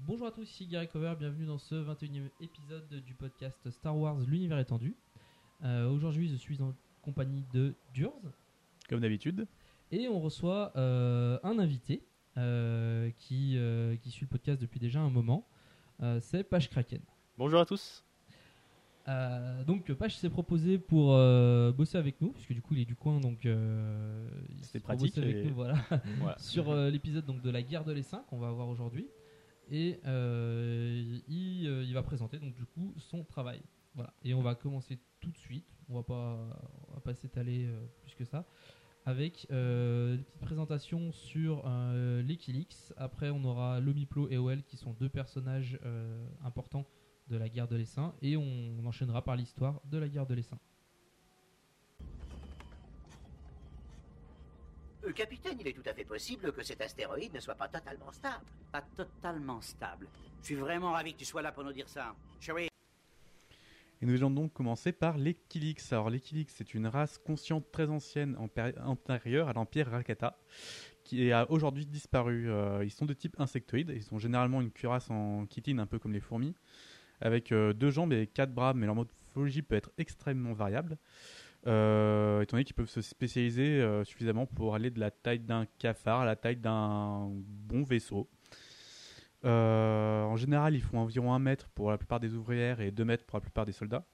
Bonjour à tous, ici Gary Cover, bienvenue dans ce 21e épisode du podcast Star Wars L'univers étendu. Euh, Aujourd'hui, je suis en compagnie de Durs. Comme d'habitude. Et on reçoit euh, un invité euh, qui, euh, qui suit le podcast depuis déjà un moment. Euh, c'est Pache Kraken. Bonjour à tous. Euh, donc Pache s'est proposé pour euh, bosser avec nous, puisque du coup il est du coin, donc euh, il s'est avec et- nous, voilà, Voilà. sur euh, l'épisode donc de la guerre de l'Essaim qu'on va avoir aujourd'hui. Et euh, il, euh, il va présenter donc du coup son travail. Voilà. Et on va commencer tout de suite. On va pas, va pas s'étaler euh, plus que ça. Avec une petite présentation sur euh, l'Equilix. Après, on aura Lomiplo et OL qui sont deux personnages importants de la guerre de l'Essaim. Et on, on enchaînera par l'histoire de la guerre de l'Essaim. Euh, capitaine, il est tout à fait possible que cet astéroïde ne soit pas totalement stable. Pas totalement stable. Je suis vraiment ravi que tu sois là pour nous dire ça. Chewie, Et nous allons donc commencer par les Kilix. Alors les Kilix, c'est une race consciente très ancienne antérieure à l'Empire Rakata, qui a aujourd'hui disparu. Euh, ils sont de type insectoïde, ils sont généralement une cuirasse en chitine, un peu comme les fourmis, avec euh, deux jambes et quatre bras, mais leur morphologie peut être extrêmement variable. Euh, étant donné qu'ils peuvent se spécialiser euh, suffisamment pour aller de la taille d'un cafard à la taille d'un bon vaisseau. Euh, en général, ils font environ 1 mètre pour la plupart des ouvrières et 2 mètres pour la plupart des soldats.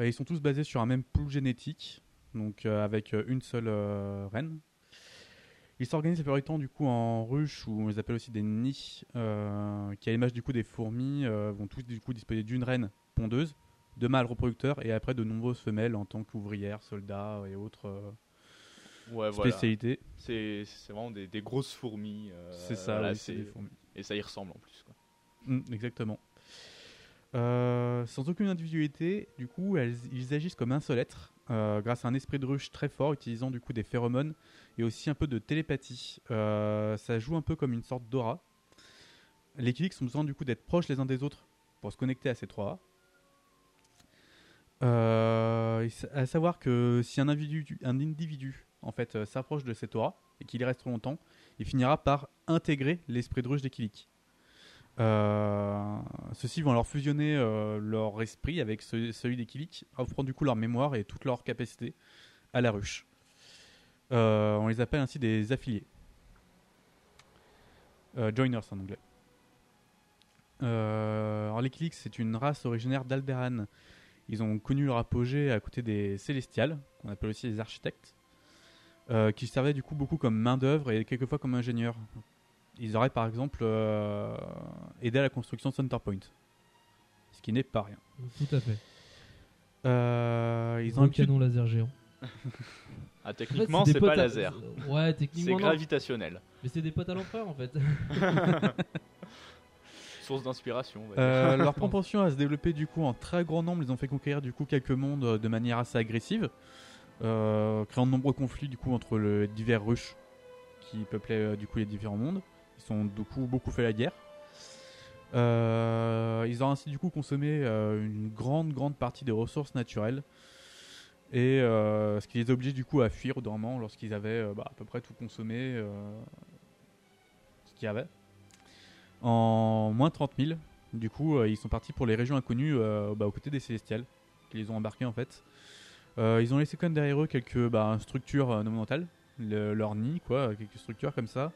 Ils sont tous basés sur un même pool génétique, donc avec une seule reine. Ils s'organisent la plupart du coup en ruches ou on les appelle aussi des nids, qui à l'image des fourmis vont tous du coup disposer d'une reine pondeuse, de mâles reproducteurs et après de nombreuses femelles en tant qu'ouvrières, soldats et autres euh, Ouais, spécialités. C'est c'est vraiment des, des grosses fourmis. euh, C'est ça, voilà, oui, c'est des fourmis. Et ça y ressemble en plus. Quoi. Mm, exactement. Euh, sans aucune individualité, du coup, elles- ils agissent comme un seul être, euh, grâce à un esprit de ruche très fort, utilisant du coup des phéromones et aussi un peu de télépathie. Euh, ça joue un peu comme une sorte d'aura. Les Kilix ont besoin du coup d'être proches les uns des autres pour se connecter à ces trois. Euh, à savoir que si un individu, un individu en fait euh, s'approche de cette aura et qu'il y reste longtemps, il finira par intégrer l'esprit de ruche des Kilix. Euh, Ceux-ci vont alors fusionner euh, leur esprit avec ce- celui des Kilix, offrant du coup leur mémoire et toute leur capacité à la ruche. On les appelle ainsi des affiliés. Joiners en anglais. Alors les Kilix, c'est une race originaire d'Alderan. Ils ont connu leur apogée à côté des Célestials, qu'on appelle aussi les architectes, euh, qui servaient du coup beaucoup comme main-d'œuvre et quelquefois comme ingénieurs. Ils auraient par exemple euh, aidé à la construction de Centerpoint, ce qui n'est pas rien. Tout à fait. Euh, ils ont Un canon laser géant. Ah, En fait, techniquement, c'est pas à- laser. Ouais, C'est techniquement. non. gravitationnel. Mais c'est des potes à l'empereur en fait. Source d'inspiration. Euh, leur propension à se développer du coup en très grand nombre les ont fait conquérir du coup quelques mondes euh, de manière assez agressive, euh, créant de nombreux conflits du coup entre les divers ruches qui peuplaient du coup les différents mondes. Ils ont du coup beaucoup fait la guerre. Euh, ils ont ainsi du coup consommé une grande grande partie des ressources naturelles et ce qui les oblige du coup à fuir au dormant lorsqu'ils avaient bah, à peu près tout consommé ce qu'il y avait. En moins 30 000, du coup euh, ils sont partis pour les régions inconnues euh, bah, aux côtés des Célestials qui les ont embarqués en fait. Euh, ils ont laissé quand même derrière eux quelques bah, structures monumentales, le- leur nid quoi, quelques structures comme ça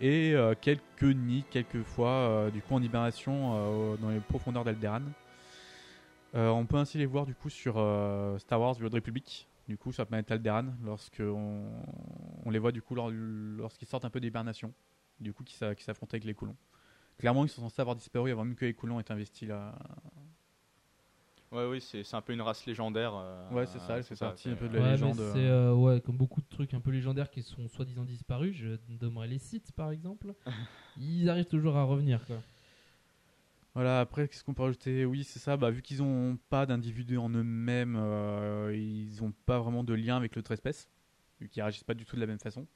et quelques nids quelquefois du coup en hibernation dans les profondeurs d'Alderan. On peut ainsi les voir du coup sur Star Wars The Republic, du coup sur la planète Alderan, lorsque on, les voit du coup lors- lorsqu'ils sortent un peu d'hibernation, du coup qui s'affrontent avec les colons. Clairement ils sont censés avoir disparu avant même que les colons aient investi là. Ouais, oui, c'est c'est un peu une race légendaire. euh, Ouais, c'est ça, elle fait partie un peu de la Ouais, légende. C'est euh, ouais, comme beaucoup de trucs un peu légendaires qui sont soi-disant disparus. Je nommerai les sites par exemple. Ils arrivent toujours à revenir quoi. Voilà, après, qu'est-ce qu'on peut rajouter? Oui, c'est ça, bah, vu qu'ils n'ont pas d'individus en eux-mêmes, euh, ils n'ont pas vraiment de lien avec l'autre espèce, vu qu'ils réagissent pas du tout de la même façon.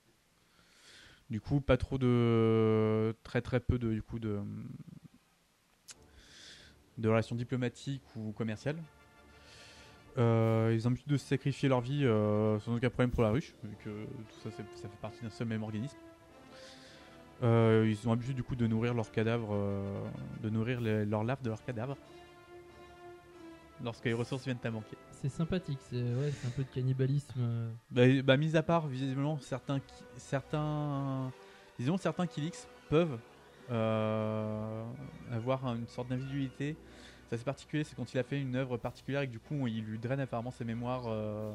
Du coup, pas trop de. très très peu de, du coup, de. relations diplomatiques ou commerciales. Euh, ils ont l'habitude de sacrifier leur vie euh, sans aucun problème pour la ruche, vu que tout ça, ça fait partie d'un seul même organisme. Euh, ils ont l'habitude du coup de nourrir leurs cadavres, de nourrir leurs larves de leurs cadavres. Lorsque les ressources viennent à manquer. C'est sympathique, c'est ouais, un peu de cannibalisme. euh. Bah, bah, mis à part, visiblement, certains, certains, disons, certains Kilix peuvent euh, avoir une sorte d'individualité. C'est assez particulier, c'est quand il a fait une œuvre particulière et que du coup, il lui draine apparemment ses mémoires euh,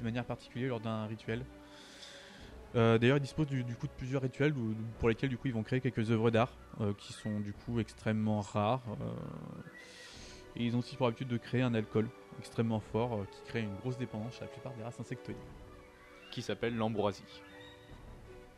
de manière particulière lors d'un rituel. Euh, D'ailleurs, ils disposent du, coup de plusieurs rituels pour lesquels du coup ils vont créer quelques œuvres d'art qui sont du coup extrêmement rares. et ils ont aussi pour habitude de créer un alcool extrêmement fort euh, qui crée une grosse dépendance chez la plupart des races insectoïdes. Qui s'appelle l'ambroisie.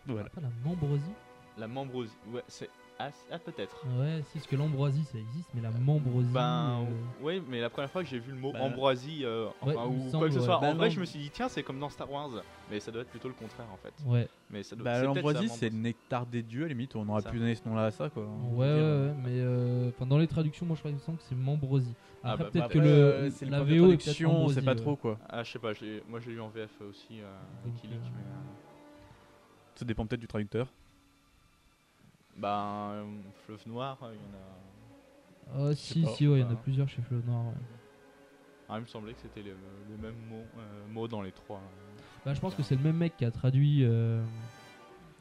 Voilà. Pas la membrosie La membrosie. Ouais, c'est. Ah, ah, peut-être. Ouais, si, parce que l'ambroisie ça existe, mais la membrosie. Ben, euh, ouais, mais la première fois que j'ai vu le mot Bah, ambroisie, euh, ouais, enfin, ou semble, quoi que ce ouais. soit, Bah, en vrai, je me suis dit, tiens, c'est comme dans Star Wars. Mais ça doit être plutôt le contraire, en fait. Ouais. Mais ça doit Bah, c'est l'ambroisie, c'est le nectar des dieux, à la limite, on aurait Ça. pu donner ce nom-là à ça, quoi. Ouais, ouais, ouais, mais euh, enfin, dans les traductions, moi je crois qu'il me semble que c'est membrosie. Ah, Après, bah, peut-être bah, que le, euh, c'est la VO est peut-être traduction, on sait pas ouais. trop, quoi. Ah, je sais pas, je moi j'ai lu en VF aussi, euh, Donc, euh, mais. euh, Ça dépend peut-être du traducteur. Euh, Fleuve Noir, il y en a. Ah, si, pas. si, ouais, il y en a Bah. plusieurs chez Fleuve Noir. ouais. Ah, il me semblait que c'était les, les mêmes mots, euh, mots dans les trois. Bah, je pense que c'est le même mec qui a traduit euh,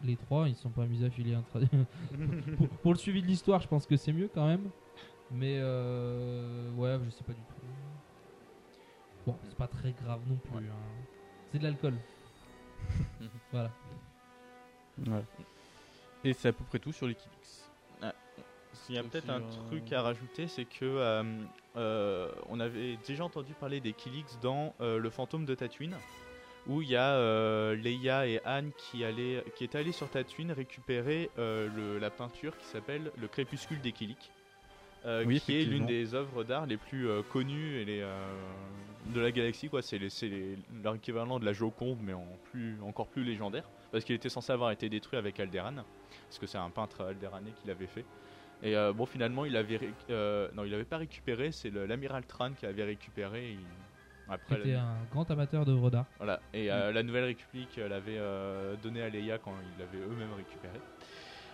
les trois. Ils se sont pas amusés à filer un pour le suivi de l'histoire, je pense que c'est mieux quand même. Mais euh, ouais, je sais pas du tout. Bon, c'est pas très grave non plus. hein. C'est de l'alcool. voilà. Ouais. Et c'est à peu près tout sur les Kilix. Il y a peut-être un euh, truc à rajouter, c'est que euh, euh, on avait déjà entendu parler des Kilix dans euh, Le Fantôme de Tatooine, où il y a euh, Leia et Anne qui, allaient, qui étaient allés sur Tatooine récupérer euh, le- la peinture qui s'appelle Le Crépuscule des Kilix, euh, Oui, qui est l'une des œuvres d'art les plus euh, connues et les, euh, de la galaxie. quoi. C'est les- c'est les- leur équivalent de la Joconde, mais en plus, encore plus légendaire, parce qu'il était censé avoir été détruit avec Alderan, parce que c'est un peintre aldéranais qui l'avait fait. Et euh, bon, finalement, il avait, ré- euh, non, il avait pas récupéré. C'est le- l'amiral Tran qui avait récupéré. et il- Après, était la, un grand amateur d'œuvres d'art. voilà. Et euh, la Nouvelle République l'avait euh, donné à Leia quand ils l'avaient eux-mêmes récupéré.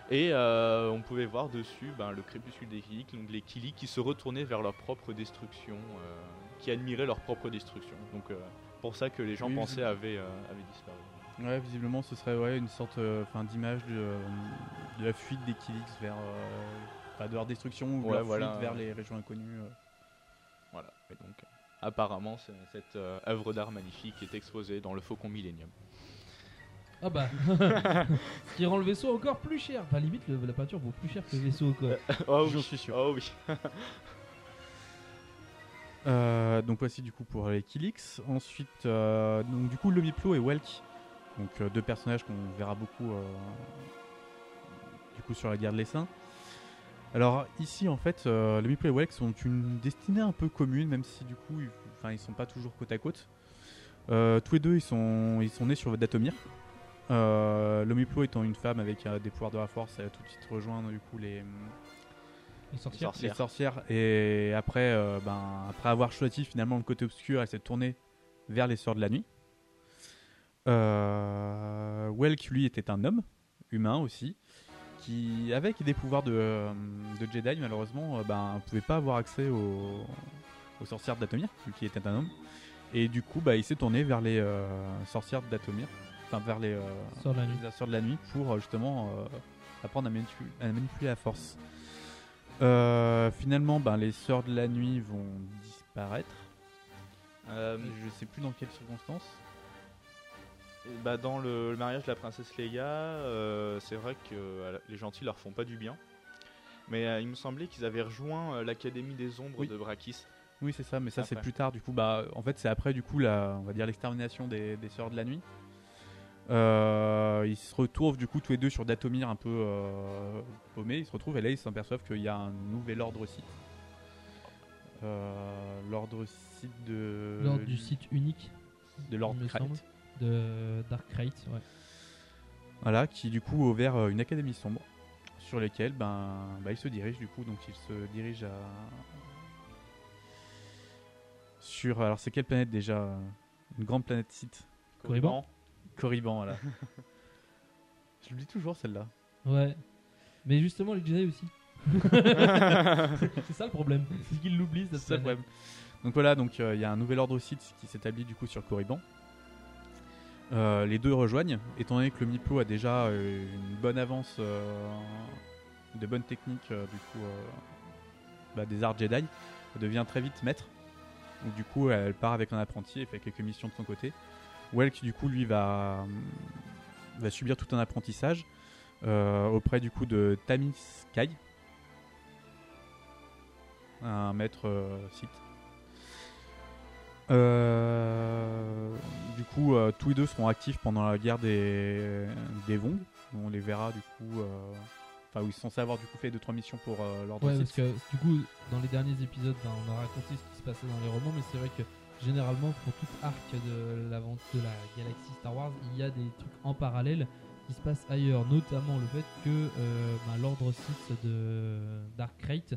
Et euh, on pouvait voir dessus ben, le crépuscule des Killik, donc les Killik qui se retournaient vers leur propre destruction, euh, qui admiraient leur propre destruction. Donc, euh, pour ça que les gens Oui, pensaient avaient, avaient disparu. Ouais, visiblement, ce serait ouais, une sorte d'image de, de la fuite des Kilix vers. de leur destruction ou de Ouais, leur voilà, fuite vers les régions inconnues. Voilà. Et donc, apparemment, cette œuvre d'art magnifique est exposée dans le Faucon Millennium. Ah bah Ce qui rend le vaisseau encore plus cher. Enfin, limite, le- la peinture vaut plus cher que le vaisseau quoi. oh, J'en oui. suis sûr. Oh oui. Euh, donc voici du coup pour les Kilix. Ensuite, euh, donc du coup Lomiplo et Welk, donc euh, deux personnages qu'on verra beaucoup euh, du coup sur la guerre de l'essaim. Alors ici en fait, euh, Lomiplo et Welk sont une destinée un peu commune, même si du coup, ils, enfin ils sont pas toujours côte à côte. Euh, tous les deux ils sont ils sont nés sur Datomir. Euh, Lomiplo étant une femme avec euh, des pouvoirs de la force, elle a tout de suite rejoindre du coup les Les sorcières. les sorcières. Et après, euh, ben, après avoir choisi finalement le côté obscur, elle s'est tournée vers les Sœurs de la Nuit. Euh, Welk, lui, était un homme, humain aussi, qui, avec des pouvoirs de, de Jedi, malheureusement, euh, ben, ne pouvait pas avoir accès aux, aux sorcières d'Atomir, vu qu'il était un homme. Et du coup, bah, il s'est tourné vers les euh, sorcières d'Atomir, enfin vers les, euh, Sœurs de la Nuit. les Sœurs de la Nuit, pour euh, justement euh, apprendre à, manipu- à manipuler la force. Euh, finalement, ben, les Sœurs de la Nuit vont disparaître. Euh, Je sais plus dans quelles circonstances. Bah, dans le, le mariage de la princesse Leia, euh, c'est vrai que euh, les gentils leur font pas du bien. Mais euh, il me semblait qu'ils avaient rejoint euh, l'Académie des Ombres Oui. de Brakis. Oui, c'est ça, mais ça c'est plus tard. Du coup, bah, en fait, c'est après du coup la, on va dire l'extermination des, des sœurs de la nuit. Euh, ils se retrouvent du coup tous les deux sur Datomir un peu euh, paumés. Ils se retrouvent et là ils s'aperçoivent qu'il y a un nouvel ordre site. Euh, l'ordre site de Lors du site unique. de Lord il me Krayt. semble, De Dark Krayt, ouais. Voilà, qui du coup a ouvert une académie sombre sur lesquelles ben, bah, il se dirige du coup, donc il se dirige à sur alors c'est quelle planète déjà? Une grande planète site? Corriban Corriban, voilà. Je l'oublie toujours celle-là. Ouais. Mais justement, les Jedi aussi. c'est ça le problème. C'est qu'ils l'oublient, cette C'est ça le planète. problème. Donc voilà, donc euh, il y a un nouvel ordre site qui s'établit du coup sur Corriban. Euh, les deux rejoignent, étant donné que le Miplo a déjà euh, une bonne avance, euh, de bonnes techniques euh, du coup euh, bah, des arts Jedi, elle devient très vite maître. Donc du coup elle part avec un apprenti et fait quelques missions de son côté. Welk du coup lui va, va subir tout un apprentissage euh, auprès du coup de Tamis Kai, un maître euh, site. Euh, du coup, tous les deux seront actifs pendant la guerre des, des Vong. On les verra du coup. Enfin, où ils sont censés avoir du coup fait 2-3 missions pour euh, l'ordre Ouais, parce que du coup, dans les derniers épisodes, ben, on a raconté ce qui se passait dans les romans, mais c'est vrai que généralement, pour tout arc de la de la galaxie Star Wars, il y a des trucs en parallèle qui se passent ailleurs, notamment le fait que euh, ben, l'ordre Sith de Dark Krayt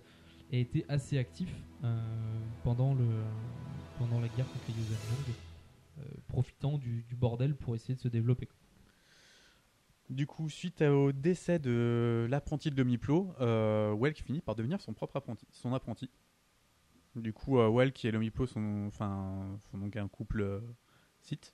a été assez actif euh, pendant, la guerre contre les Yuuzhan euh, profitant du, bordel pour essayer de se développer. Du coup, suite au décès de l'apprenti de Lomiplo, euh, Welk finit par devenir son propre apprenti. Son apprenti. Du coup, euh, Welk et Lomiplo sont, enfin, donc un couple euh, Sith.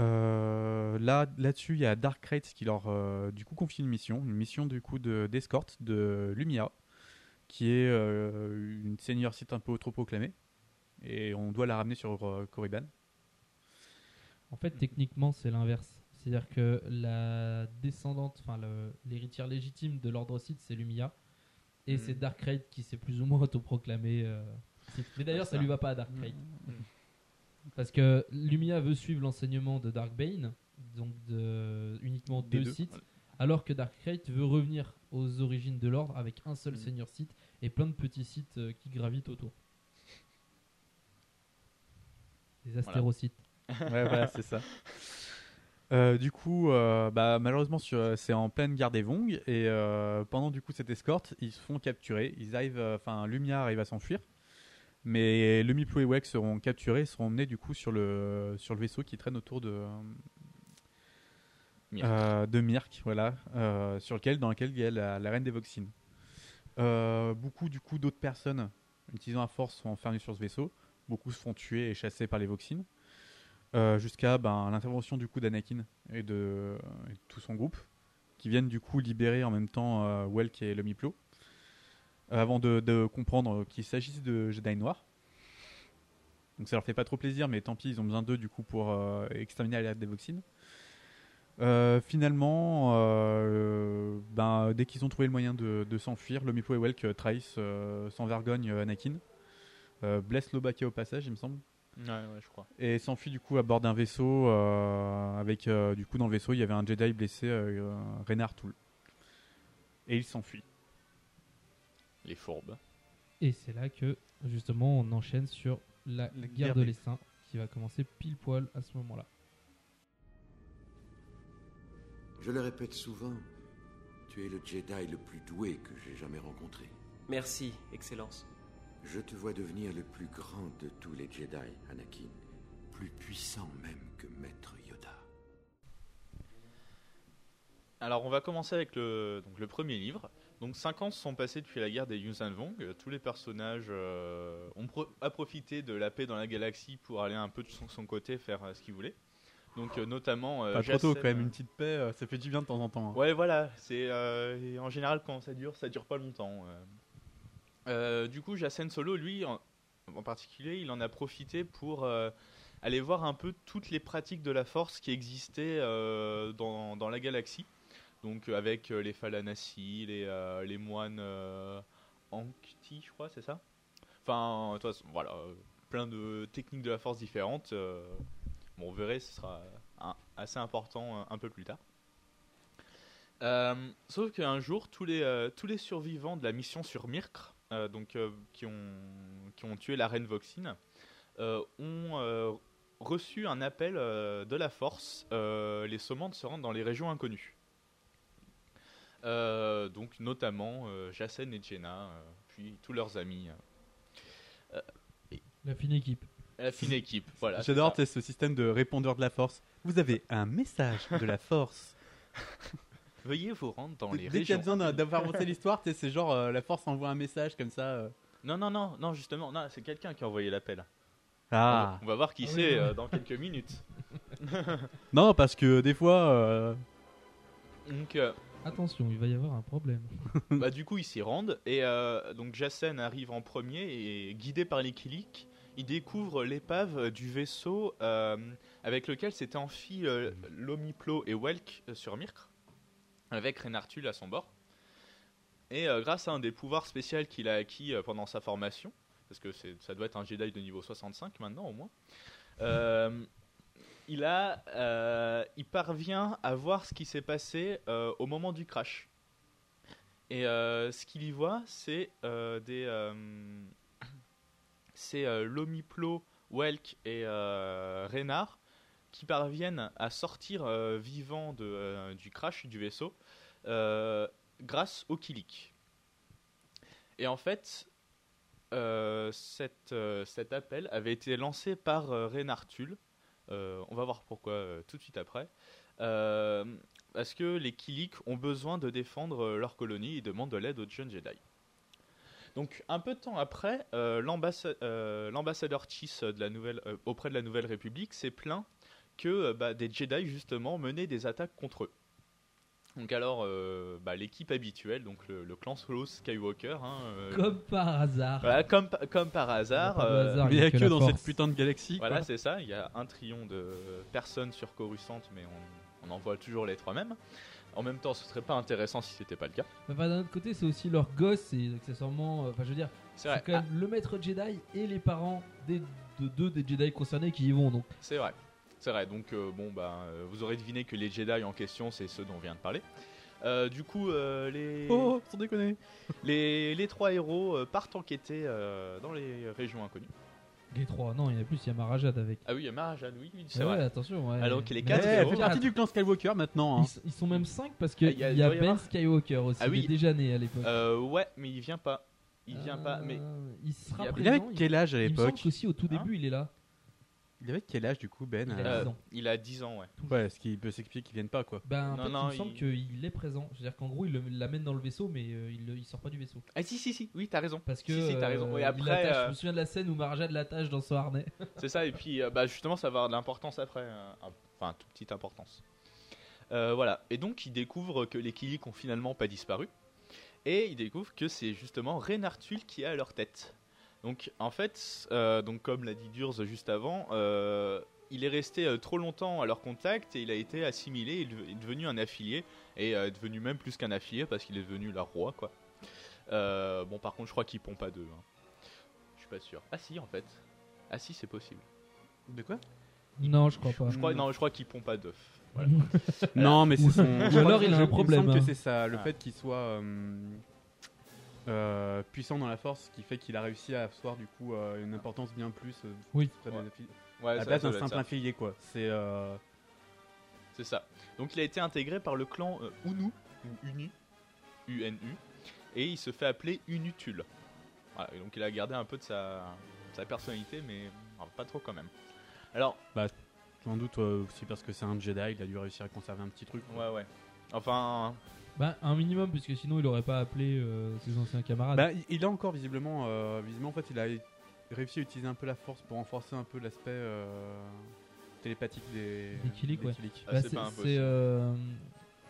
Euh, là, là-dessus, il y a Dark Krayt qui leur, euh, du coup, confie une mission, une mission du coup de d'escorte de Lumia, qui est euh, une seigneur Sith un peu trop proclamée, et on doit la ramener sur euh, Korriban. En fait, techniquement, c'est l'inverse. C'est-à-dire que la descendante, enfin l'héritière légitime de l'ordre Sith, c'est Lumia. Et Mhm. c'est Dark Krayt qui s'est plus ou moins autoproclamé euh. Mais d'ailleurs, C'est ça lui va pas à Dark Krayt. Parce que Lumia veut suivre l'enseignement de Dark Bane, donc de uniquement Des deux deux. Sith, alors que Dark Krayt veut revenir aux origines de l'ordre avec un seul Mhm. seigneur Sith et plein de petits Sith euh, qui gravitent autour. Les astérocytes. Ouais, voilà, c'est ça. Euh, du coup, euh, bah, malheureusement, c'est en pleine guerre des Vong et euh, pendant du coup cette escorte, ils se font capturer. Ils arrivent, enfin, Lumia arrive à s'enfuir, mais Lumiplo et Wek seront capturés, et seront emmenés du coup sur le sur le vaisseau qui traîne autour de Myrk. de Mirk, voilà, sur lequel dans lequel il y a la, la reine des Voxines. Beaucoup du coup d'autres personnes utilisant la force sont enfermées sur ce vaisseau. Beaucoup se font tuer et chasser par les Voxines. Euh, jusqu'à ben, l'intervention du coup d'Anakin et de, et de tout son groupe qui viennent du coup libérer en même temps euh, Welk et le Miplo euh, avant de, comprendre qu'il s'agisse de Jedi noirs. Donc ça leur fait pas trop plaisir, mais tant pis, ils ont besoin d'eux du coup pour euh, exterminer la des. Euh, finalement, euh, ben, dès qu'ils ont trouvé le moyen de, s'enfuir, le Miplo et Welk euh, trahissent euh, sans vergogne euh, Anakin, euh, blessent Lobaka au passage, il me semble Ouais, ouais, je crois. et s'enfuit du coup à bord d'un vaisseau euh, avec euh, du coup dans le vaisseau il y avait un Jedi blessé euh, Reynard Tool et il s'enfuit Les fourbes. Et c'est là que justement on enchaîne sur la, La guerre, guerre de l'essaim qui va commencer pile poil à ce moment-là. Je le répète souvent, Tu es le Jedi le plus doué que j'ai jamais rencontré. Merci, Excellence. Je te vois devenir le plus grand de tous les Jedi, Anakin. Plus puissant même que Maître Yoda. Alors on va commencer avec le, donc, le premier livre. Donc 5 ans se sont passés depuis la guerre des Yuuzhan Vong. Tous les personnages euh, ont pro- a profité de la paix dans la galaxie pour aller un peu de son, son côté faire euh, ce qu'ils voulaient. Donc euh, notamment... euh, Pas trop tôt quand même, une petite paix, euh, ça fait du bien de temps en temps. hein. Ouais, voilà. C'est euh, en général quand ça dure, ça dure pas longtemps. Euh. Du coup, Jacen Solo, lui, en, particulier, il en a profité pour euh, aller voir un peu toutes les pratiques de la Force qui existaient euh, dans, dans la galaxie. Donc avec les Falanassi, les, les moines Ankti, je crois, c'est ça? Enfin, de voilà, plein de techniques de la Force différentes. bon, vous verrez, ce sera assez important un peu plus tard. Sauf qu'un jour, tous les, tous les survivants de la mission sur Myrkr, euh, donc, euh, qui, ont, qui ont tué la reine Voxine, euh, ont euh, reçu un appel euh, de la Force, euh, les sommant de se rendre dans les régions inconnues. Euh, donc notamment euh, Jacen et Jenna, euh, puis tous leurs amis. euh, et La fine équipe. la fine équipe, voilà. J'adore ce système de répondeur de la force. Vous avez un message de la force. Veuillez vous rendre dans les Dès qu'il y a régions. besoin d'un- d'avoir avancé l'histoire, tu sais, c'est genre euh, la force envoie un message comme ça. euh. Non, non, non, non, justement, non, c'est quelqu'un qui a envoyé l'appel. Ah. On va, on va voir qui Ah oui, c'est euh, dans quelques minutes. Non, parce que des fois. euh, Donc, euh, Attention, il va y avoir un problème. bah, du coup, ils s'y rendent. Et euh, donc, Jacen arrive en premier et, guidé par les Kilik, il découvre l'épave du vaisseau euh, avec lequel s'étaient enfuis euh, Lomiplo et Welk euh, sur Myrkr, avec Renartul à son bord. Et euh, grâce à un des pouvoirs spéciaux qu'il a acquis euh, pendant sa formation, parce que ça doit être un Jedi de niveau 65 maintenant au moins, euh, il, a, il parvient à voir ce qui s'est passé au moment du crash. Et ce qu'il y voit, c'est des. c'est Lomiplo, Welk et Reynard qui parviennent à sortir vivants de, du crash du vaisseau grâce au Kilik. Et en fait, euh, euh, cet appel avait été lancé par euh, Reynard Tull. Euh, on va voir pourquoi euh, tout de suite après. Euh, parce que les Kilik ont besoin de défendre euh, leur colonie et demandent de l'aide aux jeunes Jedi. Donc un peu de temps après, euh, l'ambassa- euh, l'ambassadeur euh, auprès de la Nouvelle République s'est plaint que euh, bah, des Jedi justement menaient des attaques contre eux. Donc alors, euh, bah, l'équipe habituelle, donc le, le clan solo Skywalker, hein, euh, Comme par hasard. voilà, comme, comme par hasard. Euh, hasard, Mais il y a que dans cette putain de galaxie. Voilà, c'est ça. Il y a un trillion de personnes sur Coruscant, mais on, on en voit toujours les trois mêmes. En même temps, ce serait pas intéressant si c'était pas le cas. Enfin, d'un autre côté, c'est aussi leur gosse, et accessoirement. euh, Enfin, je veux dire, C'est quand même le maître Jedi et les parents des, de deux des Jedi concernés qui y vont. Donc, C'est vrai. C'est vrai. Donc, euh, bon, bah, euh, vous aurez deviné que les Jedi en question, c'est ceux dont on vient de parler. Euh, du coup, euh, les. Oh, sans déconner. Les, les trois héros euh, partent enquêter euh, dans les régions inconnues. les trois, non, il y en a plus, il y a Marajad avec. Ah oui, il y a Maharajan, oui, oui, c'est Ouais, vrai. attention, ouais. Alors que les Mais quatre héros. Fait partie du clan Skywalker maintenant. hein. Ils, ils sont même 5 parce qu'il Ah, il y a- y a, Ben avoir- Skywalker aussi. Ah oui. Il est déjà né à l'époque. Euh, ouais, mais il vient pas. Il vient pas, mais. il sera a- présent, Il avait quel âge à Il me semble l'époque? qu'aussi au tout Hein? début, il est là. Il avait quel âge du coup, Ben Il a euh, 10 ans. Il a 10 ans, ouais. Ouais, ce qui peut s'expliquer qu'ils viennent pas quoi. Ben, en Non, fait, non, il me semble il- qu'il est présent. C'est-à-dire qu'en gros, il l'amène dans le vaisseau, mais euh, il, il sort pas du vaisseau. Ah si si si, oui t'as raison. Parce que si, si, t'as raison. euh, Oui, après, euh, Je me souviens de la scène où Marajad l'attache dans son harnais. c'est ça et puis euh, bah justement ça va avoir de l'importance après, euh, enfin toute petite importance. Euh, voilà et donc il découvre que les Kilik ont finalement pas disparu et il découvre que c'est justement Renartul qui est à leur tête. Donc en fait, euh, donc comme l'a dit Durz juste avant, euh, il est resté euh, trop longtemps à leur contact et il a été assimilé, il est devenu un affilié et euh, devenu même plus qu'un affilié parce qu'il est devenu leur roi quoi. Euh, bon par contre je crois qu'il pond pas d'œufs. hein. Je suis pas sûr. Ah si en fait. Ah si c'est possible. De quoi? Non, je crois pas. Je crois non je crois qu'il pond pas d'œufs. Voilà. Non, mais c'est son. Ou alors il a me problème, semble que hein. c'est ça, le Ah. fait qu'il soit euh, euh, puissant dans la force, qui fait qu'il a réussi à avoir du coup euh, une importance bien plus. euh, Oui. Ouais. Ouais, à la place d'un simple affilié quoi. C'est. euh, C'est ça. Donc il a été intégré par le clan euh, Unu ou Uni. U-N-U, et il se fait appeler Unutul. Voilà, et donc il a gardé un peu de sa, sa personnalité, mais pas trop quand même. Alors, Bah, sans doute euh, aussi parce que c'est un Jedi, il a dû réussir à conserver un petit truc. quoi. ouais, ouais. Enfin, Bah, un minimum, puisque sinon il aurait pas appelé euh, ses anciens camarades. Bah, il- il a encore visiblement, euh, visiblement en fait, il a réussi à utiliser un peu la force pour renforcer un peu l'aspect euh, télépathique des, Des ouais. Killik. Ah, Bah, c'est c'est pas c'est, impossible. euh,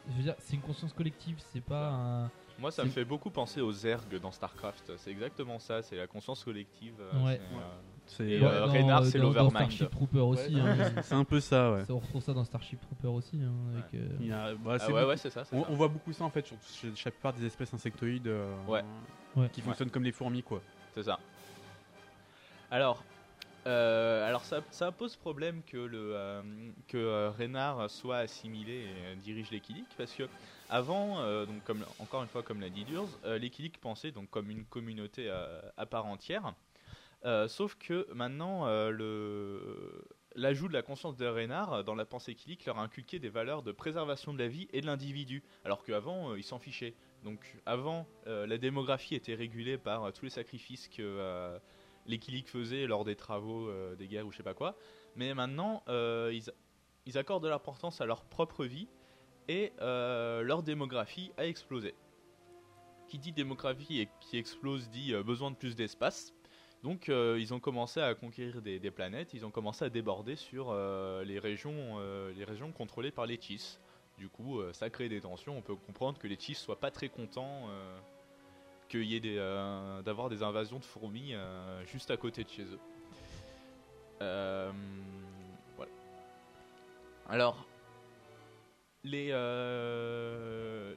je veux dire, c'est une conscience collective, c'est pas un. Moi ça me fait beaucoup penser aux Zerg dans StarCraft. C'est exactement ça, c'est la conscience collective. Ouais. c'est, euh, Ouais, euh, Reynard, c'est l'Overmind. Starship Trooper aussi. Ouais, hein. c'est un peu ça, ouais. Ça, on retrouve ça dans Starship Trooper aussi. hein, avec, euh, Il y a- bah, Ah c'est ouais, beaucoup- ouais, c'est ça. On, ça. on voit beaucoup ça en fait sur chez la plupart des espèces insectoïdes euh, Ouais. Ouais. qui fonctionnent comme les fourmis quoi. C'est ça. Alors, euh, alors ça, ça pose problème que le euh, que euh, Reynard soit assimilé et dirige les Killik parce que avant, donc comme encore une fois comme l'a dit Durs, les Killik pensaient donc comme une communauté à part entière. Sauf que maintenant, le l'ajout de la conscience de Reynard dans la pensée Killik leur a inculqué des valeurs de préservation de la vie et de l'individu, alors qu'avant ils s'en fichaient. Donc avant, la démographie était régulée par tous les sacrifices que les Killik faisaient lors des travaux, euh, des guerres ou je sais pas quoi. Mais maintenant, euh, ils, accordent de l'importance à leur propre vie et euh, leur démographie a explosé. Qui dit démographie et qui explose dit besoin de plus d'espace. Donc ils ont commencé à conquérir des, planètes, ils ont commencé à déborder sur les, régions, les régions contrôlées par les Chiss. Du coup, ça crée des tensions. On peut comprendre que les Chiss soient pas très contents euh, d'avoir des invasions de fourmis euh, juste à côté de chez eux. Euh. Alors, les,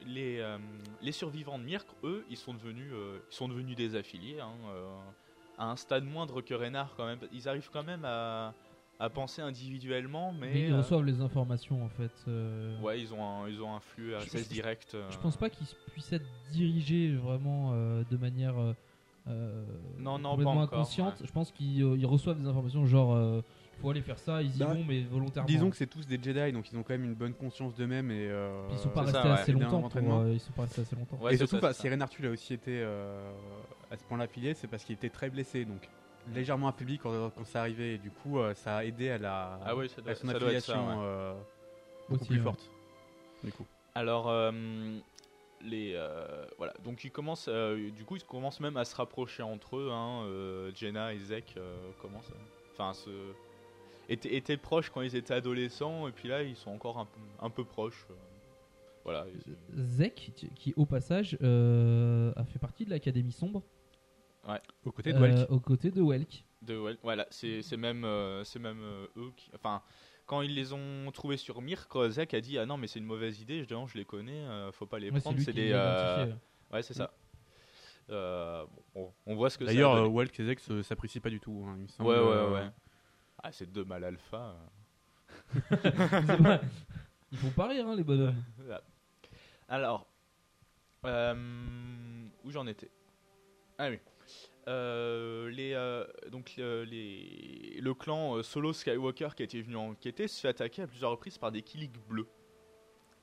les, les survivants de Mirk, eux, ils sont devenus, ils sont devenus des affiliés, hein, à un stade moindre que Reynard quand même. Ils arrivent quand même à, à penser individuellement, mais... mais ils euh, reçoivent les informations en fait. euh, Ouais, ils ont un, ils ont un flux RSS je- direct. euh, Je pense pas qu'ils puissent être dirigés vraiment euh, de manière Non, non, complètement pas encore, inconsciente. ouais. Je pense qu'ils euh, ils reçoivent des informations genre euh, faut aller faire ça, ils y Bah, vont mais volontairement. Disons que c'est tous des Jedi donc ils ont quand même une bonne conscience d'eux-mêmes et euh, Ils sont pas restés ça, assez ouais. longtemps. Euh, ils sont pas restés assez longtemps. Ouais, et surtout, ça, bah, si Tulle a aussi été euh, à ce point-là affilié, c'est parce qu'il était très blessé, donc légèrement affaibli quand, quand ça arrivait, et du coup, euh, ça a aidé à la Ah oui, ça doit- à son ça doit être ça, affiliation ouais. euh, beaucoup Aussi, plus ouais. forte. Du coup. Alors, euh, les, euh, voilà, donc ils commencent, euh, du coup, ils commencent même à se rapprocher entre eux. Hein, euh, Jenna et Zek euh, commencent, enfin, se étaient, étaient proches quand ils étaient adolescents, et puis là, ils sont encore un, peu- un peu proches. voilà. Zek, qui- qui au passage euh, a fait partie de l'Académie sombre. Ouais. Aux côtés de euh, Welk. aux côtés de Welk. De, ouais, voilà, c'est c'est même, euh, c'est même euh, eux qui. Enfin, quand ils les ont trouvés sur Mirk, Zek a dit Ah non, mais c'est une mauvaise idée, je, je les connais, euh, faut pas les Ouais, prendre. C'est des. euh. Ouais, c'est ça. Euh, bon, on, voit ce que D'ailleurs, donné. euh, Welk et Zek se- s'apprécient pas du tout. hein, il me semble, Ouais, ouais, euh, ouais. Ah, c'est deux mâles alpha. Ils font pas rire, hein, les bonhommes. Alors, euh, où j'en étais? Ah oui. Euh, les, euh, donc euh, les, le clan euh, Solo Skywalker qui était venu enquêter se fait attaquer à plusieurs reprises par des Killik bleus.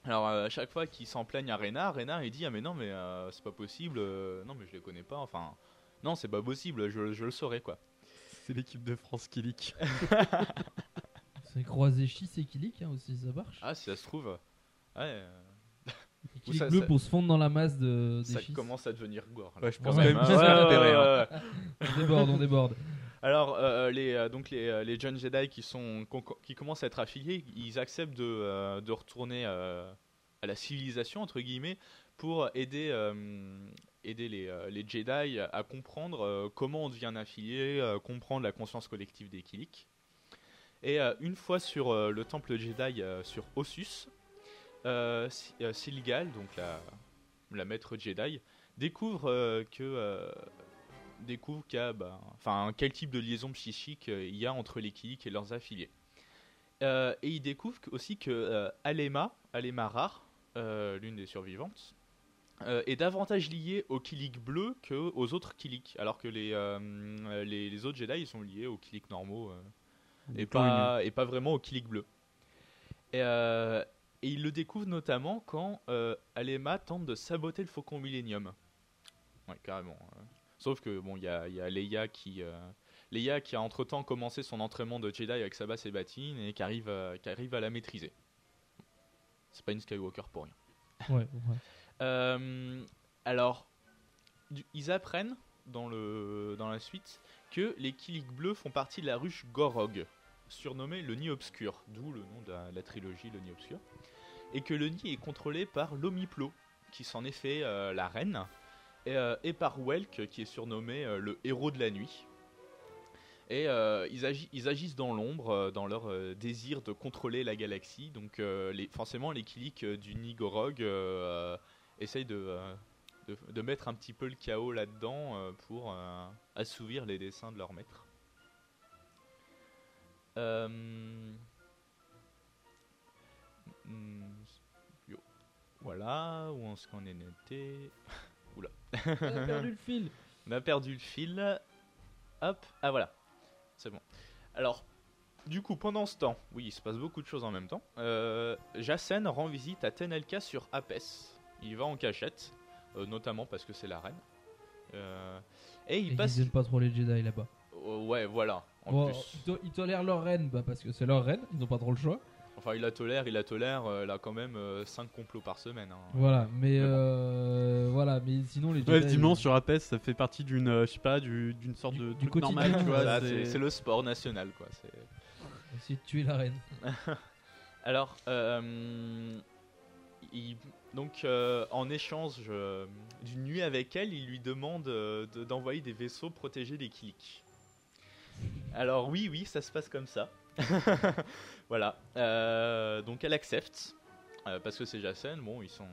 Alors euh, à chaque fois qu'ils s'en plaignent à Reynard, Reynard il dit ah mais non mais euh, c'est pas possible, euh, non mais je les connais pas, enfin non c'est pas possible, je, je le saurais quoi. C'est l'équipe de France Killik. C'est croisé Chis et Kilik hein, aussi, ça marche. Ah si ça se trouve, ouais. Euh, Kilik ça- bleu ça- pour se fondre dans la masse de, des ça commence à devenir gore. Ouais, je pense Ouais, quand même hein. ouais. On déborde, on déborde. Alors, euh, les, euh, donc les, euh, les jeunes Jedi qui, sont, qui commencent à être affiliés, ils acceptent de, euh, de retourner euh, à la civilisation, entre guillemets, pour aider, euh, aider les, euh, les Jedi à comprendre euh, comment on devient un affilié, euh, comprendre la conscience collective des Killik. Et euh, une fois sur euh, le temple Jedi euh, sur Ossus, euh, euh, Silgal, donc la, la maître Jedi, découvre euh, que euh, découvre qu'il y a, bah, enfin, quel type de liaison psychique euh, il y a entre les Killik et leurs affiliés. Euh, et il découvre que- aussi que euh, Alema, Alema Rar, euh, l'une des survivantes, euh, est davantage liée aux Killik bleus qu'aux autres Killik, alors que les, euh, les, les autres Jedi ils sont liés aux Killik normaux euh, et, pas, et pas vraiment aux Killik bleus. Et, euh, et il le découvre notamment quand euh, Alema tente de saboter le Faucon Millennium. Ouais, carrément. hein. Sauf que bon, il y a, il y a Leia qui, euh, Leia qui a entre-temps commencé son entraînement de Jedi avec Sabas et Batine et qui arrive, à, qui arrive à la maîtriser. C'est pas une Skywalker pour rien. Ouais, ouais. Euh, alors, ils apprennent dans, le, dans la suite que les Killik bleus font partie de la ruche Gorog, surnommée le Nid Obscur, d'où le nom de la, la trilogie Le Nid Obscur, et que le nid est contrôlé par Lomiplo, qui s'en est fait euh, la reine, et, euh, et par Welk, qui est surnommé euh, le héros de la nuit. Et ils, agi- ils agissent dans l'ombre, dans leur désir de contrôler la galaxie. Donc forcément, les Killik euh, du Nigorog euh, euh, essayent de, mettre un petit peu le chaos là-dedans pour assouvir les desseins de leur maître. Hmm, yo. Voilà, où est-ce qu'on est noté Oula. On a perdu le fil. On a perdu le fil. Hop, ah voilà. C'est bon. Alors, du coup, pendant ce temps, oui, il se passe beaucoup de choses en même temps. Euh, Jacen rend visite à Tenelka sur Apes. Il va en cachette, euh, notamment parce que c'est la reine. Euh, et il Et passe. Ils aiment pas trop les Jedi là-bas. Oh, ouais, voilà. En Bon, plus. ils, to- ils tolèrent leur reine bah, parce que c'est leur reine, ils ont pas trop le choix. Enfin, il la tolère, il la tolère. euh, elle a quand même 5 complots par semaine. hein. Voilà, mais euh, voilà, mais sinon les Jedi. Ouais, effectivement, sur Apes, ça fait partie d'une, euh, je sais pas, du- d'une sorte de truc quotidien. normal, tu vois. Voilà, c'est c'est le sport national, quoi. C'est. Essayer de tuer la reine. Alors, euh, il- donc euh, en échange euh, d'une nuit avec elle, il lui demande euh, de- d'envoyer des vaisseaux protéger les Killik. Alors oui, oui, ça se passe comme ça. voilà. Euh, donc elle accepte euh, parce que c'est Jacen. Bon, ils sont.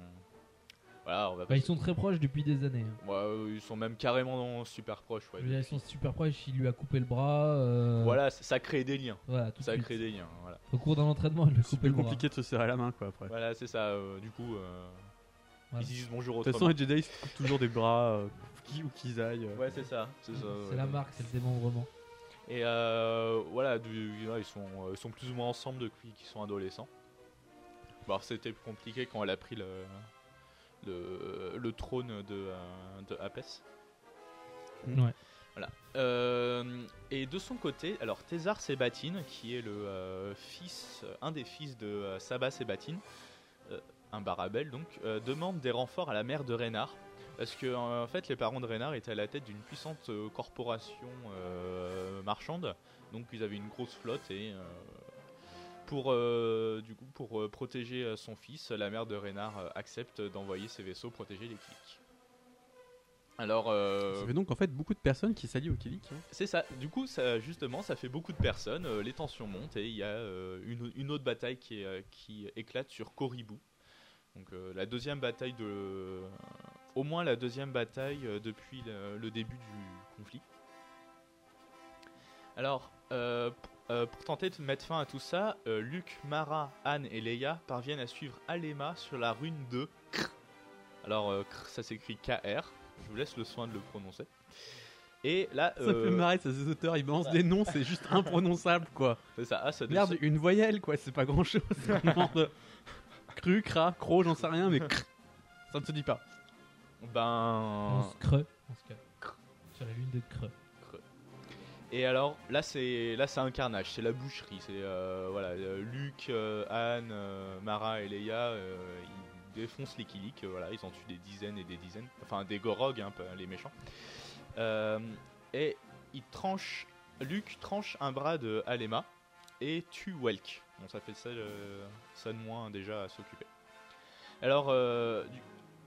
Voilà, on va. Bah, ils sont très proches depuis des années. hein. Ouais, euh, ils sont même carrément super proches. ouais. Je veux dire, ils sont super proches, il lui a coupé le bras. euh, Voilà, ça, ça crée des liens. Voilà, tout de ça suite. crée des liens. Voilà. Au cours d'un entraînement, il lui a coupé plus le bras. compliqué de se serrer la main, quoi, après. Voilà, c'est ça. euh, du coup, euh, Voilà. ils se disent bonjour De toute autrement. façon, les Jedi, ils se coupent toujours des bras, euh, qui, où qu'ils aillent. euh. Ouais, c'est ça. C'est ça, C'est ouais. la marque, c'est le démembrement. Et euh, voilà, du- ils, sont, euh, ils sont plus ou moins ensemble depuis qu'ils sont adolescents. Bon, c'était plus compliqué quand elle a pris le, le, le trône de, euh, de Apes. Ouais. Voilà. Euh, et de son côté, alors Thésar Sébatine, qui est le euh, fils, un des fils de euh, Sabas Sébatine, un Barabel donc, demande des renforts à la mère de Reynard. Parce que en fait, les parents de Reynard étaient à la tête d'une puissante euh, corporation euh, marchande, donc ils avaient une grosse flotte et euh, pour euh, du coup pour protéger son fils, la mère de Reynard accepte d'envoyer ses vaisseaux protéger les clics. Alors, Ça fait donc en fait beaucoup de personnes qui s'allient au Killik. hein. c'est ça. Du coup, ça, justement, ça fait beaucoup de personnes. les tensions montent et il y a une, une autre bataille qui, est, qui éclate sur Korribu. Donc la deuxième bataille de, au moins la deuxième bataille euh, depuis le, le début du conflit. Alors, euh, euh, pour tenter de mettre fin à tout ça, euh, Luke, Mara, Anne et Leia parviennent à suivre Alema sur la rune de Krr. Alors, euh, Krr, ça s'écrit KR. Je vous laisse le soin de le prononcer. Et là, Ça fait marrer, ça, ces auteurs, ils balancent des noms, c'est juste imprononçable, quoi. C'est ça, ah, ça Merde, ça- une voyelle, quoi, c'est pas grand chose. Cru, cra, cro, j'en sais rien, mais crr, ça ne se dit pas. Ben. On se creux. On se creux. Sur la lune de creux. Et alors là c'est là c'est un carnage, c'est la boucherie, c'est euh, voilà euh, Luc, euh, Anne, Mara et Leia, ils défoncent les Killik, euh, voilà ils en tuent des dizaines et des dizaines, enfin des Gorog hein, les méchants. Et ils tranchent, Luc tranche un bras de Alema et tue Welk. Bon ça fait ça, ça de moins déjà à s'occuper. Alors euh, du-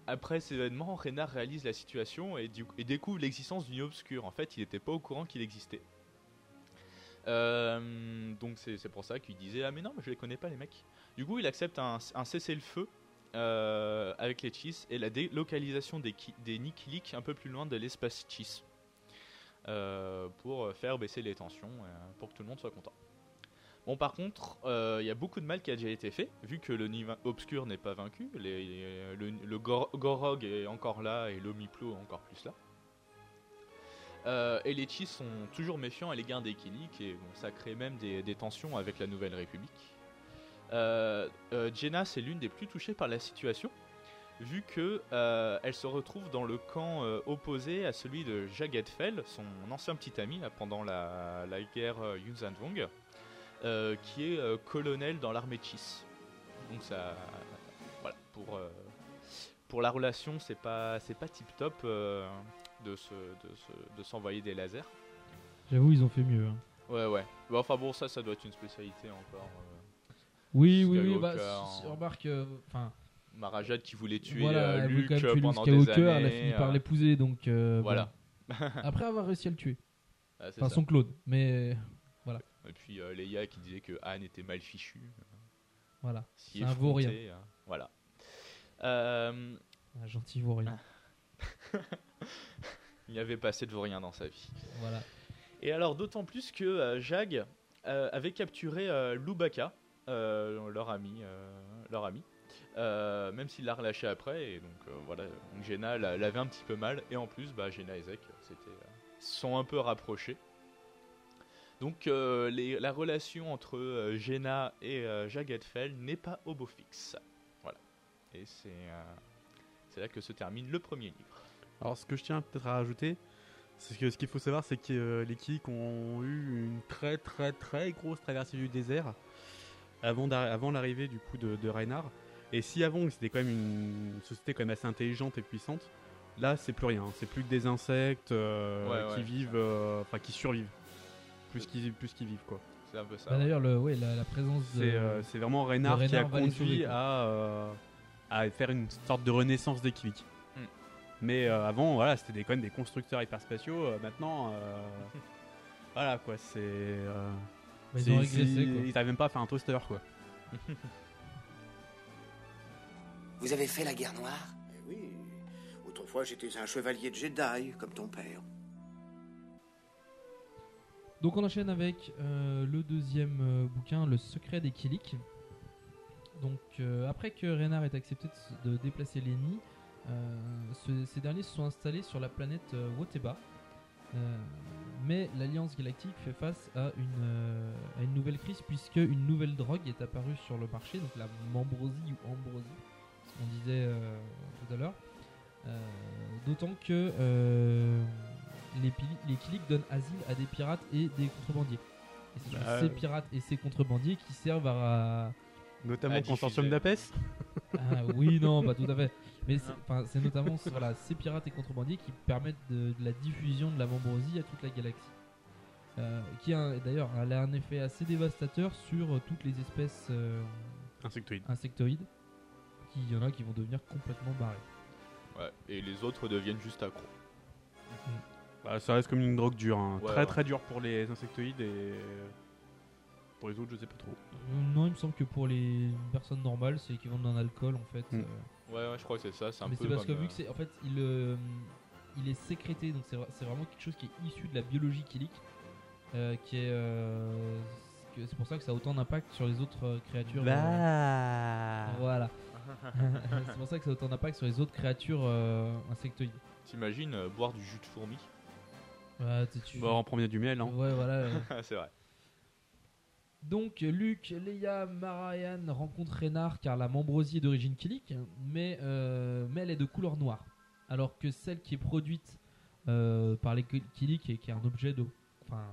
après ces événements, Reynard réalise la situation et, découvre l'existence du Nid obscur. En fait, il n'était pas au courant qu'il existait. Euh, donc c'est pour ça qu'il disait ah mais non mais je les connais pas les mecs. Du coup il accepte un, cessez-le-feu euh, avec les Chiss et la délocalisation des, des un peu plus loin de l'espace Chiss euh, pour faire baisser les tensions pour que tout le monde soit content. Bon par contre euh, il y a beaucoup de mal qui a déjà été fait vu que le Nid obscur n'est pas vaincu, le, le Gor- Gorog est encore là et l'Omiplo est encore plus là. Euh, et les Chiss sont toujours méfiants à l'égard des Killik et ça crée même des, tensions avec la Nouvelle République. Euh, euh, Jenna, c'est l'une des plus touchées par la situation, vu que elle se retrouve dans le camp opposé à celui de Jagged Fell, son ancien petit ami pendant la, guerre Yuzhanvong, euh, qui est euh, colonel dans l'armée Chis. Donc ça, voilà, pour euh, pour la relation, c'est pas c'est pas tip top de se de se- de s'envoyer des lasers. J'avoue, ils ont fait mieux. hein. Ouais, ouais. Bah, enfin bon, ça, ça doit être une spécialité encore. Oui, oui, oui. Bah, si- hein. remarque, enfin. Marajad qui voulait tuer voilà, Luke euh, tuer Luke pendant des années. elle a fini par l'épouser, donc. Voilà. bon. Après avoir réussi à le tuer. Ah, enfin, ça. son clone, mais. Et puis euh, Leia qui disait que Anne était mal fichue. Voilà. Si C'est un vaurien. euh, Voilà. Euh, Un gentil vaurien. il avait pas assez de vaurien dans sa vie. Voilà. Et alors, d'autant plus que euh, Jag euh, avait capturé Lubaka, leur ami, leur ami. euh, même s'il l'a relâché après, et donc euh, voilà, donc Jenna l'a- l'avait un petit peu mal, et en plus, bah, Jenna et Zek c'était, euh, sont un peu rapprochés. Donc euh, les- la relation entre euh, Jenna et euh, Jaggedfell n'est pas au beau fixe. Voilà. Et c'est euh, c'est là que se termine le premier livre. Alors, ce que je tiens peut-être à rajouter, c'est que ce qu'il faut savoir, c'est que euh, les Killik ont eu une très très très grosse traversée du désert avant, l'arrivée du coup de, de Reinhard. Et si avant c'était quand même une société quand même assez intelligente et puissante, là c'est plus rien. C'est plus que des insectes Ouais, qui ouais. vivent, enfin qui survivent, plus qu'ils plus qu'ils vivent quoi. C'est un peu ça. Bah, D'ailleurs, le, ouais, la, la présence. C'est euh, c'est vraiment de Reinhard, qui a conduit à, euh, à faire une sorte de renaissance des Killik. Hmm. Mais euh, avant, voilà, c'était des, quand même des constructeurs hyperspatiaux. euh, maintenant, euh, voilà quoi, c'est. euh, Bah, ils ont régressé, c'est- quoi. Ils n'arrivent même pas à faire un toaster quoi. Vous avez fait la guerre noire? Eh oui, autrefois j'étais un chevalier de Jedi, comme ton père. Donc on enchaîne avec euh, le deuxième euh, bouquin, Le secret des Killik. Donc euh, après que Reynard ait accepté de, déplacer ce- ces derniers se sont installés sur la planète Woteba. Mais l'Alliance Galactique fait face à une, nouvelle crise puisque une nouvelle drogue est apparue sur le marché, donc la membrosie ou ambrosie, ce qu'on disait tout à l'heure. D'autant que les, les donnent asile à des pirates et des contrebandiers. Et ce sont Bah, ces pirates et ces contrebandiers qui servent à. Notamment à le consortium d'Apes Ah, Oui, non, pas tout à fait. Mais c'est notamment voilà, ces pirates et contrebandiers qui permettent de, de la diffusion de la membrosie à toute la galaxie. Euh, qui a d'ailleurs elle a un effet assez dévastateur sur euh, toutes les espèces euh, Insectoïdes. insectoïdes. Qui- Il y en a qui vont devenir complètement barrés. Ouais, et les autres deviennent juste accros. Bah, ça reste comme une drogue dure, hein. Ouais, très ouais. très dure pour les insectoïdes et pour les autres, je sais pas trop. Euh, non, il me semble que pour les personnes normales, c'est équivalent d'un alcool en fait. Mm. euh. Ouais, ouais, je crois que c'est ça. C'est un Mais peu c'est parce que vu euh, que c'est en fait il, euh, il est sécrété donc c'est vra- c'est vraiment quelque chose qui est issu de la biologie euh, qui est euh, que- c'est pour ça que ça a autant d'impact sur les autres créatures Bah. voilà c'est pour ça que ça a autant d'impact sur les autres créatures euh, insectoïdes T'imagines euh, boire du jus de fourmi? Ouais, tu- tu- Bah, en premier du miel, hein. ouais voilà. C'est vrai. Donc Luke, Leia, Marayan rencontrent Reynard car la membrosie est d'origine Killik, mais, euh, mais elle est de couleur noire. Alors que celle qui est produite euh, par les Killik et qui est un objet de. Enfin,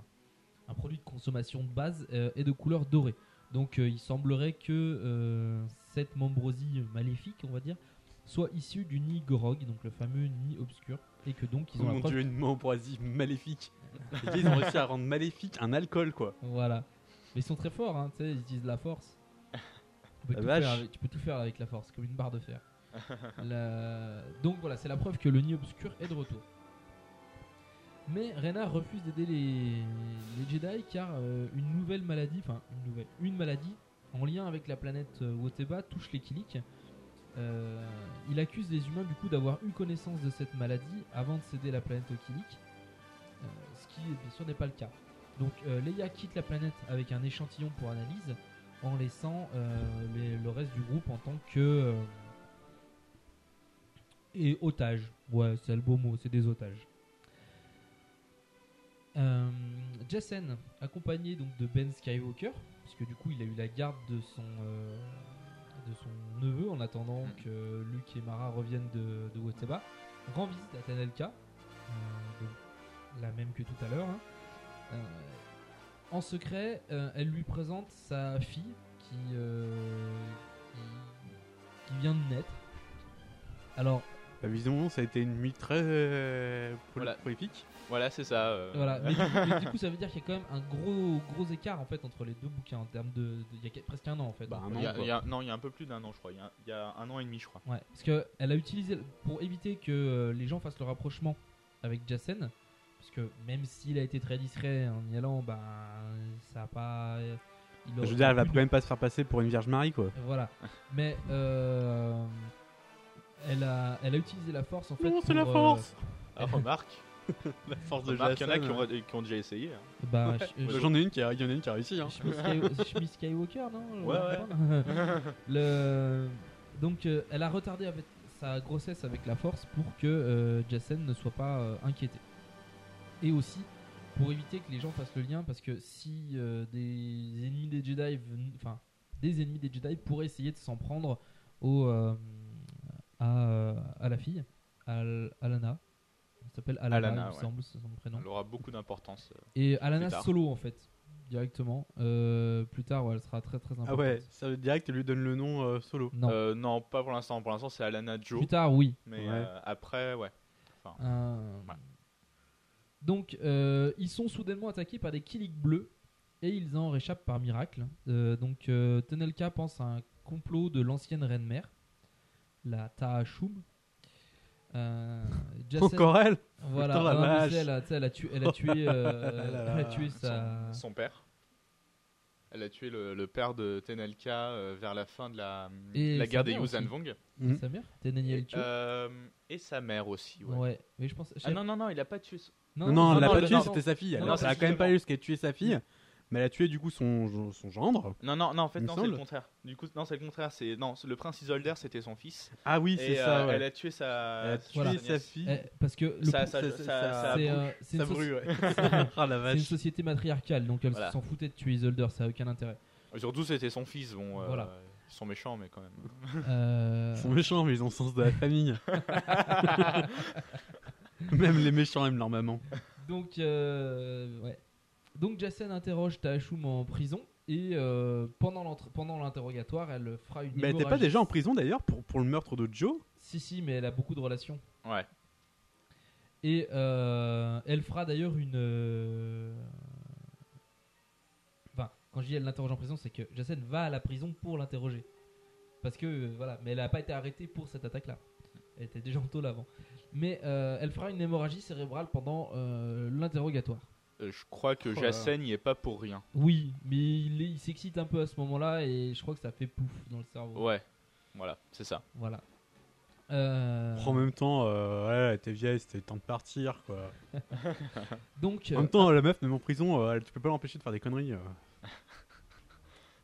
un produit de consommation de base euh, est de couleur dorée. Donc il semblerait que cette membrosie maléfique, on va dire, soit issue du nid Grog, donc le fameux nid obscur, et que donc ils Oh ont la mon preuve- dieu, une membrosie maléfique. Gars, ils ont réussi à rendre maléfique un alcool quoi. Voilà. Mais ils sont très forts, hein, tu sais, ils utilisent la force. Tu peux, La tout vache. faire avec, tu peux tout faire avec la force, comme une barre de fer. La- Donc voilà, c'est la preuve que le nid obscur est de retour. Mais Rena refuse d'aider les, les Jedi car euh, une nouvelle maladie, enfin une nouvelle, une maladie en lien avec la planète euh, Woteba touche les Killik. Euh, il accuse les humains du coup d'avoir eu connaissance de cette maladie avant de céder la planète aux Killik, euh, ce qui bien sûr n'est pas le cas. Donc euh, Leia quitte la planète avec un échantillon pour analyse en laissant euh, le reste du groupe en tant que et otage. Ouais, c'est le beau mot, c'est des otages. Jason, accompagné donc de Ben Skywalker, puisque du coup il a eu la garde de son, de son neveu en attendant que Luke et Mara reviennent de, de rend visite à Tanelka, euh, donc la même que tout à l'heure. hein. Euh, en secret, euh, elle lui présente sa fille qui, euh, qui, qui vient de naître. Alors, visiblement, ça a été une nuit très euh, Voilà. prolifique. Voilà, c'est ça. euh. Voilà, mais du, mais du coup, ça veut dire qu'il y a quand même un gros, gros écart en fait entre les deux bouquins en termes de. de- Il y a presque un an en fait. Bah, Donc, Il y a- il y a- non, il y a un peu plus d'un an, je crois. Il y a, il y a un an et demi, je crois. Ouais, parce que elle a utilisé pour éviter que euh, les gens fassent le rapprochement avec Jassen, parce que même s'il a été très discret en y allant, bah ça a pas. il Je veux dire, elle va quand même pas se faire passer pour une Vierge Marie, quoi. Voilà, mais euh, elle a, elle a utilisé la force en fait. Non, c'est la euh, force. Ah, remarque. La force de Remarque, il y en a Jason, qui ont, euh. qui ont déjà essayé. hein. Bah, je- Bah, je- J'en ai une qui a, il y en a une qui a réussi. Hein. Shmi Sky- Shmi Skywalker, non? Ouais, ouais. Le... Donc, euh, elle a retardé avec sa grossesse avec la force pour que euh, Jacen ne soit pas euh, inquiété. Et aussi pour éviter que les gens fassent le lien, parce que si euh, des ennemis des Jedi, ven- enfin, des ennemis des Jedi pourraient essayer de s'en prendre au, euh, à, euh, à la fille, Al- Alana. Elle s'appelle Alana, Alana, il me ouais. semble, c'est son prénom. Elle aura beaucoup d'importance. euh, Et Alana plus tard. solo en fait, directement. Euh, plus tard, ouais, elle sera très très importante. Ah ouais, ça veut direct, elle lui donne le nom euh, solo. Non. Euh, non, pas pour l'instant. Pour l'instant, c'est Alana Joe. Plus tard, oui. Mais Ouais. euh, après, ouais. Enfin, Euh, ouais. Donc, euh, ils sont soudainement attaqués par des Killik bleus et ils en réchappent par miracle. Euh, donc, euh, Tenelka pense à un complot de l'ancienne reine mère, la Taashum. Euh, Jacen- Encore elle Voilà, Putain, la non, mais vache. tu sais, elle, a, tu sais, elle a tué, elle a tué, euh, Là, là, elle a là. tué sa. son, son père. Elle a tué le, le père de Tenelka euh, vers la fin de la, Et la sa guerre des mère aussi. Mm. Sa mère euh, et sa mère aussi. Ouais. Ouais, mais je pense. Ah non, non, non, il a pas tué. son- Non, non, elle l'a non, pas tué, non, c'était non. sa fille. Non, Elle a quand même pas eu ce qu'elle tué sa fille, mais elle a tué du coup son, son gendre. Non, non, non, en fait, non, c'est le contraire. Du coup, non, c'est le contraire. C'est non, c'est- le prince Isolder, c'était son fils. Ah oui, Et, c'est ça, euh, ouais. Elle a tué sa. Elle a tué Voilà. sa fille. Eh, parce que le Ça- ça- ça- c'est brûle. c'est Ça une, soci- ouais. société matriarcale, donc elle Voilà. s'en foutait de tuer Isolder, ça a aucun intérêt. Surtout, c'était son fils. Bon, euh, Voilà. ils sont méchants, mais quand même. Euh, Ils sont méchants, mais ils ont le sens de la famille. Même les méchants aiment leur maman. Donc, euh, ouais. Donc Jacen interroge Taashum en prison et euh, pendant l'interrogatoire, elle fera une. Mais elle était pas déjà en prison d'ailleurs pour, pour le meurtre de Joe? Si, si, mais elle a beaucoup de relations. Ouais. Et euh, elle fera d'ailleurs une. euh, Enfin, quand je dis elle l'interroge en prison, c'est que Jacen va à la prison pour l'interroger. Parce que, euh, voilà, mais elle n'a pas été arrêtée pour cette attaque-là. Elle était déjà en tôle avant. Mais euh, elle fera une hémorragie cérébrale pendant euh, l'interrogatoire. Euh, je crois que Oh. Jacen n'y est pas pour rien. Oui, mais il, s'excite un peu à ce moment-là et je crois que ça fait pouf dans le cerveau. Ouais. Voilà, c'est ça. Voilà. Euh, En même temps, euh, ouais, elle était vieille, c'était le temps de partir quoi. Donc, En euh, même temps, la meuf, même en prison, euh, tu peux pas l'empêcher de faire des conneries. euh.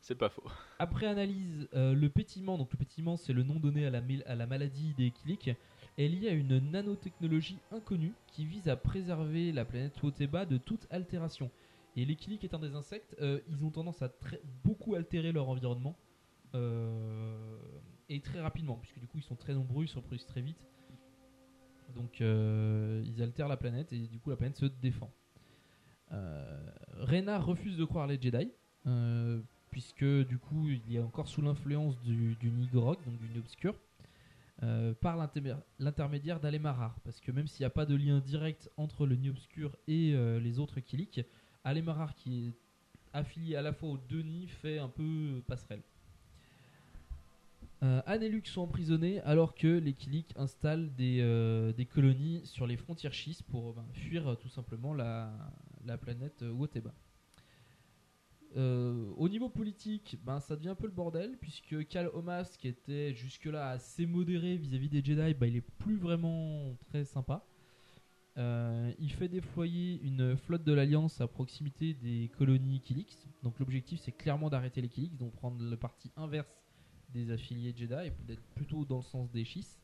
C'est pas faux. Après analyse, euh, le pétillement, donc le pétillement c'est le nom donné à la, mil- à la maladie des Killik, est lié à une nanotechnologie inconnue qui vise à préserver la planète Woteba de toute altération. Et les Killik étant des insectes, euh, ils ont tendance à beaucoup altérer leur environnement. euh, et très rapidement, puisque du coup ils sont très nombreux, ils se reproduisent très vite. Donc euh, ils altèrent la planète et du coup la planète se défend. Reyna refuse de croire les Jedi, puisque du coup il est encore sous l'influence du, du Nigrog, donc du obscur, euh, par l'intermé- l'intermédiaire d'Alemarar. Parce que même s'il n'y a pas de lien direct entre le Nez obscur et euh, les autres Killik, Alemarar qui est affilié à la fois aux deux nids fait un peu passerelle. Euh, Anne et Luke sont emprisonnés alors que les Killik installent des, euh, des colonies sur les frontières schistes pour ben, fuir tout simplement la, la planète Woteba. Euh, au niveau politique, ben, ça devient un peu le bordel puisque Cal Omas, qui était jusque-là assez modéré vis-à-vis des Jedi, ben, il est plus vraiment très sympa. Euh, il fait déployer une flotte de l'Alliance à proximité des colonies Kilix. Donc l'objectif c'est clairement d'arrêter les Kilix, donc prendre le parti inverse des affiliés Jedi et d'être plutôt dans le sens des Chiss.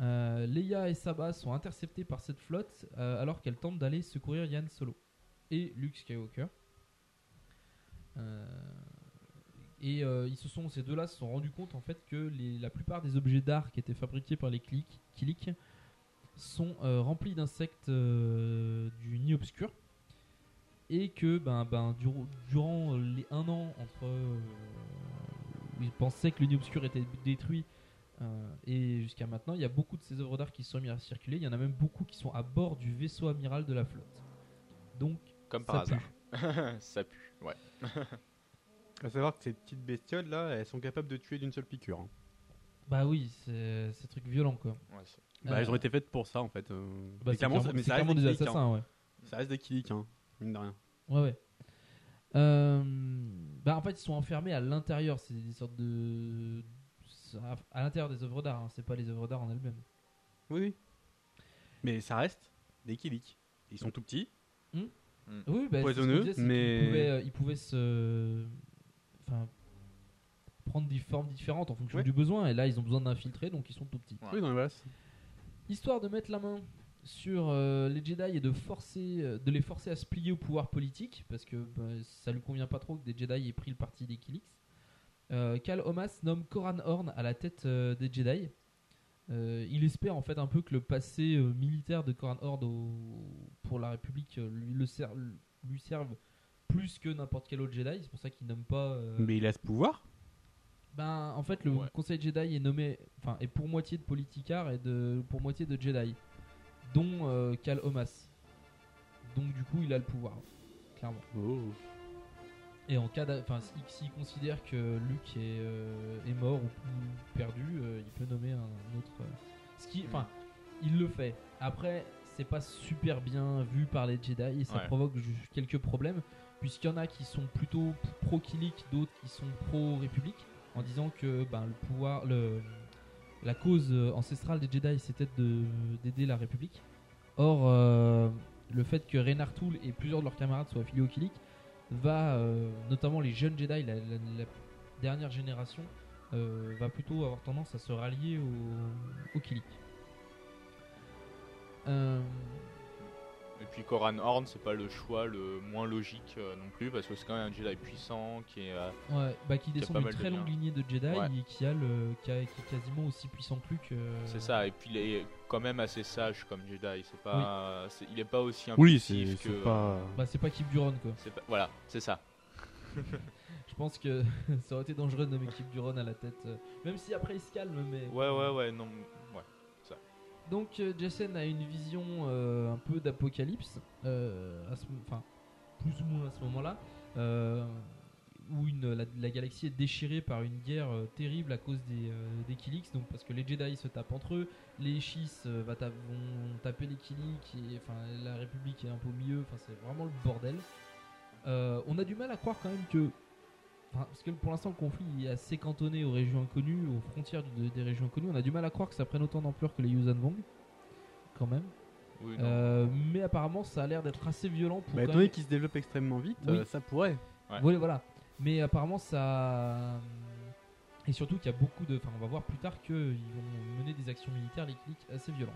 Euh, Leia et Saba sont interceptés par cette flotte alors qu'elles tentent d'aller secourir Yann Solo et Luke Skywalker. Euh, Et euh, ils se sont, ces deux-là se sont rendus compte en fait que les- la plupart des objets d'art qui étaient fabriqués par les Kilik, Kilik sont euh, remplis d'insectes euh, du nid obscur. Et que ben, ben, dur- durant les un an entre euh, où ils pensaient que le nid obscur était détruit euh, et jusqu'à maintenant, il y a beaucoup de ces œuvres d'art qui se sont mis à circuler. Il y en a même beaucoup qui sont à bord du vaisseau amiral de la flotte. Donc, Comme par ça hasard. pue. ça pue, ouais. À savoir que ces petites bestioles là, elles sont capables de tuer d'une seule piqûre. hein. Bah oui, c'est c'est truc violent quoi. Bah, Euh, elles ont été faites pour ça en fait. euh. Bah, Mais c'est clairement, clairement- mais c'est ça reste clairement des Kilik, assassins, hein. ouais. Ça reste des Kilik, hein, mine de rien. Ouais, ouais. Euh, bah en fait, ils sont enfermés à l'intérieur. C'est des sortes de. À l'intérieur des œuvres d'art, hein, c'est pas les œuvres d'art en elles-mêmes. Oui, oui. Mais ça reste des Kilik. Ils sont tout petits. Hmm. Oui, bah, poisonneux, qu'ils mais euh, ils pouvaient se. Enfin. Prendre des formes différentes en fonction Ouais. du besoin. Et là, ils ont besoin d'infiltrer, donc ils sont tout petits. Oui, non, mais voilà, c'est- Histoire de mettre la main sur euh, les Jedi et de forcer, euh, de les forcer à se plier au pouvoir politique, parce que bah, ça lui convient pas trop que des Jedi aient pris le parti des Kilix. Euh, Cal Omas nomme Koran Horn à la tête euh, des Jedi. Euh, il espère en fait un peu que le passé euh, militaire de Koran Horn au- pour la République euh, lui, le ser- lui serve plus que n'importe quel autre Jedi. C'est pour ça qu'il nomme pas. euh, Mais il a ce pouvoir? ben, en fait, le Ouais. Conseil Jedi est nommé, enfin, est pour moitié de politicars et de, pour moitié de Jedi, dont euh, Cal Omas. Donc, du coup, il a le pouvoir, clairement. Oh. Et en cas, enfin, s'il considère que Luke est, euh, est mort ou, perdu, euh, il peut nommer un, un autre. euh, ce qui, enfin, il le fait. Après, c'est pas super bien vu par les Jedi et ça Ouais. provoque quelques problèmes, puisqu'il y en a qui sont plutôt pro Kilik, d'autres qui sont pro République, en disant que ben, le pouvoir, le, la cause ancestrale des Jedi, c'était de- d'aider la République. Or, le fait que Reynard Tool et plusieurs de leurs camarades soient affiliés au Kilik va, euh, notamment les jeunes Jedi, la, dernière génération, euh, va plutôt avoir tendance à se rallier au, au Kilik. Et puis Koran Horn, c'est pas le choix le moins logique euh, non plus, parce que c'est quand même un Jedi puissant qui est. euh, ouais, bah, qui a descend d'une très longue lignée de Jedi Ouais. et qui, a le, qui, a- qui est quasiment aussi puissant que Luke. euh, C'est ça, et puis il est quand même assez sage comme Jedi. C'est pas, c'est- il est pas aussi Oui, impulsif c'est- que. c'est pas- Bah, c'est pas Kip Duron quoi. c'est pas- Voilà, c'est ça. Je pense que ça aurait été dangereux de nommer Kip Duron à la tête. euh, même si après il se calme, mais. Ouais, ouais, ouais, non. Donc euh, Jason a une vision euh, un peu d'apocalypse, euh, enfin plus ou moins à ce moment-là, où la, la galaxie est déchirée par une guerre terrible à cause des, des Kilix, donc parce que les Jedi se tapent entre eux, les ta- vont taper les Kilix, et enfin la République est un peu au milieu, c'est vraiment le bordel. On a du mal à croire quand même que parce que pour l'instant le conflit est assez cantonné aux régions inconnues, aux frontières de- des régions inconnues. On a du mal à croire que ça prenne autant d'ampleur que les Yuuzhan Vong, quand même. Oui. Euh, mais apparemment ça a l'air d'être assez violent pour. Bah, étant donné même- qu'il se développe extrêmement vite, Oui. euh, ça pourrait. Ouais, voilà. Mais apparemment ça. Et surtout qu'il y a beaucoup de. Enfin, on va voir plus tard qu'ils vont mener des actions militaires, les clics, assez violentes.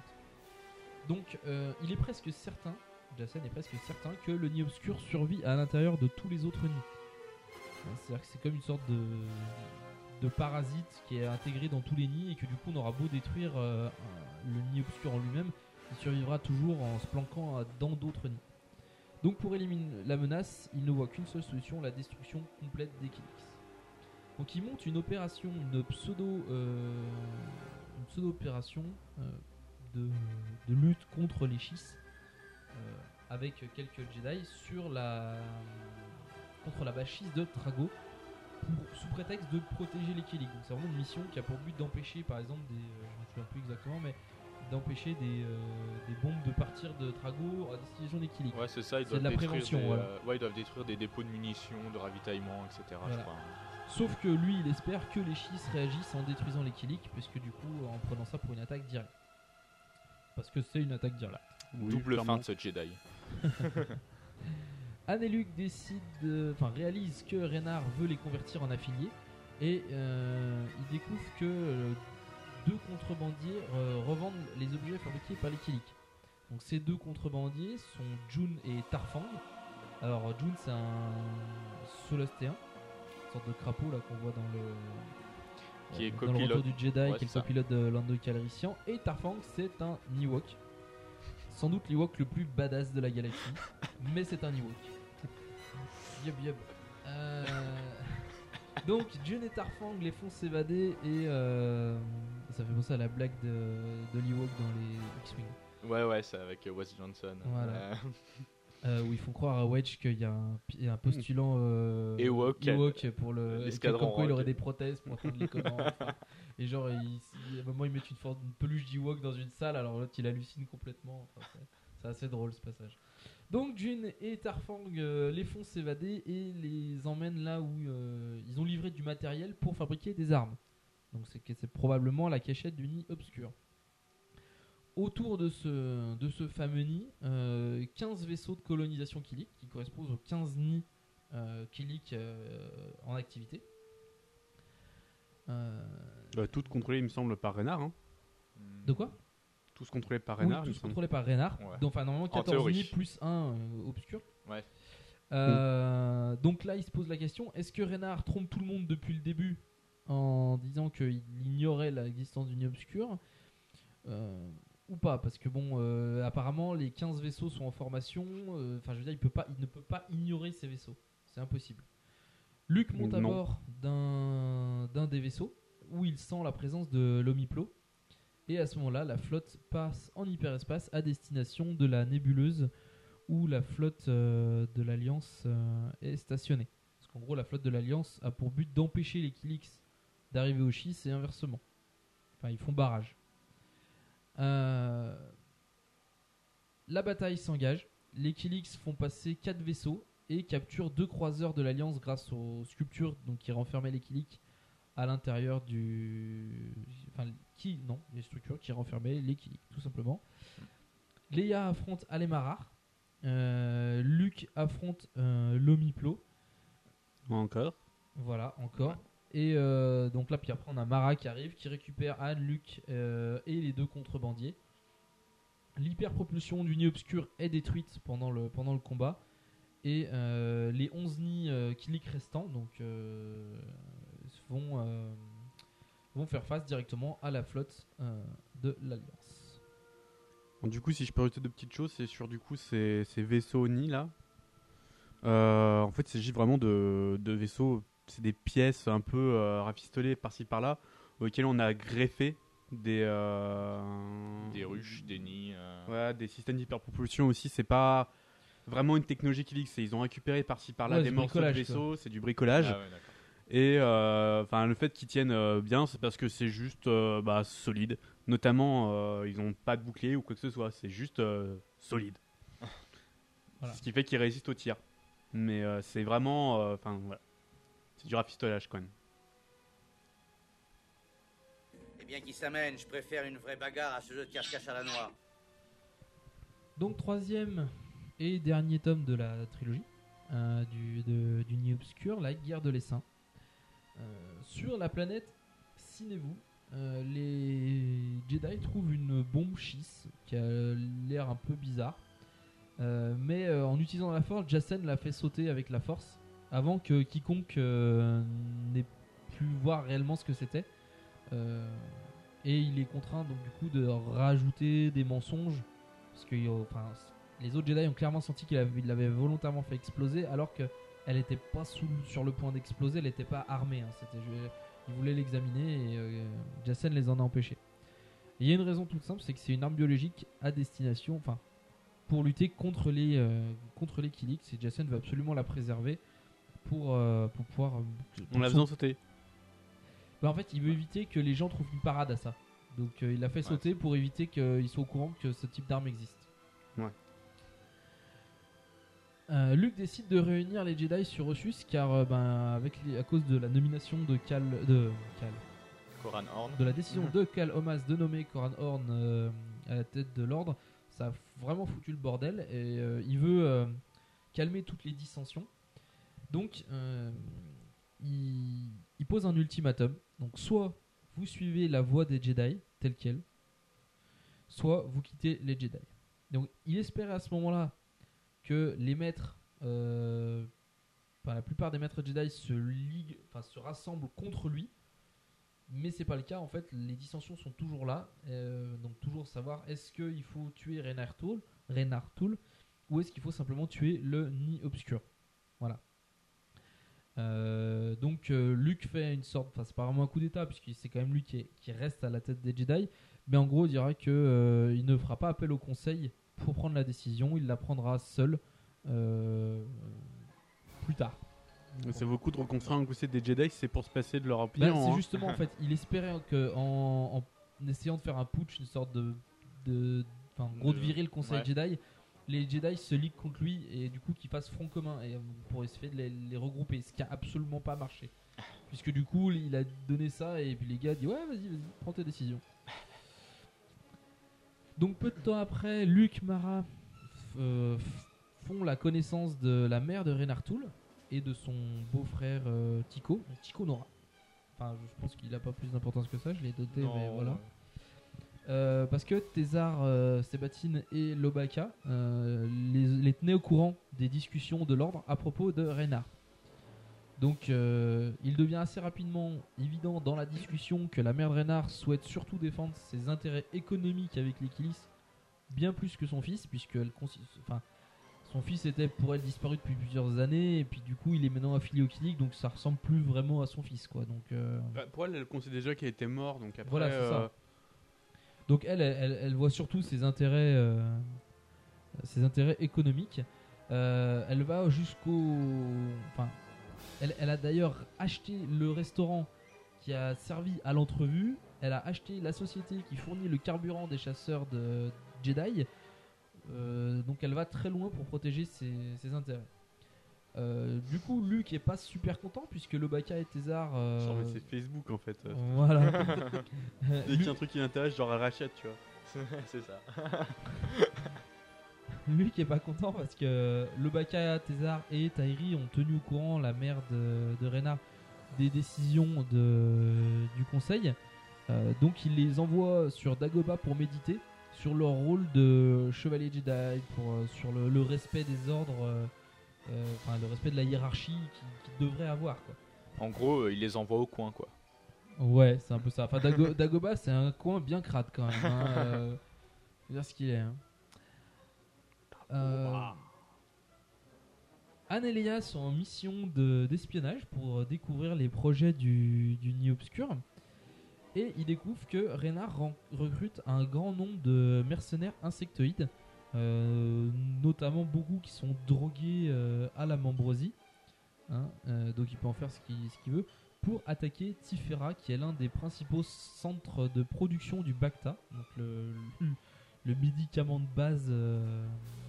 Donc, euh, il est presque certain, Jason est presque certain que le nid obscur survit à l'intérieur de tous les autres nids. C'est-à-dire que c'est comme une sorte de, de parasite qui est intégré dans tous les nids et que du coup on aura beau détruire euh, le nid obscur en lui-même, il survivra toujours en se planquant euh, dans d'autres nids. Donc pour éliminer la menace, il ne voit qu'une seule solution, la destruction complète des Kilix. Donc il monte une opération, une pseudo, euh, une pseudo opération euh, de, de lutte contre les Chiss euh, avec quelques Jedi sur la contre la base Chiss de Trago pour- sous prétexte de protéger les Kilix. Donc c'est vraiment une mission qui a pour but d'empêcher par exemple des, euh, je me souviens plus exactement, mais d'empêcher des, euh, des bombes de partir de Trago à destination des Kilix. Ouais, c'est ça, ils doivent de la détruire prévention, des, voilà. euh, ouais, ils doivent détruire des dépôts de munitions, de ravitaillement, etc. je crois. Sauf que lui, il espère que les Chiss réagissent en détruisant les Killik, puisque du coup, en prenant ça pour une attaque directe. Parce que c'est une attaque directe. Double fin de ce Jedi. Anne et Luke décident, de- enfin réalisent que Reynard veut les convertir en affiliés, et euh, ils découvrent que euh, deux contrebandiers euh, revendent les objets fabriqués par les Killik. Donc ces deux contrebandiers sont Jun et Tarfang. Alors Jun c'est un Solastéen, sans sorte de crapaud là qu'on voit dans le Qui est dans le retour du Jedi, Ouais, qui est le copilote de Lando Calrissian. Et Tarfang, c'est un Ewok. Sans doute l'Ewok le plus badass de la galaxie, mais c'est un Ewok. Yup, yup. Euh, Donc, June et Tarfang les font s'évader et euh, ça fait penser à la blague de, dans les X-Wing. Ouais, ouais, c'est avec euh, Wes Johnson. Voilà. Euh, où ils font croire à Wedge qu'il y a un, pi- un postulant euh, Ewok, Ewok pour le l'escadron comme il aurait des prothèses pour attendre les commandes. enfin. et genre, il, il- à un moment, ils mettent une, une peluche d'Ewok dans une salle, alors l'autre il hallucine complètement. Enfin, c'est assez drôle ce passage. Donc June et Tarfang euh, les font s'évader et les emmènent là où euh, ils ont livré du matériel pour fabriquer des armes. Donc c'est que c'est probablement la cachette du nid obscur. Autour de ce, de ce fameux nid, euh, 15 vaisseaux de colonisation Kilik qui correspondent aux 15 nids euh, Kilik en activité. Euh, toutes contrôlées, il me semble, par Renard. hein. de quoi? Tous contrôlés par Oui, me tous contrôlés par. Ouais. Donc, enfin, normalement, En 14 théorie. nids plus 1 obscur. Ouais. Euh, Donc là, il se pose la question est-ce que Renard trompe tout le monde depuis le début en disant qu'il ignorait l'existence du nid obscur Euh, ou pas? Parce que bon, euh, apparemment, les 15 vaisseaux sont en formation. euh, Enfin, je veux dire, il, peut pas, il ne peut pas ignorer ces vaisseaux. C'est impossible. Luke monte à bord d'un d'un des vaisseaux où il sent la présence de l'Omiplo. Et à ce moment-là, la flotte passe en hyperespace à destination de la nébuleuse où la flotte euh, de l'Alliance euh, est stationnée. Parce qu'en gros, la flotte de l'Alliance a pour but d'empêcher les Kilix d'arriver au Schiste et inversement. Enfin, ils font barrage. Euh, La bataille s'engage. Les Kilix font passer 4 vaisseaux et capturent deux croiseurs de l'Alliance grâce aux sculptures donc, qui renfermaient les Kilix à l'intérieur du. Enfin, qui. Non, les structures qui renfermaient les Kilix, tout simplement. Leia affronte Alemarar. Euh, Luke affronte euh, Lomiplo. Encore. Voilà, encore. Et euh, donc là, puis après, on a Mara qui arrive, qui récupère Anne, Luke euh, et les deux contrebandiers. L'hyperpropulsion du nid obscur est détruite pendant le, pendant le combat. Et les 11 nids Kilik restants donc, vont, euh, vont faire face directement à la flotte euh, de l'Alliance. Bon, du coup, si je peux rajouter deux petites choses, c'est sur du coup ces, ces vaisseaux Ni là. Euh, en fait, il s'agit vraiment de, de vaisseaux, c'est des pièces un peu euh, rafistolées par-ci par-là, auxquelles on a greffé des euh, Des ruches, des nids. euh. Ouais, des systèmes d'hyperpropulsion aussi. C'est pas vraiment une technologie qui c'est ils ont récupéré par-ci par-là Ouais, des morceaux de vaisseaux, c'est du bricolage. Ah ouais, d'accord. Et euh, enfin, le fait qu'ils tiennent euh, bien, c'est parce que c'est juste euh, bah, solide. Notamment, euh, ils n'ont pas de bouclier ou quoi que ce soit. C'est juste euh, solide. Voilà. Ce qui fait qu'ils résistent au tir. Mais euh, c'est vraiment, euh, enfin voilà, c'est du rafistolage quand même. Eh bien, qui s'amène, je préfère une vraie bagarre à ce jeu de cache-cache à la noix. Donc troisième et dernier tome de la trilogie euh, du, de- du Nid Obscur, la guerre de l'essaim. Euh, sur la planète Cinévou, euh, les Jedi trouvent une bombe schiste qui a l'air un peu bizarre. Euh, mais en utilisant la force, Jacen l'a fait sauter avec la force avant que quiconque n'ait pu voir réellement ce que c'était. Et il est contraint donc du coup de rajouter des mensonges parce que les autres Jedi ont clairement senti qu'il avait- il l'avait volontairement fait exploser alors qu'elle n'était pas sous, sur le point d'exploser, elle n'était pas armée. hein. C'était, je- il voulait l'examiner et euh, Jacen les en a empêchés. Et Il y a une raison toute simple, c'est que c'est une arme biologique à destination, enfin, pour lutter contre les, euh, contre les Kilix. Et Jacen veut absolument la préserver pour, euh, pour pouvoir. On l'a son- besoin sauter. bah, en fait, il veut éviter que les gens trouvent une parade à ça. Donc il l'a fait sauter pour éviter qu'ils soient au courant que ce type d'arme existe. Ouais. Euh, Luke décide de réunir les Jedi sur Ossus car euh, ben, avec les- à cause de la nomination de Cal de Cal Coran Horn. de la décision de Cal Omas de nommer Coran Horn euh, à la tête de l'ordre, ça a vraiment foutu le bordel et euh, il veut euh, calmer toutes les dissensions. Donc euh, il, il pose un ultimatum. Donc soit vous suivez la voie des Jedi telle qu'elle, soit vous quittez les Jedi. Donc il espérait à ce moment-là les maîtres, euh, la plupart des maîtres Jedi se liguent, enfin se rassemblent contre lui. Mais c'est pas le cas en fait, les dissensions sont toujours là, euh, donc toujours savoir est-ce qu'il faut tuer Reynard Tool, Reynard Tool ou est-ce qu'il faut simplement tuer le nid obscur? Voilà. Euh, donc euh, Luke fait une sorte, enfin c'est pas vraiment un coup d'état puisque c'est quand même lui qui, est- qui reste à la tête des Jedi, mais en gros dira que euh, il ne fera pas appel au Conseil pour prendre la décision, il la prendra seul euh, plus tard. C'est beaucoup de reconstruire un coup des Jedi, c'est pour se passer de leur Bah, opinion. c'est hein. justement en fait, il espérait que en, en essayant de faire un putsch, une sorte de, de en gros de De- virer le Conseil ouais. Jedi, les Jedi se liguent contre lui et du coup qu'ils fassent front commun et euh, pour essayer de les, les regrouper, ce qui a absolument pas marché, puisque du coup il a donné ça et puis les gars disent ouais vas-y vas-y prends tes décisions. Donc peu de temps après, Luke Mara euh, font la connaissance de la mère de Reynard Tool et de son beau-frère euh, Tico, Tico Nora. Enfin, je pense qu'il n'a pas plus d'importance que ça, je l'ai doté, Non, mais voilà. ouais. Euh, parce que Thésar, euh, Sébatine et Lobaka euh, les, les tenaient au courant des discussions de l'ordre à propos de Reynard. Donc euh, il devient assez rapidement évident dans la discussion que la mère de Reynard souhaite surtout défendre ses intérêts économiques avec les Kilis bien plus que son fils, puisque elle consi- enfin, son fils était pour elle disparu depuis plusieurs années, et puis du coup il est maintenant affilié au Kilik, donc ça ressemble plus vraiment à son fils quoi. Donc euh, Bah, pour elle, elle considère déjà qu'il était mort, donc après. voilà, c'est euh, ça. Donc elle, elle, elle- elle voit surtout ses intérêts, euh, ses intérêts économiques. Euh, elle va jusqu'au, enfin, elle, elle a d'ailleurs acheté le restaurant qui a servi à l'entrevue. Elle a acheté la société qui fournit le carburant des chasseurs de Jedi. Euh, donc elle va très loin pour protéger ses, ses intérêts. Euh, du coup, Luke est pas super content puisque Lobaka et Thésar. euh, Genre, mais c'est Facebook en fait. Voilà. Dès qu'il y a un truc qui l'intéresse, genre elle rachète, tu vois. c'est ça. Luke est pas content parce que Lobaka, Thésar et Tairi ont tenu au courant la mère de, de Rena des décisions de, du conseil. Euh, donc il les envoie sur Dagoba pour méditer sur leur rôle de chevalier Jedi, pour, euh, sur le, le respect des ordres, euh, enfin le respect de la hiérarchie qu'ils qu'ils devraient avoir. Quoi. En gros, il les envoie au coin, quoi. Ouais, c'est un peu ça. Enfin, Dago- Dagoba, c'est un coin bien crade quand même. Hein. dire ce qu'il est. hein. Euh, Anne et sont en mission de- d'espionnage pour découvrir les projets du, Nid Obscur. Et ils découvrent que Reynard recrute un grand nombre de mercenaires insectoïdes, euh, notamment beaucoup qui sont drogués euh, à la membrosie. Hein, euh, donc il peut en faire ce qu'il veut pour attaquer Tifera qui est l'un des principaux centres de production du Bacta le, le médicament de base euh,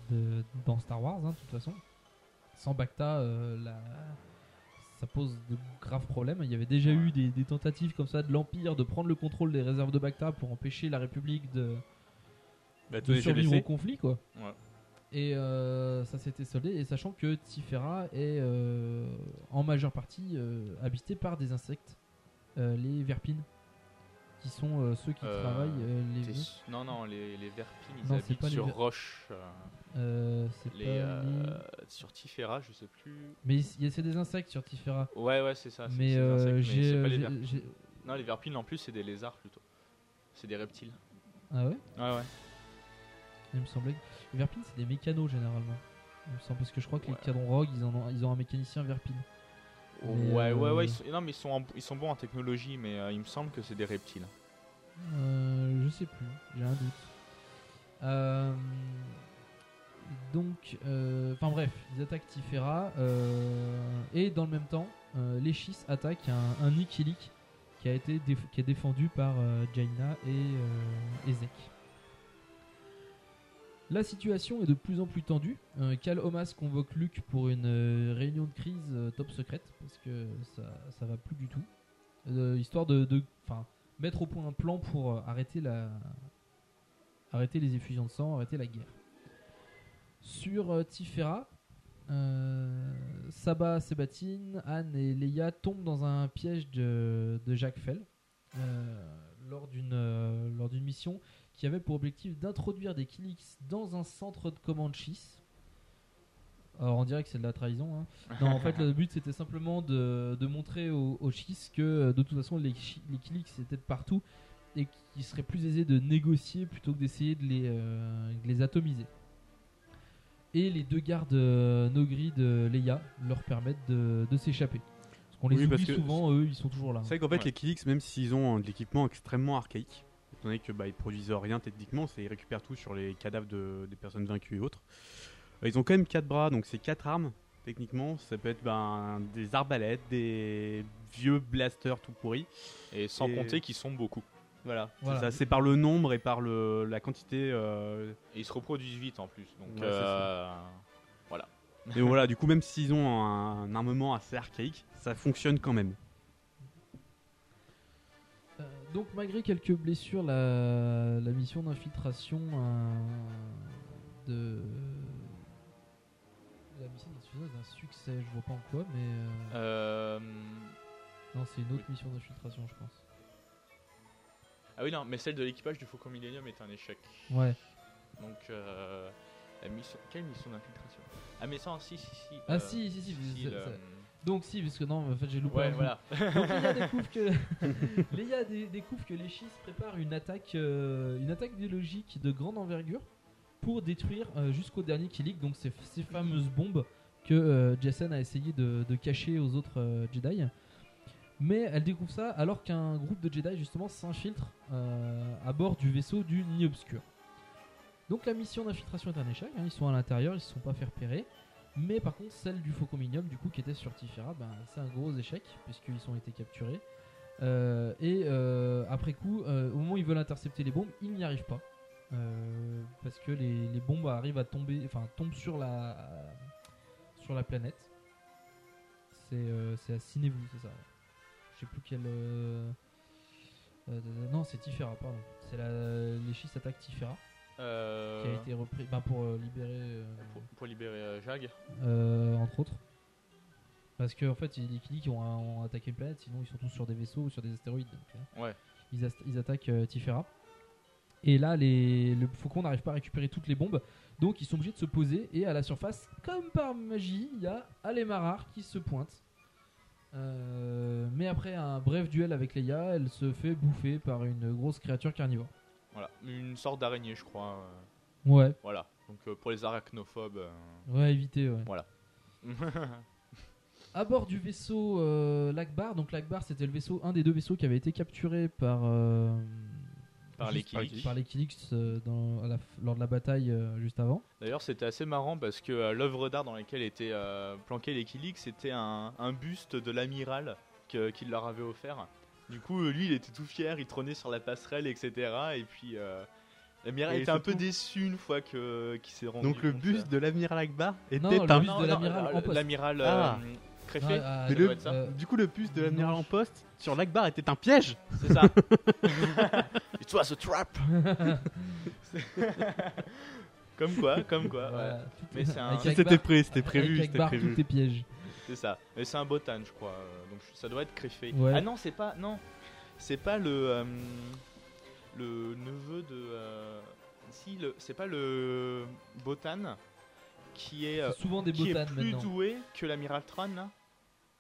de- dans Star Wars hein, de toute façon. Sans Bacta euh, la- ça pose de graves problèmes. Il y avait déjà eu des, des tentatives comme ça de l'Empire de prendre le contrôle des réserves de Bacta pour empêcher la République de, Bah, de survivre au conflit quoi. Ouais. et euh, ça s'était soldé, et sachant que Tifera est en majeure partie habité par des insectes, les verpines, qui sont euh, ceux qui Euh, travaillent euh, les. Non, non, les, les verpines, ils Non, habitent sur ver- Roche. c'est les, pas Sur Tifera, je sais plus. Mais il y a- c'est des insectes sur Tifera. Ouais, ouais, c'est ça. c'est- Mais des c'est pas les j'ai- verpines. j'ai- Non, les verpines en plus, c'est des lézards plutôt. C'est des reptiles. Ah ouais? Ouais, ouais. Il me semblait. que- Les verpines, c'est des mécanos généralement. Il me semble, parce que je crois que les cadons rogues, ils, en ont, ils ont un mécanicien verpine. Mais, ouais, ouais, euh, ouais. Ils sont, non, mais ils sont, en- ils sont bons en technologie, mais euh, il me semble que c'est des reptiles. Euh, je sais plus, j'ai un doute. Euh, donc, euh, enfin bref, ils attaquent Tifera et dans le même temps, les Schis attaquent un, un Nikilik qui a été qui est défendu par Jaina et Ezek. La situation est de plus en plus tendue. Euh, Cal Omas convoque Luke pour une euh, réunion de crise euh, top secrète parce que ça, ça va plus du tout. Euh, histoire de, mettre au point un plan pour euh, arrêter la, arrêter les effusions de sang, arrêter la guerre. Sur euh, Tifera, euh, Saba, Sébatine, Anne et Leia tombent dans un piège de, Jacques Fell euh, euh, lors d'une mission qui avait pour objectif d'introduire des Kilix dans un centre de commande Schiss. Alors on dirait que c'est de la trahison. hein. Non, en fait, le but c'était simplement de, de montrer aux, aux Chiss que euh, de toute façon les, les Kilix étaient de partout et qu'il serait plus aisé de négocier plutôt que d'essayer de les, euh, de les atomiser. Et les deux gardes euh, Nogri de Leia leur permettent de, de s'échapper. Parce qu'on les Oui, oublie souvent, eux ils sont toujours là. C'est vrai qu'en fait, les Kilix, même s'ils ont de l'équipement extrêmement archaïque, étant donné que bah, ils produisent rien techniquement, c'est ils récupèrent tout sur les cadavres de, des personnes vaincues et autres. Ils ont quand même quatre bras, donc c'est quatre armes. Techniquement, ça peut être ben, des arbalètes, des vieux blasters tout pourris. Et sans compter qu'ils sont beaucoup. Voilà, c'est Voilà. ça, c'est par le nombre et par le, la quantité. euh, Et ils se reproduisent vite en plus. Donc Ouais, euh, voilà. Et voilà, du coup, même s'ils ont un, un armement assez archaïque, ça fonctionne quand même. Donc malgré quelques blessures, la, la mission d'infiltration euh, de la mission d'infiltration est un succès. Je vois pas en quoi, mais euh, Euh, non, c'est une autre mission d'infiltration, je pense. Ah oui, non, mais celle de l'équipage du Faucon Millennium est un échec. Ouais. Donc, euh, la mission... quelle mission d'infiltration? Ah, mais ça, si, si, si. Ah euh, si, si, si. si, ça- Donc si, parce que non, en fait j'ai loupé. Ouais, un voilà. Donc Léa découvre que Léa dé- découvre que les Chiss préparent une attaque, euh, une attaque biologique de grande envergure pour détruire euh, jusqu'au dernier Killik, donc ces, ces fameuses bombes que euh, Jason a essayé de, de cacher aux autres Jedi. Mais elle découvre ça alors qu'un groupe de Jedi justement s'infiltre à bord du vaisseau du Nid Obscur. Donc la mission d'infiltration est un échec, hein, ils sont à l'intérieur, ils se sont pas fait repérer. Mais par contre, celle du Faucon Millennium, du coup, qui était sur Tifera, ben, c'est un gros échec, puisqu'ils ont été capturés. Euh, et euh, après coup, euh, au moment où ils veulent intercepter les bombes, ils n'y arrivent pas. Parce que les, les bombes arrivent à tomber, enfin, tombent sur la, sur la planète. C'est à Cinévou, c'est ça. Je sais plus quel. euh, non, c'est Tifera, pardon. C'est la, les Chiss attaquent Tifera. Euh, Qui a été repris ben, pour euh, libérer. euh, Pour, pour libérer Jag. entre autres. Parce que en fait, les Killik ont, ont attaqué une planète, sinon ils sont tous sur des vaisseaux ou sur des astéroïdes. donc, Ouais. Ils, attaquent Tifera. Et là, les, le Faucon n'arrive pas à récupérer toutes les bombes, donc ils sont obligés de se poser. Et à la surface, comme par magie, il y a Alemarar qui se pointe. Euh, mais après un bref duel avec Leia, elle se fait bouffer par une grosse créature carnivore. Voilà, une sorte d'araignée, je crois. euh. Ouais. Voilà, donc euh, pour les arachnophobes. euh, Ouais, éviter, ouais. Voilà. à bord du vaisseau euh, l'Akbar. Donc l'Akbar, c'était le vaisseau, un des deux vaisseaux qui avait été capturé par euh, Par les Kilix. par les Kilix, euh, dans- à la f- lors de la bataille euh, juste avant. D'ailleurs, c'était assez marrant parce que euh, l'œuvre d'art dans laquelle étaient euh, planqués les Kilix, c'était un, un buste de l'amiral qu'il leur avait offert. Du coup, lui, il était tout fier, il trônait sur la passerelle, etc. Et puis, euh, l'amiral Et était un peu surtout- déçu une fois que qu'il s'est rendu. Donc le compte, buste euh, de l'amiral Akbar était Non, le un buste de l'amiral en poste. L'amiral Ah. euh, ça le- être ça. euh, du coup, le buste de l'amiral en poste sur l'Akbar était un piège. C'est ça. It was a trap. comme quoi, comme quoi. Voilà, ouais. tout- Mais c'est un. avec C'était Akbar- c'était prévu, avec c'était Akbar, prévu. tout est piège. C'est ça. Mais c'est un botan, je crois. euh, Donc ça doit être Créfé. Ouais. Ah non, c'est pas. Non, c'est pas le euh, le neveu de. euh, Si, le c'est pas le botan qui est. C'est souvent des qui est plus maintenant. doué que l'amiral Tron. là.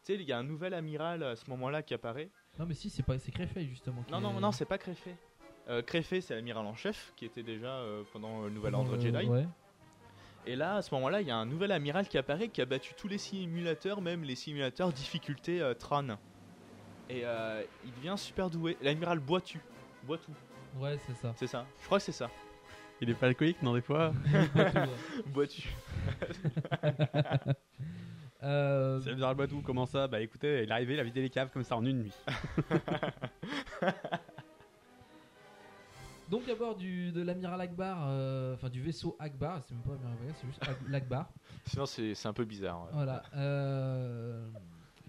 Tu sais, il y a un nouvel amiral à ce moment-là qui apparaît. Non, mais si, c'est pas, c'est Créfei justement. Non, non, est- non, c'est pas Créfé. Euh, Créfé, c'est l'amiral en chef qui était déjà pendant le Nouvel Ordre Jedi. ouais. Et là, à ce moment-là, il y a un nouvel amiral qui apparaît qui a battu tous les simulateurs, même les simulateurs difficulté euh, Tron. Et euh, il devient super doué. L'amiral Boitu. Boitou. Ouais, c'est ça. C'est ça. Je crois que c'est ça. Il est pas alcoolique, non, des fois Boitu. Euh, C'est l'amiral Badou, comment ça? Bah écoutez, il est arrivé, il a vidé les caves comme ça en une nuit. Donc à bord du, de l'amiral Akbar, euh, enfin du vaisseau Akbar, c'est même pas l'amiral Akbar, c'est juste Ak- l'Akbar. Sinon, c'est c'est un peu bizarre. ouais. Voilà. euh,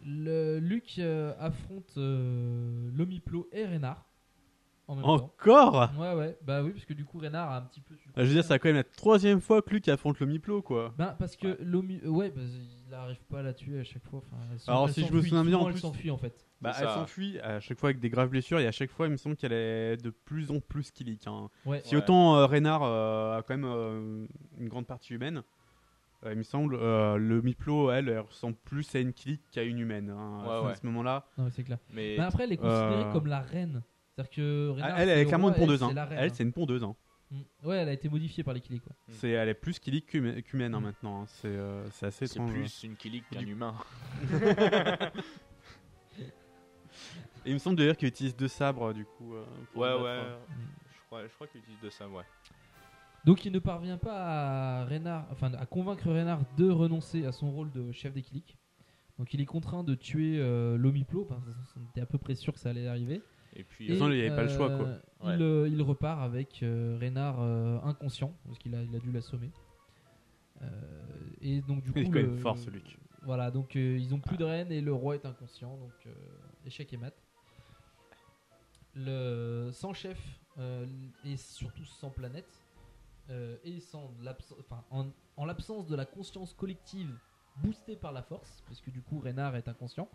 le, Luke euh, affronte euh, Lomiplo et Reynard en même temps. Encore? Ouais, ouais. Bah oui, parce que du coup, Reynard a un petit peu. su le Ah, Je veux dire, ça va quand même la troisième fois que Luke affronte le Miplo, quoi. Ben, parce que Lomi... ouais, bah, il arrive pas à la tuer à chaque fois. Enfin, elle Alors, elle si je me s'enfuit. souviens bien, elle s'enfuit en fait. Bah, elle s'enfuit à chaque fois avec des graves blessures et à chaque fois, il me semble qu'elle est de plus en plus killique. Hein. Ouais. Si Ouais. autant euh, Reynard euh, a quand même euh, une grande partie humaine, Euh, il me semble, euh, le Miplo, elle, elle ressemble plus à une Kilik qu'à une humaine. hein, Ouais, à ouais. ce moment-là. Non, mais c'est clair. Mais- Mais après, elle est considérée Euh, comme la reine. C'est-à-dire que Rhaenyra, elle, elle c'est est clairement roi, une pondeuse. Elle, hein. c'est la reine, Elle, hein. c'est une pondeuse. Hein. Mm. Ouais, elle a été modifiée par les quoi. C'est, elle est plus Kilik qu'humé- qu'humaine hein, maintenant. hein. C'est, euh, c'est assez C'est étrange. plus une Kilik qu'un humain. Et il me semble d'ailleurs qu'il utilise deux sabres du coup. euh, pour Ouais, ouais. Je crois, je crois qu'il utilise de ça, ouais. Donc il ne parvient pas à Reynard, enfin à convaincre Reynard de renoncer à son rôle de chef des Killik. Donc il est contraint de tuer euh, l'Omiplo, parce qu'on était à peu près sûr que ça allait arriver. Et puis, De toute façon, il y avait pas le choix, quoi. euh, Ouais. Il, euh, il repart avec euh, Reynard inconscient, parce qu'il a, il a dû l'assommer. Et donc du coup, Il est quand même le- fort, ce Luc. Voilà, donc euh, ils ont plus de reine et le roi est inconscient, donc euh, échec et mat. Le sans chef euh, et surtout sans planète et sans enfin, en, en l'absence de la conscience collective boostée par la force, parce que du coup Reynard est inconscient.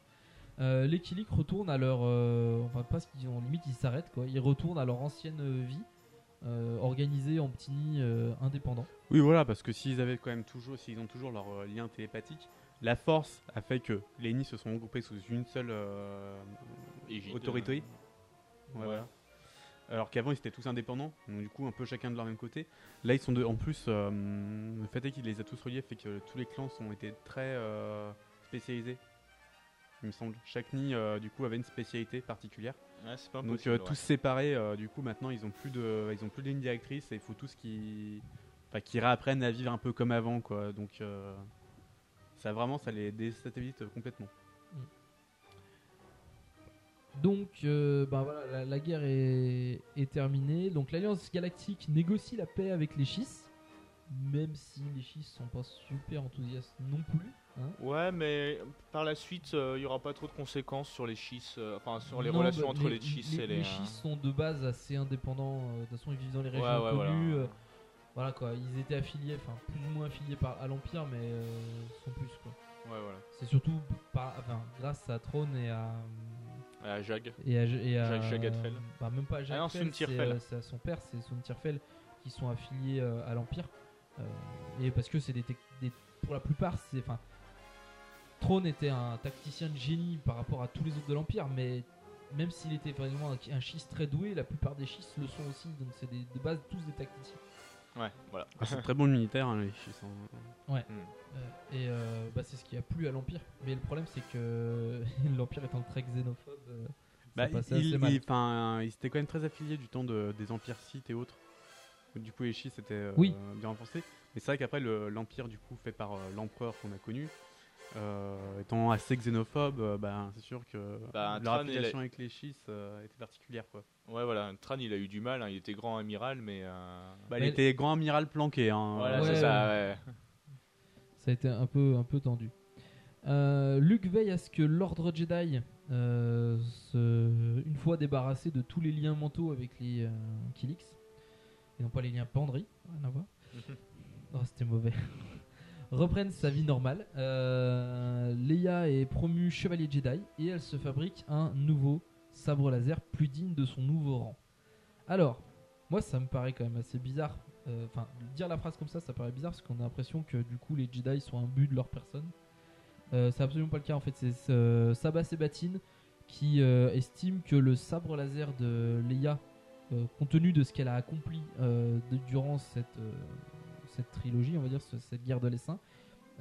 Euh, les Killik retournent à leur, euh, enfin pas ce qu'ils ont limite ils s'arrêtent quoi, ils retournent à leur ancienne vie euh, organisée en petits nids euh, indépendants. Oui, voilà, parce que s'ils avaient quand même toujours, s'ils ont toujours leur euh, lien télépathique, la force a fait que les nids se sont regroupés sous une seule euh, Égide, autorité. euh, Ouais, ouais. voilà. Alors qu'avant ils étaient tous indépendants, donc du coup un peu chacun de leur même côté. Là ils sont de, en plus, euh, le fait est qu'il les a tous reliés fait que tous les clans sont été très euh, spécialisés. Il me semble. Chaque nid euh, du coup avait une spécialité particulière. Ouais, c'est pas donc euh, ouais. tous séparés, euh, du coup maintenant ils ont plus de, ils ont plus de ligne directrice et il faut tous qui, enfin qui réapprennent à vivre un peu comme avant quoi. Donc euh, ça vraiment ça les déstabilise complètement. Donc, euh, bah voilà, la, la guerre est, est terminée. Donc, l'Alliance Galactique négocie la paix avec les Schistes, même si les Schistes sont pas super enthousiastes non plus. hein. Ouais, mais par la suite, euh, il y aura pas trop de conséquences sur les schistes, euh, enfin sur les Non, relations bah, entre les, schistes et les. les euh, schistes sont de base assez indépendants. euh, de toute façon, ils vivent dans les régions Ouais, ouais, connues. voilà. euh, voilà quoi, ils étaient affiliés, enfin plus ou moins affiliés par, à l'Empire, mais euh, sans plus quoi. Ouais, voilà. C'est surtout par, enfin, grâce à Throne et à. À Jag. Et à, et à- Jagadfell. Bah, même pas à Ah Jagadfell, euh, c'est à son père, c'est Suntirfell qui sont affiliés euh, à l'Empire. Euh, et parce que c'est des, des- Pour la plupart, c'est. Enfin. Throne était un tacticien de génie par rapport à tous les autres de l'Empire, mais même s'il était vraiment un, un schiste très doué, la plupart des schistes le sont aussi, donc c'est des, de base tous des tacticiens. Ouais, voilà. Ah, c'est très bon militaire hein, les Schistes, hein. Ouais. Hmm. Euh, et euh, bah, c'est ce qui a plu à l'Empire. Mais le problème, c'est que l'Empire étant très xénophobe, euh, Bah, il, assez mal. il- étaient quand même très affiliés du temps de- des empires scythes et autres. Du coup, les schistes étaient euh, Oui. bien renforcés. Mais c'est vrai qu'après, le- l'empire, du coup, fait par euh, l'empereur qu'on a connu, euh, étant assez xénophobe, euh, bah, c'est sûr que Bah, leur Tran, il a- affiliation avec les euh, était particulière. Quoi. Ouais, voilà. Tran, il a eu du mal. hein, Il était grand amiral, mais. euh, Bah, il était grand amiral planqué. Hein, Voilà, Ouais, c'est ça. ouais. Ça a été un peu, un peu tendu. Euh, Luke veille à ce que l'ordre Jedi, euh, se- une fois débarrassé de tous les liens mentaux avec les euh, Kilix, et non pas les liens Pandry, rien à voir. oh, c'était mauvais. Reprenne sa vie normale. Euh, Leia est promue chevalier Jedi et elle se fabrique un nouveau sabre laser plus digne de son nouveau rang. Alors, moi ça me paraît quand même assez bizarre. Euh, Enfin, dire la phrase comme ça, ça paraît bizarre parce qu'on a l'impression que du coup les Jedi sont un but de leur personne. Euh, c'est absolument pas le cas en fait. C'est Sabah Sebatine qui euh, estime que le sabre laser de Leia, compte tenu de ce qu'elle a accompli euh, de- durant cette, euh, cette trilogie, on va dire, ce- cette guerre de l'essaim,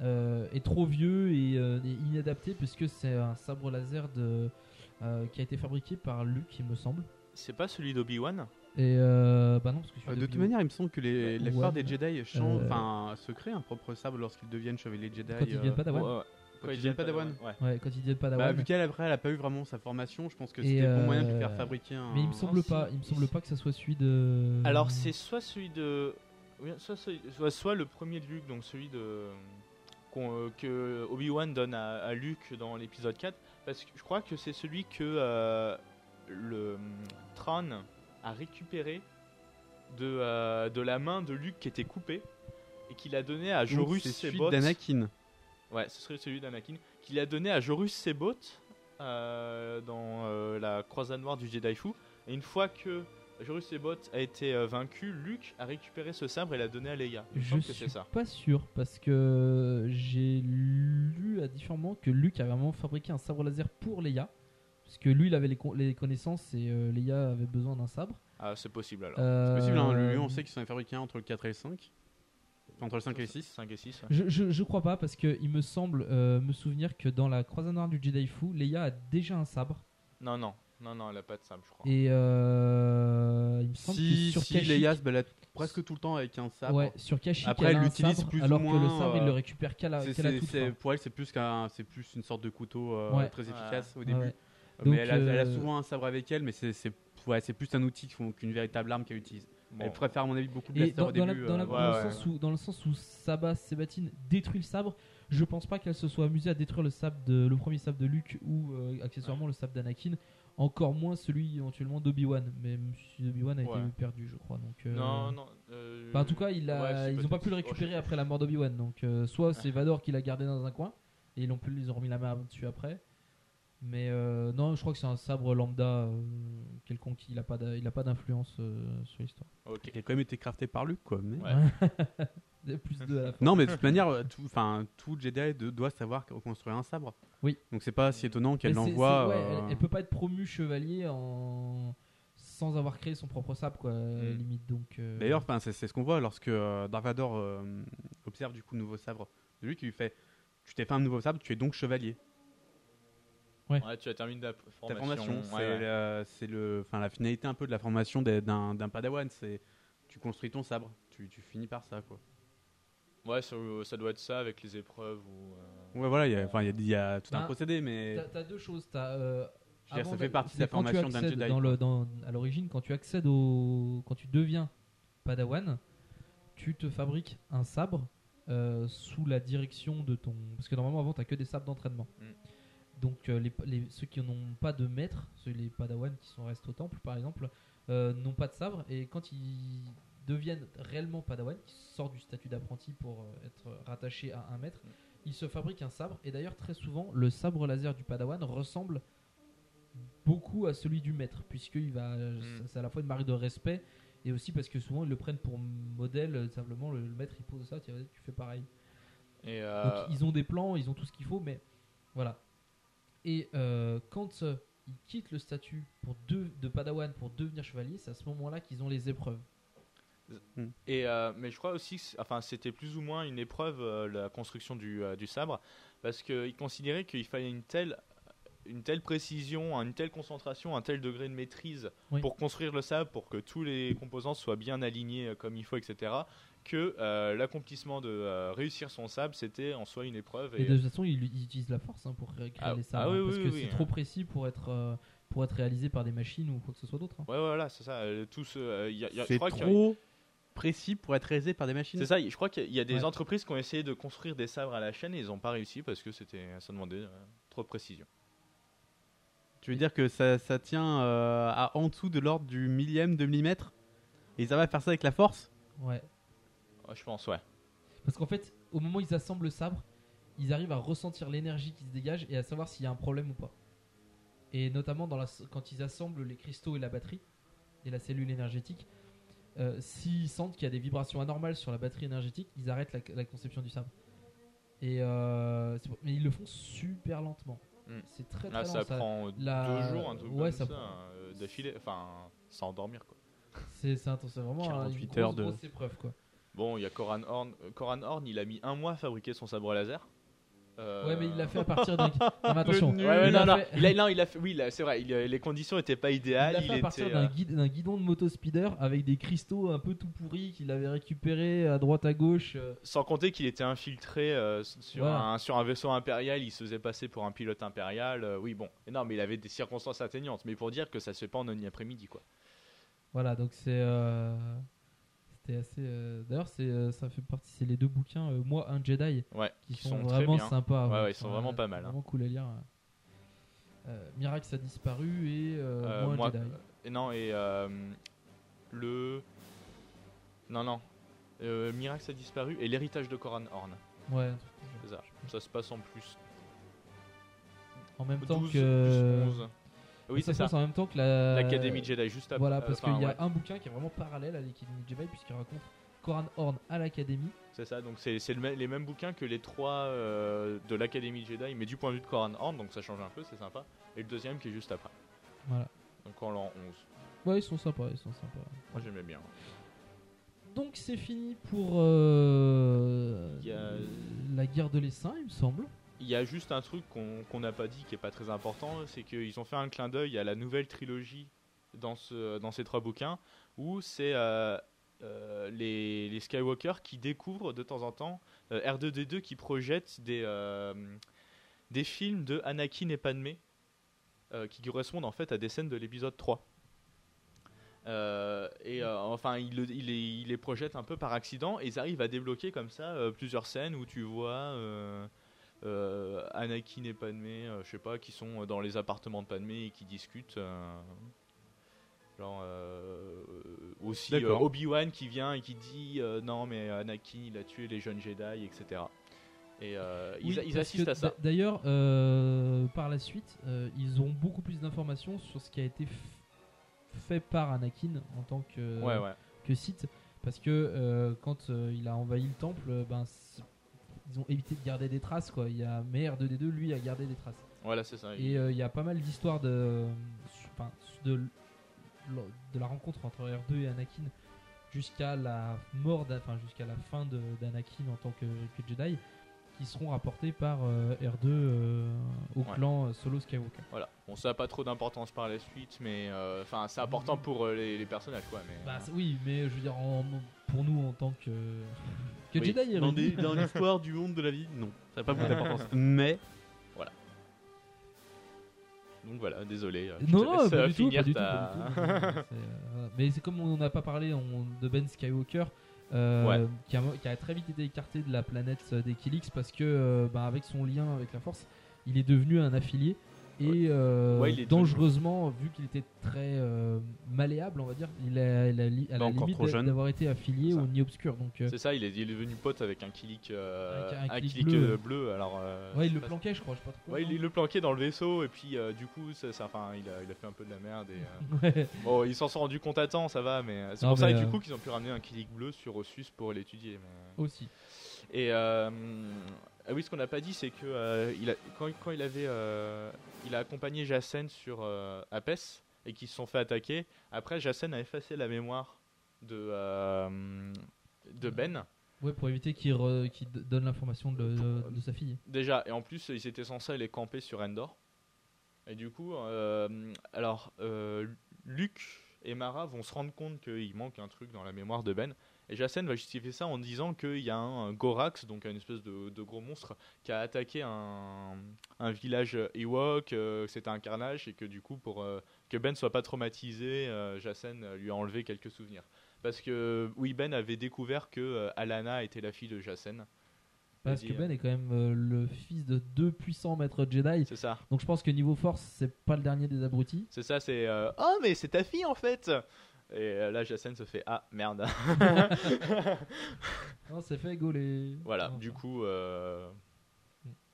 euh, est trop vieux et, euh, et inadapté puisque c'est un sabre laser de, euh, qui a été fabriqué par Luke, il me semble. C'est pas celui d'Obi-Wan? Et euh, bah non, parce que Euh, de toute manière, il me semble que les, la Ouais. plupart des Jedi changent, Euh, enfin, se créent un propre sabre lorsqu'ils deviennent chevaliers Jedi. Quand ils deviennent euh, Ils deviennent Padawan. Ouais. Ouais, Padawan. Bah, vu qu'elle après, elle a pas eu vraiment sa formation, je pense que c'était le bon moyen de lui euh, faire fabriquer un. Mais il me semble pas, il me semble pas que ça soit celui de. Alors c'est soit celui de, oui, soit, soit, soit le premier de Luke, donc celui de euh, que Obi Wan donne à, à Luke dans l'épisode 4, parce que je crois que c'est celui que euh, le hum, Tran a récupéré de euh, de la main de Luke qui était coupée et qu'il a donné à Jorus c'est celui Sebot. d'Anakin. Ouais, ce serait celui d'Anakin qu'il a donné à Jorus Sebot euh, dans euh, la croisade noire du Jedi Fu. Et une fois que Jorus Ebot a été euh, vaincu, Luke a récupéré ce sabre et l'a donné à Leia. Je semble que suis c'est ça. pas sûr parce que j'ai lu à différents moments que Luke a vraiment fabriqué un sabre laser pour Leia. Parce que lui, il avait les, con- les connaissances et euh, Leia avait besoin d'un sabre. Ah, c'est possible alors. Euh, C'est possible, hein, lui, on sait qu'ils sont fabriqués entre le 4 et le 5. Entre le 5 et le 6. 5 et 6. Je, je, je crois pas parce que il me semble euh, me souvenir que dans la croisade noire du Jedi Fu, Leia a déjà un sabre. Non, non, non, non, elle a pas de sabre, je crois. Et euh, il me semble Si, que sur si Kashyyyk- Leia se balade presque tout le temps avec un sabre. Ouais, sur Kashyyyk, Après, elle l'utilise plus alors ou que moins. le sabre, il euh, le récupère qu'à la- toute fin. Pour elle, c'est plus, qu'un- c'est plus une sorte de couteau euh, Ouais. très Ouais. efficace au début. ouais. Mais elle a, elle a souvent un sabre avec elle, mais c'est c'est- ouais, c'est plus un outil qu'une véritable arme qu'elle utilise. Bon. Elle préfère, à mon avis, beaucoup de blaster dans, au dans la- début. dans la- dans ouais, le sens où, dans le sens où Sabas Sébatine détruit le sabre, je pense pas qu'elle se soit amusée à détruire le sabre de le premier sabre de Luke ou euh, accessoirement le sabre d'Anakin, encore moins celui éventuellement d'Obi-Wan. Mais Monsieur Obi-Wan a Ouais. été perdu, je crois. Donc, euh, Non, non. euh, enfin, en tout cas, il a, ouais, si, ils ont pas pu le Oh, récupérer après la mort d'Obi-Wan. Donc, euh, soit c'est Vador qui l'a gardé dans un coin et ils ont, pu, ils ont remis la main dessus après. Mais euh, non, je crois que c'est un sabre lambda euh, quelconque. Il a pas il d'influence euh, sur l'histoire. Ok. Qui a quand même été crafté par Luke, quoi. mais- Ouais. Plus deux à la fin. Non, mais de toute manière, tout, enfin, tout Jedi de- doit savoir construire un sabre. Oui. Donc c'est pas si étonnant qu'elle Mais c'est- l'envoie. c'est- ouais, euh, elle, elle peut pas être promue chevalier en sans avoir créé son propre sabre, quoi, Mm. limite. Donc. euh, D'ailleurs, enfin, c'est c'est ce qu'on voit lorsque euh, Dark Vador euh, observe du coup le nouveau sabre de lui qui lui fait Tu t'es fait un nouveau sabre, tu es donc chevalier. Ouais, tu as terminé ta formation. Ta formation, ouais, c'est ouais. le, enfin, la finalité un peu de la formation d'un d'un padawan. C'est tu construis ton sabre, tu, tu finis par ça, quoi. Ouais, ça, ça doit être ça avec les épreuves ou. euh, Ouais, voilà, il y a, enfin, il y a- il y a tout un procédé, mais. T'as- T'as deux choses. T'as, euh, Je veux dire, ça fait partie de la formation d'un Jedi, Dans le, dans, à l'origine, quand tu accèdes au, quand tu deviens Padawan, tu te fabriques un sabre euh, sous la direction de ton. Parce que normalement, avant, t'as que des sabres d'entraînement. Mm. Donc euh, les, les- ceux qui n'ont pas de maître, ceux les Padawan qui sont restés au temple par exemple, euh, n'ont pas de sabre. Et quand ils deviennent réellement Padawan, qui sortent du statut d'apprenti pour euh, être rattachés à un maître, ils se fabriquent un sabre. Et d'ailleurs très souvent le sabre laser du Padawan ressemble beaucoup à celui du maître puisqu'il va c'est- c'est à la fois une marque de respect et aussi parce que souvent ils le prennent pour modèle simplement le, le maître il pose ça tu, fais pareil. Et euh, donc ils ont des plans, ils ont tout ce qu'il faut, mais voilà. Et euh, quand euh, ils quittent le statut pour de, de Padawan pour devenir chevalier, c'est à ce moment-là qu'ils ont les épreuves. Et euh, mais je crois aussi, que enfin, c'était plus ou moins une épreuve la construction du, du sabre, parce qu'ils considéraient qu'il fallait une telle, une telle précision, une telle concentration, un tel degré de maîtrise Oui. pour construire le sabre, pour que tous les composants soient bien alignés comme il faut, etc. Que euh, l'accomplissement de euh, réussir son sabre, c'était en soi une épreuve. Et de toute façon, ils, ils utilisent la force hein, pour créer Ah- les ah sabres, oui, hein, parce oui, que oui, c'est oui, trop hein. précis pour être, euh, pour être réalisé par des machines ou quoi que ce soit d'autre. hein. Ouais, voilà, c'est ça. tout ce, y a- y a- je C'est crois qu'il y a- trop précis pour être réalisé par des machines. C'est ça, je crois qu'il y a- il y a des Ouais. entreprises qui ont essayé de construire des sabres à la chaîne et ils n'ont pas réussi parce que c'était, ça demandait euh, trop de précision. Tu veux dire que ça, ça tient euh, à en dessous de l'ordre du millième de millimètre Et ça va faire ça avec la force? Ouais. Je pense, ouais. Parce qu'en fait, au moment où ils assemblent le sabre, ils arrivent à ressentir l'énergie qui se dégage et à savoir s'il y a un problème ou pas. Et notamment dans la, quand ils assemblent les cristaux et la batterie et la cellule énergétique, euh, s'ils sentent qu'il y a des vibrations anormales sur la batterie énergétique, ils arrêtent la, la conception du sabre. Et euh, mais ils le font super lentement. Hmm. C'est très très Là, lent. ça prend euh, la- deux jours, un truc ouais, comme ça ça, prend- d'affilée, enfin, sans endormir quoi. C'est intense, c'est vraiment un- une 48 grosse, heures de- grosse épreuve quoi. Bon, il y a Coran Horn. euh, Coran Horn, il a mis un mois à fabriquer son sabre laser. Euh, Ouais, mais il l'a fait à partir d'un- Non, attention. Ouais, ouais, Il non, fait- il a, non, il a fait, oui, c'est vrai, il a- les conditions étaient pas Il idéales. l'a fait à partir euh, d'un guidon de moto speeder avec des cristaux un peu tout pourris qu'il avait récupéré à droite à gauche. euh. Sans compter qu'il était infiltré euh, sur, Voilà. un, sur un vaisseau impérial, il se faisait passer pour un pilote impérial. euh, oui, bon. Et non, mais il avait des circonstances atténuantes. Mais pour dire que ça se fait pas en une après-midi, quoi. Voilà, donc c'est. Euh, C'était assez. euh, D'ailleurs, c'est euh, ça fait partie. C'est les deux bouquins, euh, Moi, un Jedi, Ouais, qui, qui sont, sont très vraiment bien. sympas. Ouais, ouais, ils sont vraiment pas mal, hein. Vraiment cool à lire. Euh, Mirax a disparu et euh, Euh, Moi, un moi- Jedi. et non, et euh, le. Non, non. Euh, Mirax a disparu et l'héritage de Coran Horn. Ouais, C'est ça. Ça se passe en plus. En même temps 12, que. plus 11. Oui, ça c'est passe ça. en même temps que la L'Académie Jedi, juste après. Voilà, parce Enfin, qu'il y a ouais. un bouquin qui est vraiment parallèle à l'Académie Jedi puisqu'il raconte Coran Horn à l'Académie. C'est ça, donc c'est les mêmes bouquins que les trois euh, de l'Académie Jedi, mais du point de vue de Coran Horn, donc ça change un peu, c'est sympa. Et le deuxième qui est juste après. Voilà. Donc en l'an 11. Ouais, ils sont sympas, ils sont sympas. Moi j'aimais bien. Donc c'est fini pour euh, Il y a- la guerre de l'essaim, il me semble. Il y a juste un truc qu'on n'a pas dit qui est pas très important, c'est qu'ils ont fait un clin d'œil à la nouvelle trilogie dans, ce, dans ces trois bouquins, où c'est euh, euh, les, les Skywalker qui découvrent de temps en temps euh, R2D2 qui projette des, films de Anakin et Padmé qui correspondent en fait à des scènes de l'épisode 3. Euh, et enfin, il, le- il les, il les projette un peu par accident et ils arrivent à débloquer comme ça plusieurs scènes où tu vois Anakin et Padmé, euh, je sais pas, qui sont dans les appartements de Padmé et qui discutent. euh, genre euh, aussi euh. Obi-Wan qui vient et qui dit euh, non mais Anakin il a tué les jeunes Jedi, etc. Et euh, ils, assistent à ça. d'a- D'ailleurs, euh, par la suite, euh, ils ont beaucoup plus d'informations sur ce qui a été fait par Anakin en tant que, Ouais, ouais. que Sith. Parce que euh, quand euh, il a envahi le temple, euh, ben, ils ont évité de garder des traces. Quoi. Il y a, mais R2D2, lui, a gardé des traces. Voilà, c'est ça. Et euh, il y a pas mal d'histoires de, enfin, de, de la rencontre entre R2 et Anakin jusqu'à la mort, enfin jusqu'à la fin de- d'Anakin en tant que, que Jedi, qui seront rapportés par euh, R2 euh, au Ouais. clan Solo Skywalker. Voilà. Bon, ça n'a pas trop d'importance par la suite, mais euh, enfin, c'est important pour euh, les, les personnages, quoi. Mais Bah, euh, oui, mais je veux dire, en- pour nous en tant que, que Oui. Jedi, Dans, érudits. des- dans l'histoire du monde de la vie, non. Ça n'a pas beaucoup d'importance. Mais. Voilà. Donc voilà, désolé. je Non, non, pas du tout, finir pas du tout, ta- pas du tout. C'est, Mais c'est comme on n'a pas parlé on- de Ben Skywalker, euh, Ouais. qui, a, qui a très vite été écarté de la planète euh, des Kilix parce que, euh, bah, avec son lien avec la Force, il est devenu un affilié et euh, Ouais, il dangereusement, vu qu'il était très euh, malléable, on va dire, il la, li- à Il est la limite d'avoir été affilié au Nid Obscur. Donc, euh, C'est ça, il est, il est devenu pote avec un Kilik, Avec un un Kilik bleu. bleu. Alors, Ouais, il le planquait, je crois, je sais pas trop. Ouais, il, il le planquait dans le vaisseau et puis du coup, ça, ça- enfin, il a, il a fait un peu de la merde. Et, Ouais. Bon, ils s'en sont rendus compte à temps, ça va, mais c'est pour ça que du coup qu'ils ont pu ramener un Kilik bleu sur Ossus pour l'étudier. mais- Aussi. Et ah oui, ce qu'on n'a pas dit, c'est que il a, quand, quand il avait, il a accompagné Jacen sur euh, Apes et qu'ils se sont fait attaquer. Après, Jacen a effacé la mémoire de euh, de Ben. Ouais, pour éviter qu'il donne l'information de, de sa fille. Déjà, et en plus, ils étaient censés aller camper sur Endor. Et du coup, euh, alors, euh, Luke et Mara vont se rendre compte qu'il manque un truc dans la mémoire de Ben. Et Jacen va justifier ça en disant qu'il y a un, Gorax, donc une espèce de, de gros monstre, qui a attaqué un, un village Ewok, euh, que c'était un carnage, et que du coup, pour euh, que Ben soit pas traumatisé, euh, lui a enlevé quelques souvenirs. Parce que, oui, Ben avait découvert que euh, Alana était la fille de Jacen. Parce que Ben est quand même le fils de deux puissants maîtres Jedi. C'est ça. Donc je pense que niveau force, c'est pas le dernier des abrutis. C'est ça, c'est Oh, mais c'est ta fille en fait Et euh, là, Jacen se fait Ah, merde. non, c'est fait gauler. Voilà, Non, du coup, euh...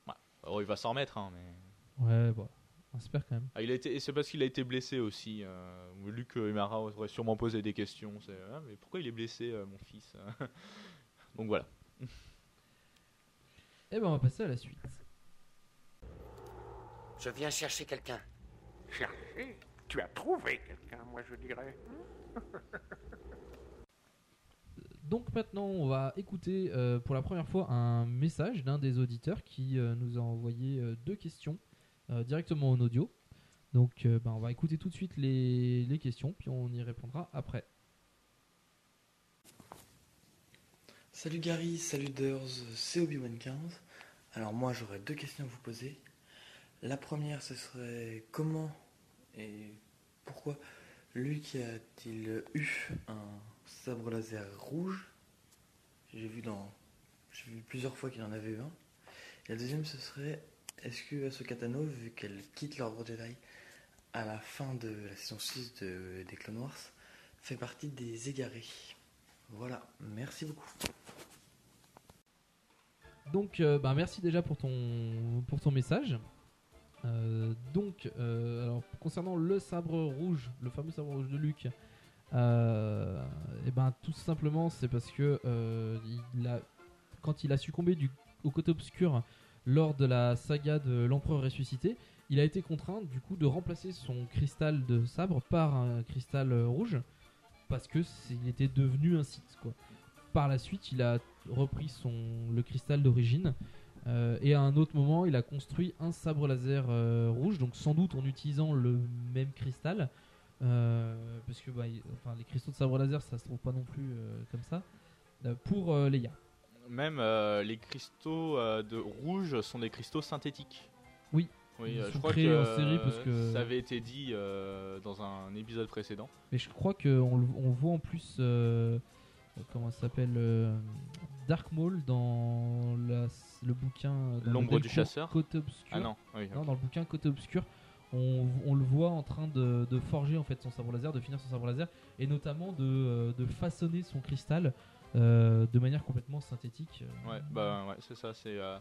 ouais. Alors, il va s'en remettre, hein, mais. Ouais, bon. On espère quand même. Ah, il a été... et C'est parce qu'il a été blessé aussi. Euh... Luc et Mara auraient sûrement posé des questions. C'est, Ah, mais pourquoi il est blessé, euh, mon fils? Donc voilà. Eh ben, on va passer à la suite. Je viens chercher quelqu'un. Chercher? Tu as trouvé quelqu'un, moi je dirais. Donc maintenant, on va écouter euh, pour la première fois un message d'un des auditeurs qui euh, nous a envoyé euh, deux questions directement en audio. Donc ben, on va écouter tout de suite les, les questions, puis on y répondra après. Salut Gary, salut Durs, c'est Obi-Wan 15. Alors moi j'aurais deux questions à vous poser. La première ce serait comment et pourquoi Luke a-t-il eu un sabre laser rouge? J'ai vu plusieurs fois qu'il en avait eu un. Et la deuxième ce serait est-ce que Ahsoka Tano, vu qu'elle quitte l'ordre Jedi à la fin de la saison 6 de, des Clone Wars, fait partie des égarés? Voilà, merci beaucoup. Donc, euh, ben, merci déjà pour ton, pour ton message. Euh, donc, euh, alors, concernant le sabre rouge, le fameux sabre rouge de Luke, euh, et ben tout simplement c'est parce que euh, il a, quand il a succombé au côté obscur lors de la saga de l'empereur ressuscité, il a été contraint du coup de remplacer son cristal de sabre par un cristal rouge parce que il était devenu un quoi. Par la suite, il a repris son le cristal d'origine euh, et à un autre moment, il a construit un sabre laser euh, rouge, donc sans doute en utilisant le même cristal, euh, parce que bah, enfin, les cristaux de sabre laser, ça se trouve pas non plus euh, comme ça, euh, pour euh, Leia. Même euh, les cristaux euh, de rouge sont des cristaux synthétiques. Oui. Oui, Ils euh, sont je crois créés que en série parce que- ça avait été dit euh, dans un épisode précédent. Mais je crois qu'on le- on voit en plus, euh, comment ça s'appelle, euh, Dark Maul dans la- le bouquin. le L'ombre du chasseur? Côté obscur. Ah non, oui, Non, dans le bouquin Côté obscur. On, on le voit en train de, de forger en fait son sabre laser, de finir son sabre laser, et notamment de, euh, de façonner son cristal euh, de manière complètement synthétique. euh. Ouais, bah ouais, c'est ça. C'est euh,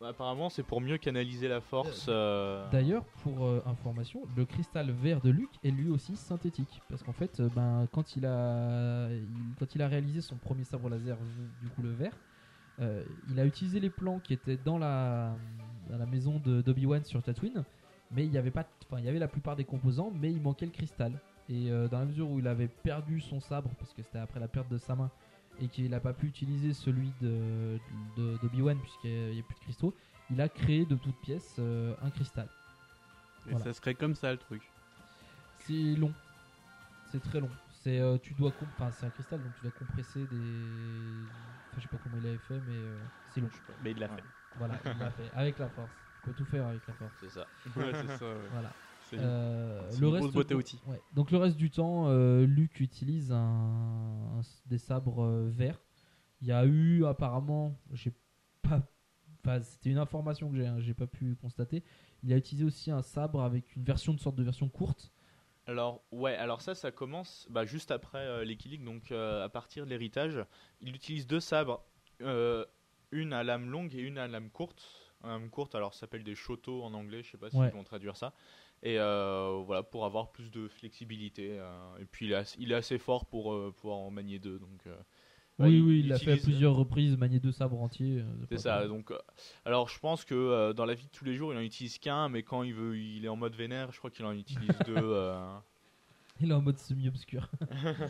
apparemment c'est pour mieux canaliser la force. euh, D'ailleurs, pour euh, information, le cristal vert de Luke est lui aussi synthétique. Parce qu'en fait, euh, ben, quand, il a, il- quand il a réalisé son premier sabre laser, du coup le vert, euh, il a utilisé les plans qui étaient dans la, dans la maison de d'Obi-Wan sur Tatooine. Mais il y avait pas, enfin, il y avait la plupart des composants, mais il manquait le cristal. Et euh, dans la mesure où il avait perdu son sabre, parce que c'était après la perte de sa main, et qu'il n'a pas pu utiliser celui de de- d'Obi-Wan puisqu'il n'y a plus de cristaux, il a créé de toutes pièces euh, un cristal. Et Voilà. ça serait comme ça le truc. C'est long. C'est très long. C'est euh, tu dois comp- c'est un cristal donc tu dois compresser des enfin, je sais pas comment il avait fait mais euh, c'est long. Mais il l'a fait. Voilà, il l'a fait avec la force. Tu peux tout faire avec la force. C'est ça. Ouais, c'est ça, ouais. Voilà. C'est- Euh, le une reste grosse boîte à du- outils. ouais. Donc le reste du temps euh, Luke utilise un, un- des sabres euh, verts. Il y a eu apparemment j'ai pas enfin, c'était une information que j'ai hein, j'ai pas pu constater. Il a utilisé aussi un sabre avec une version une sorte de version courte Alors ouais, alors ça, ça commence bah, juste après euh, l'équilibre, donc euh, à partir de l'héritage, il utilise deux sabres, euh, une à lame longue et une à lame courte. Lame courte, alors ça s'appelle des shotos en anglais, je sais pas si Ouais. ils vont traduire ça. Et euh, voilà, pour avoir plus de flexibilité. euh, et puis il est, assez, il est assez fort pour euh, pouvoir en manier deux, donc. euh, Oui, il- oui, il il l'a fait à utilise- plusieurs reprises, manier deux sabres entiers. euh, C'est ça, donc. euh, alors je pense que euh, dans la vie de tous les jours, il en utilise qu'un, mais quand il veut, il est en mode vénère, je crois qu'il en utilise deux. euh, Il est en mode semi-obscur.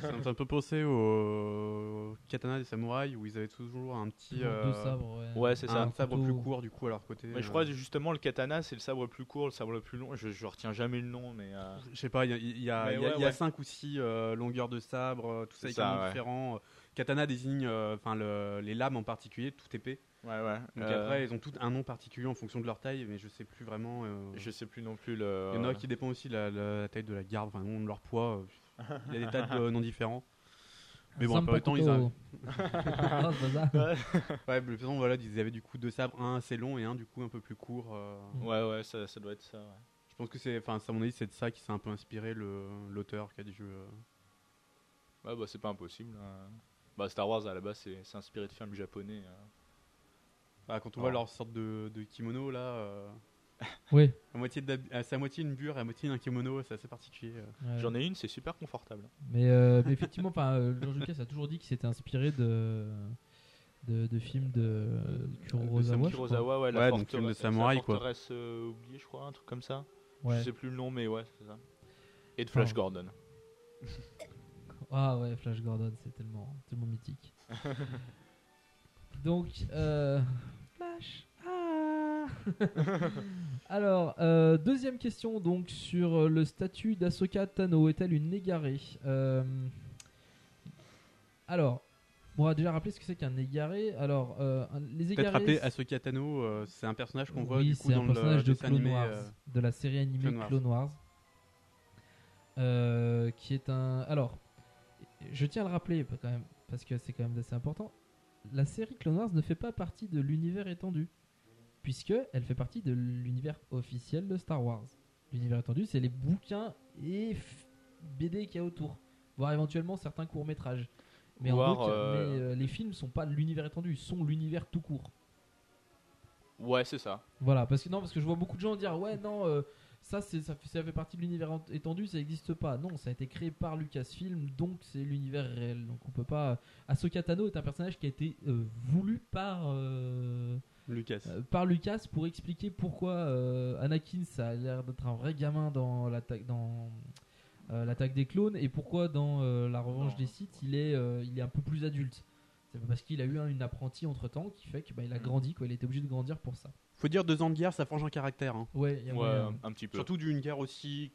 Ça me fait un peu penser au katana des samouraïs où ils avaient toujours un petit. Deux sabres, ouais. Ouais, c'est ça. Un sabre couteau. plus court du coup à leur côté. Mais je euh, crois justement le katana c'est le sabre le plus court, le sabre le plus long. Je, je retiens jamais le nom, mais. euh, Je sais pas, il y a, y a, Mais il y a- ouais, il y a ouais. cinq ou six euh, longueurs de sabre, euh, tout ça est ça, carrément ouais. différent. Katana désigne euh, enfin le- les lames en particulier, tout épais. Ouais, ouais. Donc Euh, après, ils ont tous un nom particulier en fonction de leur taille, mais je sais plus vraiment. euh, Je sais plus non plus le. Il y en a qui dépend aussi de la, la- la taille de la garde, enfin, de leur poids. euh, il y a des tas de noms différents. Mais bon, après, temps, ils. Ah, pas ça. ouais, mais de toute façon, voilà, ils avaient du coup deux sabres, un assez long et un du coup un peu plus court. euh. Ouais, ouais, ça, ça doit être ça. ouais. Je pense que c'est, enfin, à mon avis, c'est de ça qui s'est un peu inspiré le, l'auteur qui a du jeu. euh. Ouais, bah c'est pas impossible. hein. Bah Star Wars à la base c'est inspiré de films japonais. euh. Bah, quand on Oh. voit leur sorte de, de kimono là. euh, Oui. à moitié de la- euh, c'est à moitié une bure, à moitié un kimono, c'est assez particulier. euh. Ouais. J'en ai une, c'est super confortable. Mais, euh, mais effectivement, enfin, George Lucas a toujours dit qu'il s'était inspiré de, de, de films de Kurosawa. crois. Kurosawa, ouais, la Ouais, donc film de samouraï, quoi. forteresse, euh, oubliée, je crois, un truc comme ça. Ouais. Je sais plus le nom, mais ouais, c'est ça. Et de Flash Ah. Gordon. Ah ouais, Flash Gordon, c'est tellement, tellement mythique. Donc, euh, Flash. Ah Alors, euh, deuxième question donc sur euh, le statut d'Asoka Tano. Est-elle une égarée Euh, Alors, on va déjà rappeler ce que c'est qu'un égaré. Alors, euh, un- les Peut-être égarés. rappeler Asuka Tano, euh, c'est un personnage qu'on voit oui, du coup dans un personnage le de Clone animé, Wars, euh, de la série animée Clone Wars. Clone Wars, Euh, qui est un. Alors, je tiens à le rappeler quand même parce que c'est quand même assez important. La série Clone Wars ne fait pas partie de l'univers étendu, puisque elle fait partie de l'univers officiel de Star Wars. L'univers étendu, c'est les bouquins et BD qu'il y a autour, voire éventuellement certains courts métrages. Mais, en gros, euh, mais, euh, les films sont pas l'univers étendu, ils sont l'univers tout court. Ouais, c'est ça. Voilà, parce que non, parce que je vois beaucoup de gens dire ouais non, euh, ça c'est ça fait, ça fait partie de l'univers étendu, ça n'existe pas. Non, ça a été créé par Lucasfilm, donc c'est l'univers réel. Donc on peut pas. Ahsoka Tano est un personnage qui a été euh, voulu par euh, Lucas. euh, par Lucas pour expliquer pourquoi Anakin ça a l'air d'être un vrai gamin dans l'attaque dans euh, l'attaque des clones et pourquoi dans euh, la revanche des Sith il est euh, il est un peu plus adulte. C'est parce qu'il a eu un- une apprentie entre temps qui fait qu'il a grandi quoi. Il était obligé de grandir pour ça. Faut dire deux ans de guerre, ça forge un caractère. hein. Ouais, y a Ouais, moyen. un petit peu. Surtout d'une guerre aussi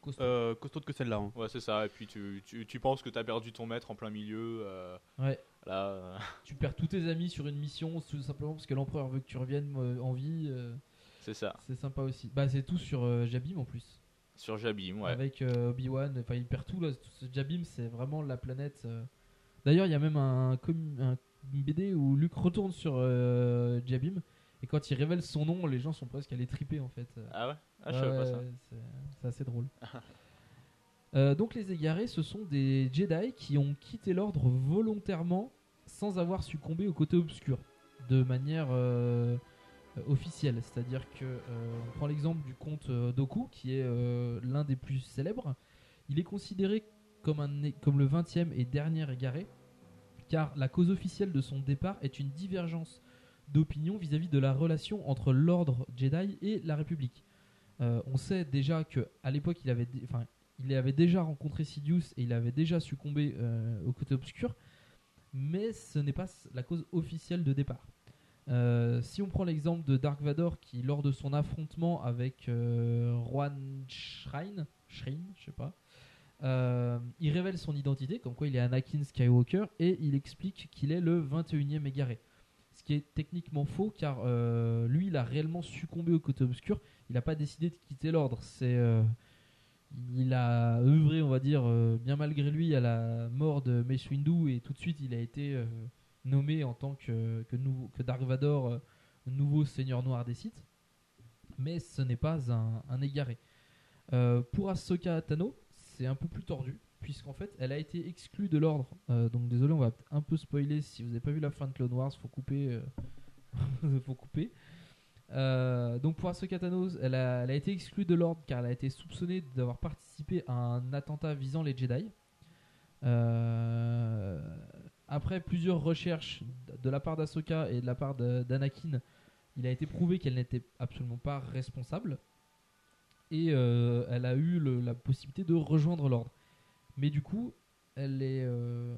Costaud. euh, costaude que celle-là. hein. Ouais, c'est ça. Et puis tu, tu, tu penses que t'as perdu ton maître en plein milieu. euh, Ouais. Là. euh, Tu perds tous tes amis sur une mission tout simplement parce que l'empereur veut que tu reviennes euh, en vie. euh, c'est ça. c'est sympa aussi. Bah c'est tout sur euh, Jabim en plus. Sur Jabim, ouais. Avec euh, Obi-Wan, enfin il perd tout là. tout Jabim c'est vraiment la planète. euh. D'ailleurs il y a même un, un une BD où Luke retourne sur euh, Jabim et quand il révèle son nom les gens sont presque allés triper en fait. Ah ouais? Ah, je savais pas ça. c'est- assez drôle. Euh, donc les égarés, ce sont des Jedi qui ont quitté l'ordre volontairement sans avoir succombé au côté obscur, de manière euh, officielle. C'est-à-dire que euh, on prend l'exemple du comte Doku, qui est l'un des plus célèbres. Il est considéré comme, un, comme le 20e et dernier égaré, car la cause officielle de son départ est une divergence d'opinion vis-à-vis de la relation entre l'ordre Jedi et la République. Euh, on sait déjà que à l'époque il avait, il avait déjà rencontré Sidious et il avait déjà succombé euh, au côté obscur, mais ce n'est pas la cause officielle de départ. Euh, si on prend l'exemple de Dark Vador qui, lors de son affrontement avec euh, Juan Shrine, Shrine, je sais pas, il révèle son identité, comme quoi il est Anakin Skywalker, et il explique qu'il est le 21e égaré. Qui techniquement faux, car euh, lui, il a réellement succombé au côté obscur. Il n'a pas décidé de quitter l'ordre. C'est, euh, il a œuvré, on va dire, euh, bien malgré lui, à la mort de Mace Windu, et tout de suite, il a été nommé en tant que, que, nouveau, que Dark Vador, nouveau Seigneur Noir des Sith. Mais ce n'est pas un, égaré. Pour Ahsoka Tano, c'est un peu plus tordu, puisqu'en fait, elle a été exclue de l'ordre. Euh, donc désolé, on va un peu spoiler. Si vous n'avez pas vu la fin de Clone Wars, faut couper. euh, faut couper. Euh, donc pour Ahsoka Tano, elle a, été exclue de l'ordre car elle a été soupçonnée d'avoir participé à un attentat visant les Jedi. Après plusieurs recherches de la part d'Ahsoka et de la part d'Anakin, il a été prouvé qu'elle n'était absolument pas responsable et elle a eu la possibilité de rejoindre l'ordre. Mais du coup, elle est euh,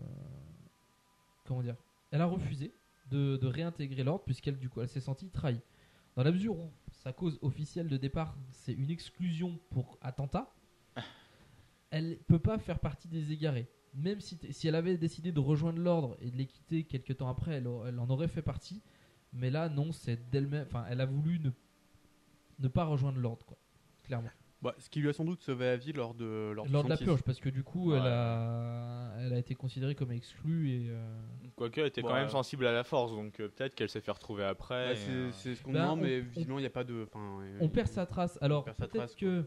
comment dire Elle a refusé de, de réintégrer l'ordre puisqu'elle du coup elle s'est sentie trahie. Dans la mesure où sa cause officielle de départ c'est une exclusion pour attentat, elle peut pas faire partie des égarés. Même si, t- si elle avait décidé de rejoindre l'ordre et de les quitter quelques temps après, elle, elle en aurait fait partie. Mais là, non, c'est d'elle-même. Enfin, elle a voulu ne, ne pas rejoindre l'ordre, quoi. Clairement. Bah, ce qui lui a sans doute sauvé la vie lors de lors, Lors de la purge, parce que du coup, elle, a, elle a été considérée comme exclue et. euh, Quoique, elle était quand Ouais. même sensible à la force, donc euh, peut-être qu'elle s'est fait retrouver après. Ouais, et, c'est- euh, c'est ce qu'on Ben, demande, on- mais visiblement il n'y a pas de. on perd sa trace. Alors peut-être trace, que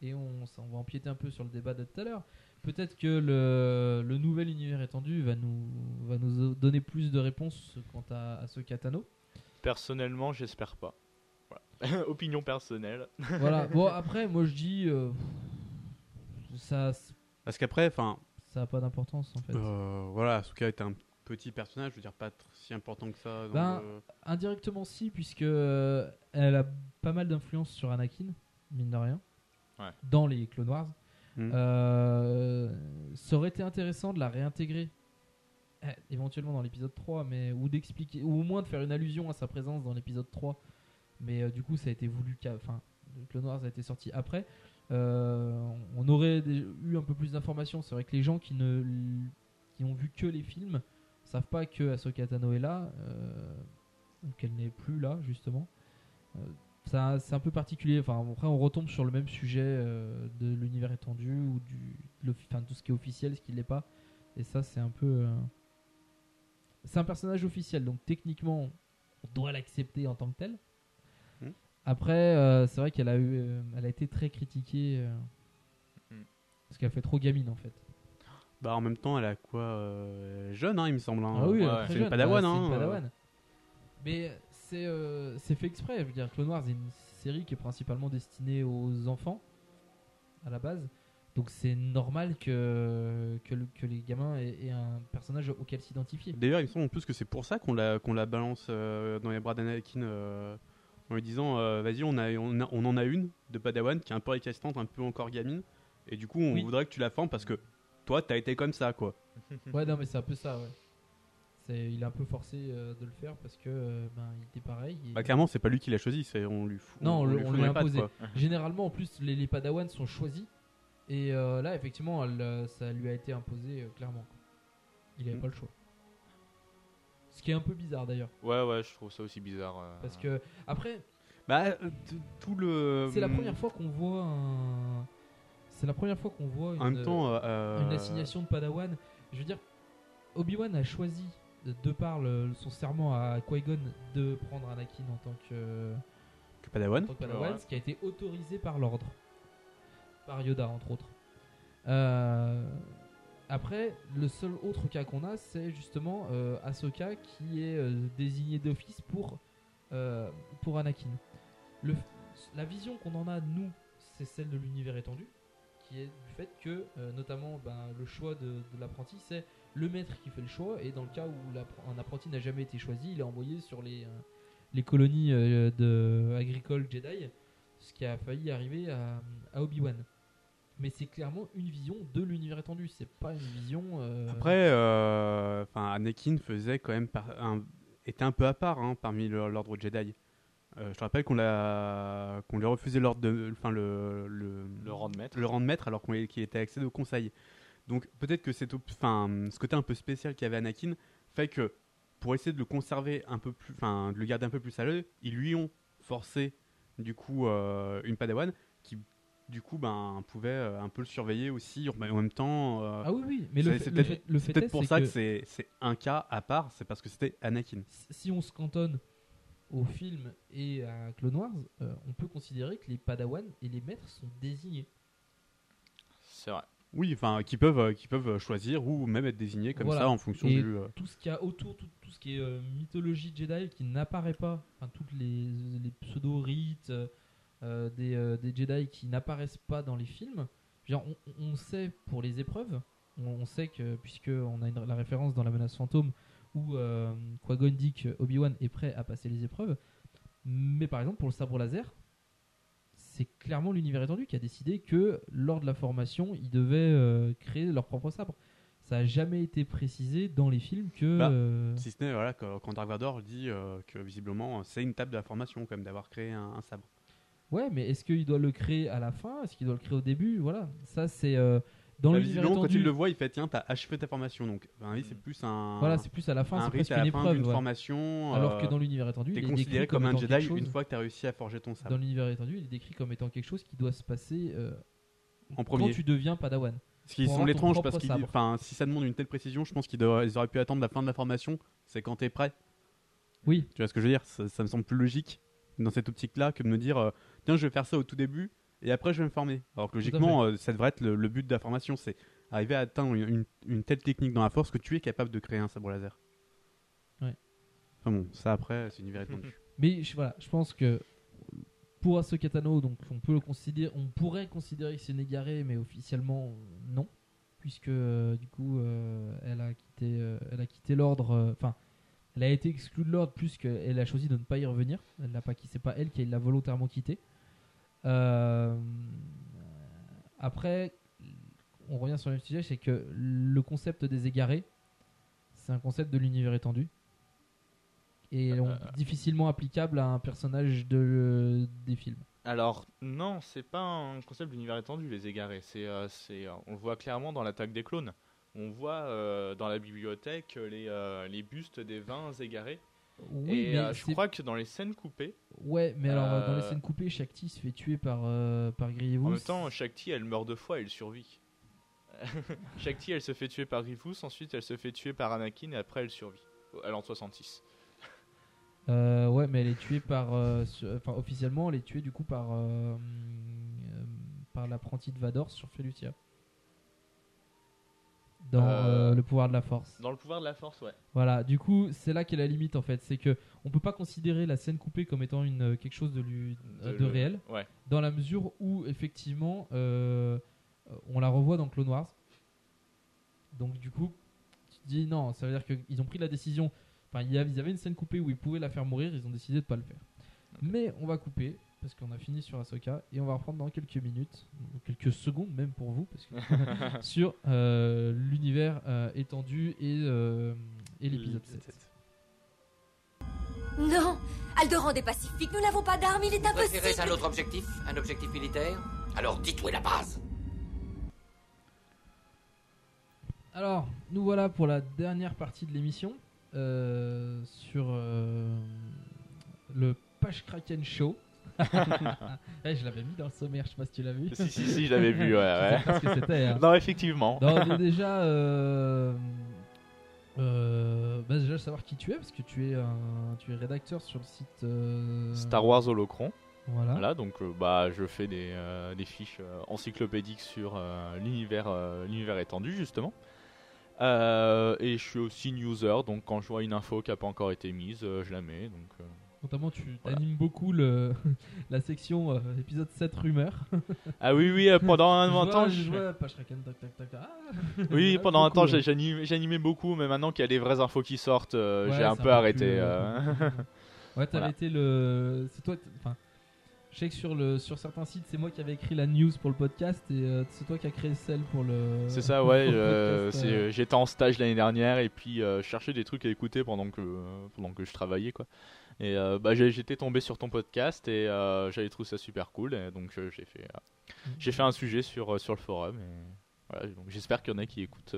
et on, ça, on va empiéter un peu sur le débat de tout à l'heure. Peut-être que le, le nouvel univers étendu va nous va nous donner plus de réponses quant à, à ce Katano. Personnellement, j'espère pas. Opinion personnelle. voilà. Bon après, moi je dis euh, ça Parce qu'après, enfin. ça a pas d'importance en fait. Euh, voilà, Asuka est un petit personnage, je veux dire, pas tr- si important que ça. dans Ben, le- indirectement si, puisque euh, elle a pas mal d'influence sur Anakin, mine de rien, Ouais. dans les Clone Wars. Euh, ça aurait été intéressant de la réintégrer eh, éventuellement dans l'épisode 3, mais ou d'expliquer, ou au moins de faire une allusion à sa présence dans l'épisode 3. Mais euh, du coup, ça a été voulu. Enfin, le Clone Wars a été sorti après. Euh, on aurait eu un peu plus d'informations. C'est vrai que les gens qui ne qui ont vu que les films savent pas que Ahsoka Tano est là, euh, qu'elle n'est plus là justement. C'est un peu particulier. Enfin, après, on retombe sur le même sujet de l'univers étendu ou du, enfin, tout ce qui est officiel, ce qui l'est pas. Et ça, c'est un peu. C'est un personnage officiel, donc techniquement, on doit l'accepter en tant que tel. Après, euh, c'est vrai qu'elle a eu, euh, elle a été très critiquée euh, Hmm. parce qu'elle fait trop gamine en fait. Bah, en même temps, elle a quoi euh, Jeune, hein, il me semble. hein. Ah oui, Ouais. très c'est jeune. une padawan. Bah, c'est hein, une euh. padawan. Mais c'est c'est euh, fait exprès. Je veux dire, Clone Wars est une série qui est principalement destinée aux enfants à la base. Donc c'est normal que, que, le- que les gamins aient, aient un personnage auquel s'identifier. D'ailleurs, il me semble en plus que c'est pour ça qu'on la, qu'on la balance euh, dans les bras d'Anakin euh, en lui disant euh, Vas-y, on, a, on, a- on en a une de Padawan qui est un peu récastante, un peu encore gamine. Et du coup, on Oui. voudrait que tu la formes parce que toi, t'as été comme ça, quoi. Ouais, non, mais c'est un peu ça, ouais. C'est, il est un peu forcé euh, de le faire parce que euh, ben, il était pareil. et- Bah, clairement, c'est pas lui qui l'a choisi, c'est on lui fout. Non, on, lui fout lui dans a les pattes, imposé. quoi. Généralement, en plus, les, les padawans sont choisis. Et euh, là, effectivement, elle, euh, ça lui a été imposé euh, clairement. quoi. Il Mm. avait pas le choix. Ce qui est un peu bizarre d'ailleurs. Ouais, ouais, je trouve ça aussi bizarre. euh. Parce que, après, Bah, euh, t- tout le. c'est la première fois qu'on voit un. C'est la première fois qu'on voit une, En même temps, euh, une assignation de Padawan. Je veux dire, Obi-Wan a choisi, de, de par le- son serment à Qui-Gon, de prendre Anakin en tant que, Que Padawan. en tant que Padawan, Ouais. ce qui a été autorisé par l'ordre. Par Yoda, entre autres. Euh, après, le seul autre cas qu'on a, c'est justement euh, Ahsoka qui est euh, désignée d'office pour, euh, pour Anakin. La vision qu'on en a, nous, c'est celle de l'univers étendu, qui est du fait que, euh, notamment, ben, le choix de, l'apprenti, c'est le maître qui fait le choix, et dans le cas où un apprenti n'a jamais été choisi, il est envoyé sur les, les colonies de agricoles Jedi, ce qui a failli arriver à Obi-Wan. Mais c'est clairement une vision de l'univers étendu, c'est pas une vision. euh, Après, euh, enfin, Anakin faisait quand même par- un, était un peu à part hein, parmi l'ordre Jedi. Euh, je te rappelle qu'on l'a, qu'on lui a refusé l'ordre de, enfin le, le, Le rang de maître. le rang de maître alors qu'il était accédé au conseil. Donc peut-être que c'est, enfin, ce côté un peu spécial qu'il y avait Anakin fait que pour essayer de le conserver un peu plus, enfin, de le garder un peu plus à l'œil, ils lui ont forcé du coup euh, une Padawan qui du coup ben pouvait euh, un peu le surveiller aussi en en même temps euh, Ah oui, oui, mais le c'est- fait- c'est le peut-être- fait- le c'est fait peut-être est, pour c'est ça que, que- c'est c'est un cas à part c'est parce que c'était Anakin si on se cantonne au film et à Clone Wars, euh, on peut considérer que les Padawan et les maîtres sont désignés. C'est vrai. oui enfin qui peuvent euh, qui peuvent choisir ou même être désignés comme Voilà. ça en fonction Et du euh, tout ce qu'il y a autour, tout, tout ce qui est euh, mythologie Jedi qui n'apparaît pas, enfin toutes les, les pseudo-rites euh, euh, des, des Jedi qui n'apparaissent pas dans les films. Dire, on, on sait pour les épreuves, on, on sait que puisque on a une- la référence dans la menace fantôme où euh, Qui-Gon dit que Obi-Wan est prêt à passer les épreuves, mais par exemple pour le sabre laser, c'est clairement l'univers étendu qui a décidé que lors de la formation, ils devaient euh, créer leur propre sabre. Ça a jamais été précisé dans les films que. Bah, euh, si ce n'est voilà quand, Dark Vador dit euh, que visiblement c'est une table d'information quand même d'avoir créé un, un sabre Ouais, mais est-ce qu'il doit le créer à la fin? Est-ce qu'il doit le créer au début? Voilà, ça c'est euh, dans Bah, l'univers étendu. quand il le voit il fait tiens t'as achevé ta formation donc c'est plus un Voilà, c'est plus à la fin, c'est presque à la une fin épreuve, d'une ouais. formation Alors que euh, dans l'univers étendu, t'es il est considéré décrit comme, comme un Jedi chose- une fois que t'as réussi à forger ton sabre Dans l'univers étendu, il est décrit comme étant quelque chose qui doit se passer euh, En premier. quand tu deviens Padawan. Ce qui semble étrange parce enfin, si ça demande une telle précision, je pense qu'ils auraient pu attendre la fin de la formation. C'est quand t'es prêt. Oui. Tu vois ce que je veux dire? Ça, ça me semble plus logique dans cette optique-là que de me dire, tiens, je vais faire ça au tout début et après je vais me former. Alors que logiquement, euh, ça devrait être le, le but de la formation, c'est arriver à atteindre une, une- une telle technique dans la force que tu es capable de créer un sabre laser. Ouais. Enfin bon, ça après, c'est univers étendu. Mais je, voilà, je pense que pour Ahsoka Tano, donc on peut le considérer, on pourrait considérer que c'est une égarée, mais officiellement non, puisque euh, du coup euh, elle a quitté, euh, elle a quitté l'ordre, euh, enfin elle a été exclue de l'ordre plus qu'elle a choisi de ne pas y revenir. Elle l'a pas, c'est pas elle qui l'a volontairement quitté. Euh, après, on revient sur le même sujet, c'est que le concept des égarés, c'est un concept de l'univers étendu et on- difficilement applicable à un personnage de, des films. Alors non, c'est pas un concept d'univers étendu, les égarés. C'est, euh, c'est, euh, on le voit clairement dans l'attaque des clones. On voit euh, dans la bibliothèque euh, les, euh, les bustes des 20 égarés. Oui, et mais euh, je crois que dans les scènes coupées. Ouais, mais alors euh, dans les euh, scènes coupées, Shakti se fait tuer par, euh, par Grievous. En même temps, Shakti, elle meurt deux fois, elle survit. Shakti, elle se fait tuer par Grievous, ensuite elle se fait tuer par Anakin et après elle survit. Elle est en 66. Euh, ouais, mais elle est tuée par. euh, Enfin, officiellement, elle est tuée du coup par. par l'apprenti de Vador sur Felucia. Dans Euh, euh, le pouvoir de la force. Dans le pouvoir de la force, ouais. Voilà, du coup, c'est là qu'est la limite en fait. C'est que on peut pas considérer la scène coupée comme étant une, euh, quelque chose de, lui- De de le- réel, ouais. dans la mesure où effectivement euh, on la revoit dans Clone Wars. Donc du coup, tu te dis non, ça veut dire qu'ils ont pris la décision. Enfin, ils avaient une scène coupée où ils pouvaient la faire mourir, ils ont décidé de pas le faire. Mais on va couper parce qu'on a fini sur Ahsoka et on va reprendre dans quelques minutes, ou quelques secondes même pour vous, parce que sur euh, l'univers euh, étendu et, euh, et l'épisode 7. Non Alderan est pacifique, nous n'avons pas d'armes, il est Vous impossible préférez un autre objectif Un objectif militaire? Alors dites où est la base Alors, nous voilà pour la dernière partie de l'émission euh, sur euh, le Pash Kraken Show. Eh, je l'avais mis dans le sommaire, je sais pas si tu l'as vu. Si, si, si, je l'avais vu, ouais, ouais. que c'était. hein. Non, effectivement. Non, déjà, euh, euh, bah, déjà savoir qui tu es parce que tu es un, tu es rédacteur sur le site euh, Star Wars Holocron. Voilà. donc euh, bah je fais des, euh, des fiches euh, encyclopédiques sur l'univers l'univers étendu justement. Et je suis aussi newser, donc quand je vois une info qui n'a pas encore été mise, je la mets. Donc, Notamment, tu Voilà. animes beaucoup le, la section euh, épisode 7 rumeurs. Ah oui, oui, euh, pendant un Je vois- temps, Je je- vois Pash Kraken, tac, tac, tac. Ah Oui, pendant un temps ouais. j'animais beaucoup, mais maintenant qu'il y a des vraies infos qui sortent, euh, Ouais, j'ai un peu arrêté. plus, ouais, t'avais Voilà. été le. C'est toi. Enfin, je sais que sur le sur certains sites, c'est moi qui avais écrit la news pour le podcast et euh, c'est toi qui as créé celle pour le. C'est ça, ouais. euh, euh. J'étais en stage l'année dernière et puis je cherchais des trucs à écouter pendant que, pendant que je travaillais. quoi. Et euh, bah, j'étais tombé sur ton podcast et euh, j'avais trouvé ça super cool. Et donc euh, j'ai fait, j'ai fait un sujet sur, sur le forum. Et voilà, donc j'espère qu'il y en a qui écoutent.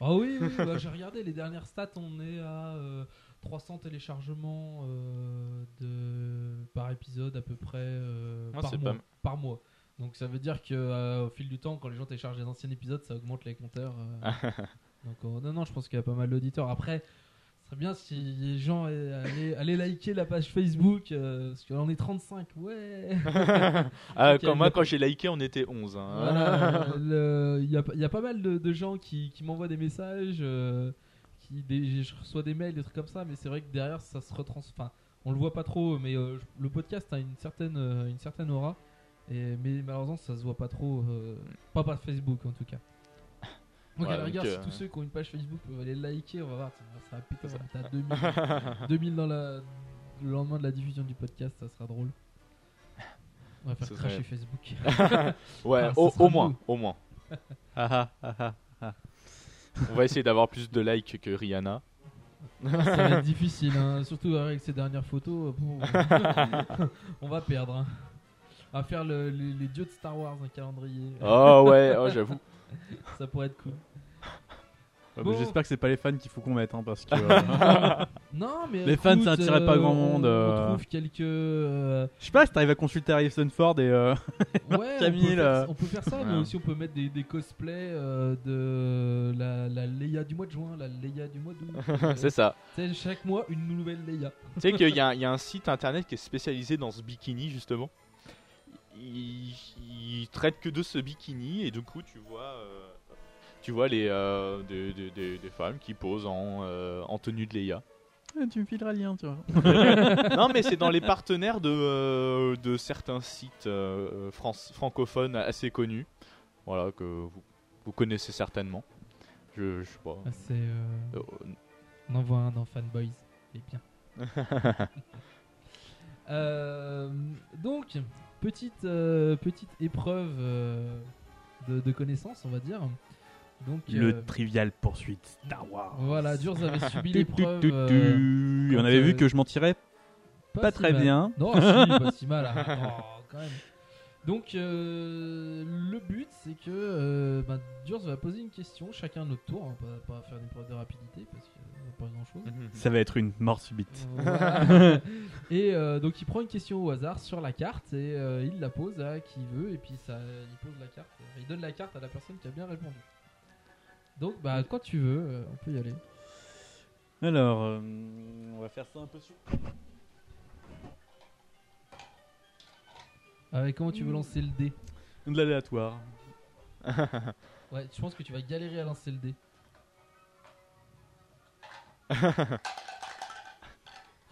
Ah oui, oui bah, j'ai regardé les dernières stats, on est à euh, 300 téléchargements euh, de, par épisode à peu près euh, Ah, par, mois, pas- par mois. Donc ça veut dire que au fil du temps, quand les gens téléchargent les anciens épisodes, ça augmente les compteurs. Donc non, non, je pense qu'il y a pas mal d'auditeurs. Après, serait bien si les gens allaient, allaient liker la page Facebook, euh, parce qu'on est 35, ouais. ah, quand moi, quand j'ai liké, on était 11. hein. voilà, il y, a, il y a pas mal de, de gens qui, qui m'envoient des messages, euh, qui, des, je reçois des mails, des trucs comme ça, mais c'est vrai que derrière ça se retrans. Enfin, on le voit pas trop, mais euh, le podcast a une certaine, euh, une certaine aura, et, mais malheureusement ça se voit pas trop, pas par Facebook en tout cas. Donc Ouais, à la donc, rigueur, si euh, tous ceux qui ont une page Facebook peuvent aller liker, on va voir, ça, ça va putain, on va monter à 2000, 2000 dans la, le lendemain de la diffusion du podcast, ça sera drôle. On va faire cracher serait- Facebook. ouais, au, moins, au moins. Ah, ah, ah. On va essayer d'avoir plus de likes que Rihanna. Ça va être difficile, hein, surtout avec ces dernières photos. bon, on va perdre. hein. On va faire le- les, les dieux de Star Wars, un calendrier. Oh ouais, oh, j'avoue. Ça pourrait être cool. Ouais, Bon. mais J'espère que c'est pas les fans qu'il faut qu'on mette, hein, parce que. euh, Non, mais les fans, écoute, ça attirait pas euh, grand monde. on- euh. On trouve quelques. euh, Je sais pas si t'arrives à consulter Harrison Ford et euh, Ouais, on Camille. peut, faire, on peut faire ça, mais Ouais. aussi on peut mettre des, des cosplays euh, de la, la Leia du mois de juin, la Leia du mois d'août. Euh, C'est ça. C'est chaque mois une nouvelle Leia. Tu sais qu'il y, a un- il y a un site internet qui est spécialisé dans ce bikini justement. Il, il traite que de ce bikini et du coup tu vois, euh, tu vois les euh, des, des- des- des femmes qui posent en, euh, en tenue de Leia. Ah, tu me fileras le lien, tu vois. non mais c'est dans les partenaires de, euh, de certains sites euh, France, francophones assez connus, voilà que vous, vous connaissez certainement. Je, je sais pas. Ah, c'est, euh, Euh, On envoie un dans Fanboys, il est bien. Euh, donc, petite, euh, petite épreuve euh, de, de connaissances, on va dire. Donc, Le euh, trivial poursuite Star Wars. Voilà, Durs avait subi l'épreuve. euh, on avait euh, vu que je m'en tirais pas, si très mal. bien. Non, si, pas si mal. arrête. Oh, quand même. Donc, euh, le but, c'est que euh, bah, Durs va poser une question, chacun à notre tour. On va pas, pas faire une preuve de rapidité parce qu'il n'y a pas grand chose. Ça va être une mort subite. Voilà. et euh, donc il prend une question au hasard sur la carte et euh, il la pose à qui veut et puis ça, il pose la carte, il donne la carte à la personne qui a bien répondu. Donc bah quand tu veux, euh, on peut y aller. Alors, euh, on va faire ça un peu sur. Avec comment tu veux lancer le dé De l'aléatoire. Ouais, je pense que tu vas galérer à lancer le dé.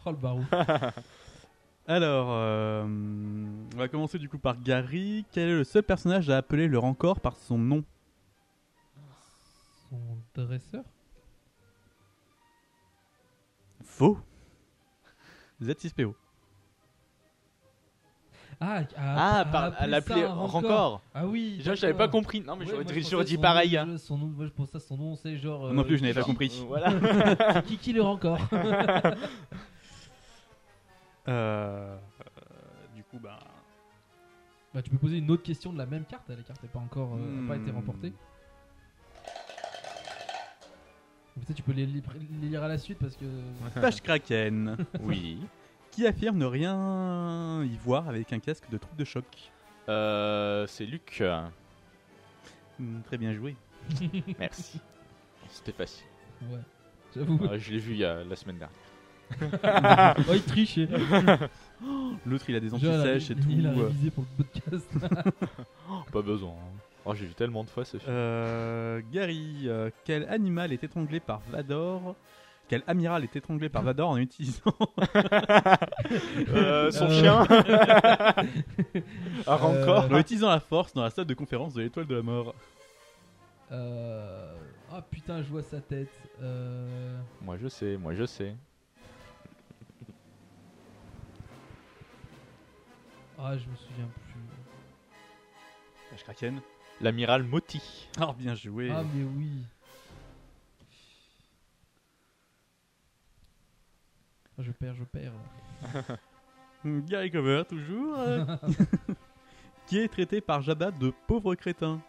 Oh le barou. Alors, euh, on va commencer du coup par Gary. Quel est le seul personnage à appeler le Rancor par son nom? Son dresseur Faux. Z6PO. Ah, Ah, par- à l'appeler Rancor. Ah oui. Déjà, j'avais d'accord. pas compris. Non, mais Ouais, j'aurais dit- je pareil, nom, hein. je- Son nom, moi, je pensais ça, son nom, c'est genre. Non plus, je n'avais pas compris. Voilà. C'est qui qui le Rancor Euh, euh, du coup, bah. Bah, tu peux poser une autre question de la même carte. La carte n'a pas encore euh, pas été Hmm. remportée. Peut-être tu peux les, li- les lire à la suite parce que. Page Kraken. Oui. Qui affirme ne rien y voir avec un casque de troupe de choc Euh, c'est Luc. Hmm, Très bien joué. Merci. C'était facile. Ouais. J'avoue. Ah, je l'ai vu il y a la semaine dernière. oh, il trichait. L'autre, il a des anti-sèches et tout. Il a euh. révisé pour le podcast. Pas besoin. hein. Oh, j'ai vu tellement de fois ce film. Euh, Gary, euh, quel animal est étranglé par Vador Quel amiral est étranglé par Vador en utilisant Euh, son chien. Un Rancor. En utilisant la force dans la salle de conférence de l'étoile de la mort. Euh... Ah putain, je vois sa tête. Euh... Moi je sais, moi je sais. Ah, je me souviens plus. Page Kraken. L'amiral Moti. Alors bien joué. Ah, mais oui. Ah, Je perds, je perds. Gary Cover, toujours. euh, qui est traité par Jabba de pauvre crétin.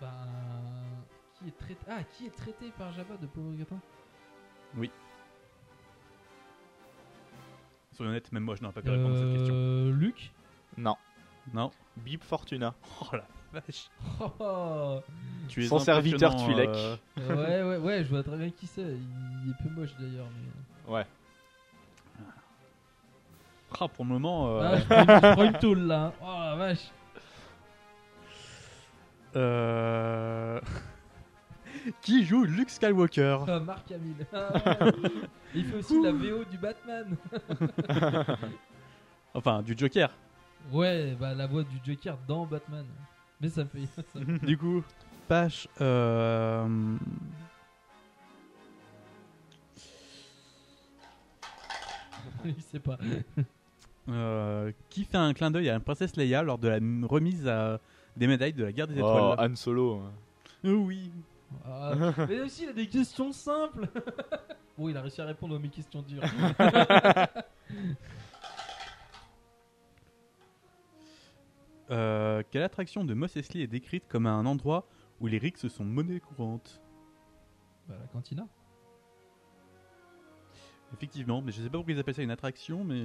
Ben. Qui est traité. Ah, qui est traité par Jabba de pauvre gratin Oui. Soyons honnêtes, même moi je n'aurais pas pu répondre à cette question. Euh. Luc Non. Non. Bib Fortuna. Oh la vache. Oh, Tu es Son serviteur impressionnant, Twi'lek. euh, Ouais, ouais, ouais, je vois très bien qui c'est. Il est peu moche d'ailleurs. Mais... Ouais. Ah, pour le moment. euh, Ah, je prends une, je prends une tôle là. hein. Oh la vache. Euh... Qui joue Luke Skywalker Ah, Marc Hamill. Ah, Il fait aussi la VO du Batman. Enfin, du Joker. ouais, bah la voix du Joker dans Batman. Mais ça me fait. ça me fait- du coup, Pache. Euh... Il sait pas. euh, qui fait un clin d'œil à la princesse Leia lors de la remise à des médailles de la guerre des Oh, étoiles Han Solo. Euh, Oui. Ah, mais aussi, il a des questions simples. bon, il a réussi à répondre à mes questions dures. Euh, quelle attraction de Mos Eisley est décrite comme un endroit où les rixes sont monnaie courante? Bah, la cantina. Effectivement, mais je sais pas pourquoi ils appellent ça une attraction, mais.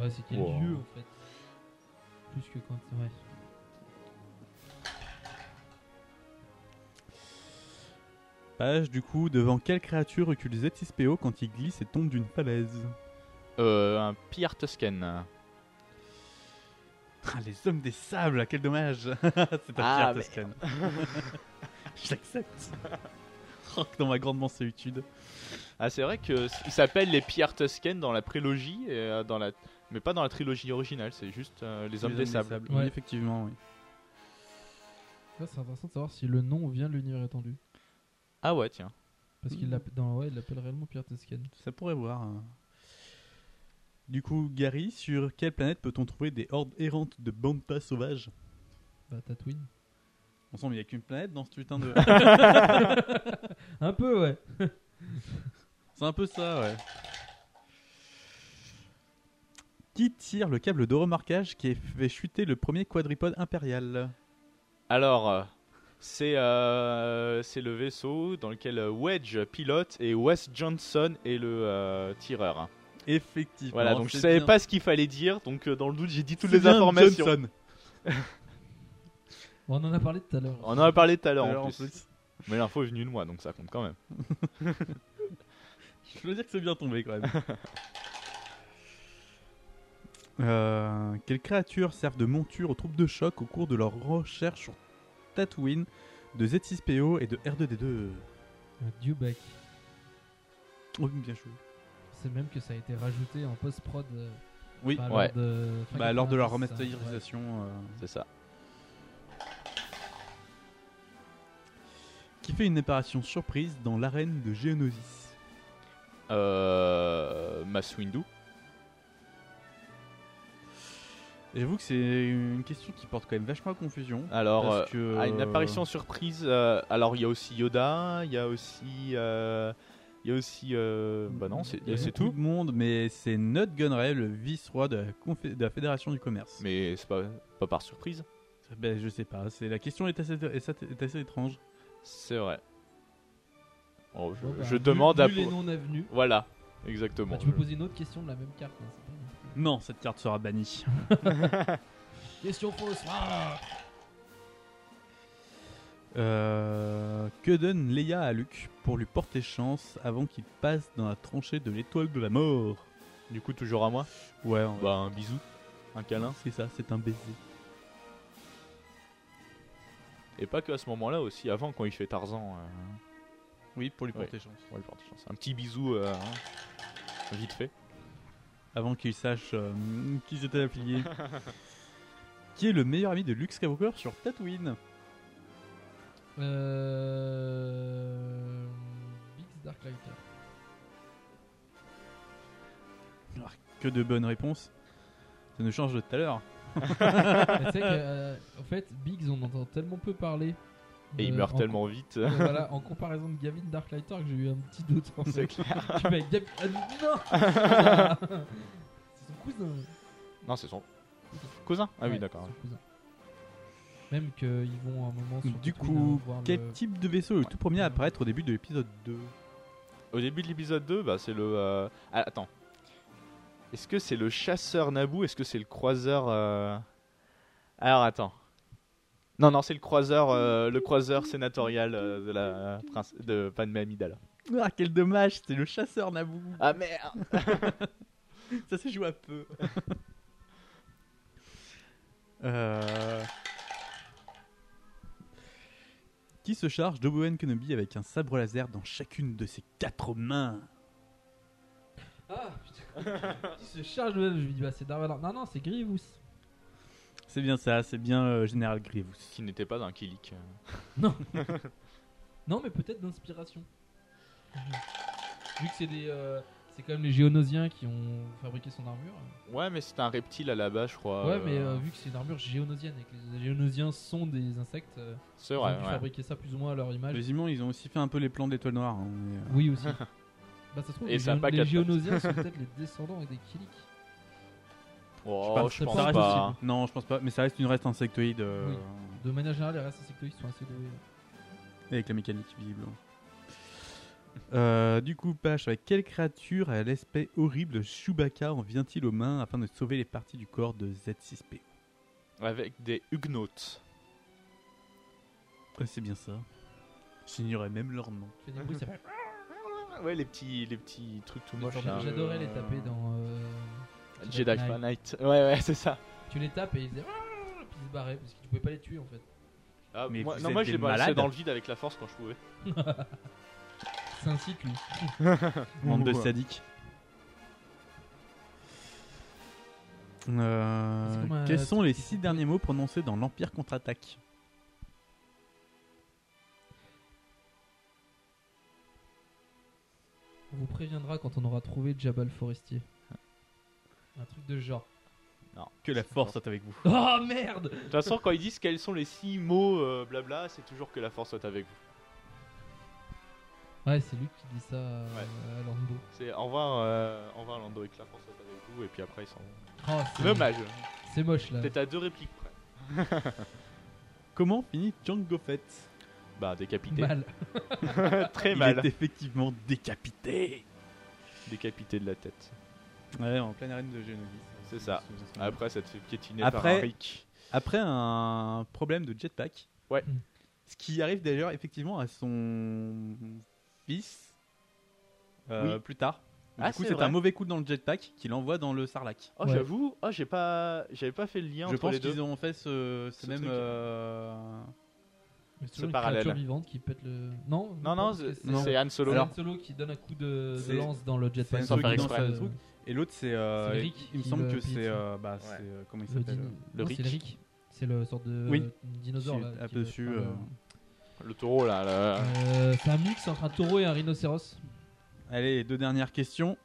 Ouais, c'est quel Wow. lieu en fait. Plus que quand. Ouais. Page, du coup, devant quelle créature recule Z6PO quand il glisse et tombe d'une falaise Euh, un Pierre Tusken. Ah, les hommes des sables, quel dommage C'est un Ah, Pierre mais- Tusken. Je l'accepte. Oh, dans ma grande mansuétude. Ah, c'est vrai que il s'appelle les Pierre Tusken dans la prélogie, et, euh, dans la... mais pas dans la trilogie originale, c'est juste euh, les hommes des sables. Oui, Ouais. effectivement, oui. Ça, c'est intéressant de savoir si le nom vient de l'univers étendu. Ah ouais, tiens. Parce qu'il l'appelle dans- ouais, il l'appelle réellement Pierre Tusken. Ça pourrait voir. hein. Du coup, Gary, sur quelle planète peut-on trouver des hordes errantes de bantas sauvages? Bah, Tatooine. On sent qu'il n'y a qu'une planète dans ce putain de. Un peu, ouais. C'est un peu ça, ouais. Qui tire le câble de remarquage qui a fait chuter le premier quadripode impérial? Alors, euh, c'est euh, c'est le vaisseau dans lequel euh, Wedge pilote et Wes Johnson est le euh, tireur. hein. Effectivement. Voilà, donc je savais bien. pas ce qu'il fallait dire, donc euh, dans le doute j'ai dit toutes les bien informations. Johnson. On en a parlé tout à l'heure. On en a parlé tout à l'heure en, plus. plus. Mais l'info est venue de moi, donc ça compte quand même. Je veux dire que c'est bien tombé quand même. Euh, quelles créatures servent de monture aux troupes de choc au cours de leur recherche sur Tatooine de Z6PO et de R2D2. Un Dewback. Oh, bien joué. C'est même que ça a été rajouté en post-prod. euh, Oui, enfin, ouais. lors de, Bah, lors de leur 90, ça, remasterisation. euh, C'est ça. Qui fait une apparition surprise dans l'arène de Geonosis. Euh, Mass Windu. J'avoue que c'est une question qui porte quand même vachement à confusion. Alors, parce euh, que, à une apparition surprise. euh, alors, il y a aussi Yoda, il y a aussi. euh, il y a aussi. euh, bah non, c'est Il y a c'est beaucoup tout. de monde, mais c'est Nut Gunray, le vice-roi de, de la Fédération du Commerce. Mais c'est pas, pas par surprise. Ben, je sais pas, c'est la question est assez, est est assez étrange. C'est vrai. Oh, je, bah, vu- demande vu à. les. Voilà, exactement. Bah, tu peux poser une autre question de la même carte. hein, c'est pas non cette carte sera bannie. Question fausse. Ah Euh, que donne Leia à Luke pour lui porter chance avant qu'il passe dans la tranchée de l'étoile de la mort? Du coup, toujours à moi? Ouais, on Bah, un bisou, un câlin. C'est ça, c'est un baiser. Et pas que à ce moment-là aussi, avant quand il fait Tarzan. euh, Oui, pour lui ouais, porter chance. pour lui porter chance. Un petit bisou, euh, hein, vite fait. Avant qu'il sache euh, qu'ils étaient affiliés. Qui est le meilleur ami de Luke Skywalker sur Tatooine? Euh... Biggs Darklighter. Ah, Que de bonnes réponses. Ça ne change de tout à l'heure. Mais tu sais que, euh, en fait, Biggs, on entend tellement peu parler. Et il euh, meurt en tellement com- vite. euh, voilà, en comparaison de Gavin Darklighter, que j'ai eu un petit doute. en fait. clair. Tu vas avec Gav- Ah, non C'est son cousin. Non, c'est son cousin. Ah oui, d'accord. Même qu'ils vont à un moment sur Du coup, voir quel le- type de vaisseau est le tout premier à apparaître au début de l'épisode 2 Au début de l'épisode 2, bah, c'est le. euh, ah, attends. Est-ce que c'est le chasseur Naboo? Est-ce que c'est le croiseur. euh, Alors attends. Non, non, c'est le croiseur, euh, le croiseur sénatorial euh, de la prince de Padmé Amidala. Ah, quel dommage, c'est le chasseur Naboo. Ah merde Ça s'est joué à peu. Euh, Qui se charge d'Obi-Wan Kenobi avec un sabre laser dans chacune de ses quatre mains? Ah putain Qui se charge de. Je lui dis, bah c'est Darth Vader. Non, non, c'est Grievous. C'est bien ça, c'est bien euh, Général Grievous. Qui n'était pas un Kilik. Non. non, mais peut-être d'inspiration. Vu que c'est des. euh, c'est quand même les Géonosiens qui ont fabriqué son armure. Ouais, mais c'était un reptile à la base, je crois. Ouais, mais euh, euh, vu que c'est une armure géonosienne et que les Géonosiens sont des insectes, euh, C'est ils vrai, ont dû ouais. fabriquer ça plus ou moins à leur image. Les humains, ils ont aussi fait un peu les plans d'étoiles noires. hein, mais, euh, Oui, aussi. bah, ça se trouve, Et les, ça a Géon- pas les. Géonosiens sont peut-être les descendants des Kilik. Oh, je ça pense pas. possible. Non, je pense pas. Mais ça reste une reste insectoïde euh, Oui. De manière générale, les restes insectoïdes sont assez doués. avec la mécanique visiblement. Euh, du coup, Pache, avec quelle créature à l'aspect horrible Chewbacca en vient-il aux mains afin de sauver les parties du corps de Z6P Avec des Huguenots. Ouais, c'est bien ça. J'ignorais même leur nom. Fait des bruits, ça fait- Ouais, les petits, les petits trucs tout moches. J'adorais les taper dans. Jedi Knight. Ouais, ouais, c'est ça. Tu les tapes et ils faisaient. Ah Puis ils se barraient parce que tu pouvais pas les tuer en fait. Ah, Mais moi, non, moi je les malades. dans le vide avec la force quand je pouvais. C'est un cycle. Bande de Ouais. sadiques. Euh, comme quels sont les six derniers mots prononcés dans l'Empire contre-attaque On vous préviendra quand on aura trouvé Jabal Forestier. Un truc de genre. Non. Que la force soit avec vous. Oh merde De toute façon, quand ils disent quels sont les six mots euh, blabla, c'est toujours que la force soit avec vous. Ouais, c'est lui qui dit ça à, à Lando. C'est au revoir, euh, au revoir Lando et que la force soit avec vous, et puis après ils s'en vont. Oh, c'est- Dommage. C'est moche là. T'es à deux répliques près. Comment finit Django Fett? Bah, décapité. Mal. Très Il mal. est effectivement décapité. Décapité de la tête. Ouais, en pleine arène de Geonosis. C'est ça. Après, ça te fait piétiner par un Après, Rick. après un problème de jetpack. Ouais. Ce qui arrive d'ailleurs effectivement à son fils euh, Oui. plus tard. Ah, du coup, c'est un mauvais coup dans le jetpack qu'il envoie dans le Sarlac. Oh, j'avoue, oh, j'ai pas, j'avais pas fait le lien Je entre pense les deux. qu'ils ont fait ce, ce Ce même. euh, Mais C'est une parallèle. créature vivante qui pète le. Non, Non, non, c'est- Han Solo. C'est Han Solo qui donne un coup de, lance dans le C'est jetpack. un Sans faire qui exprès. Et l'autre, c'est. euh, Rick il me semble le que c'est. dessus. euh, bah, Ouais. c'est. euh, comment il Le, s'appelle euh, Le non, c'est le Rick. Rick. C'est le sorte de Oui. dinosaure là. euh, Le taureau là. là. Euh, c'est un mix entre un taureau et un rhinocéros. Allez, deux dernières questions.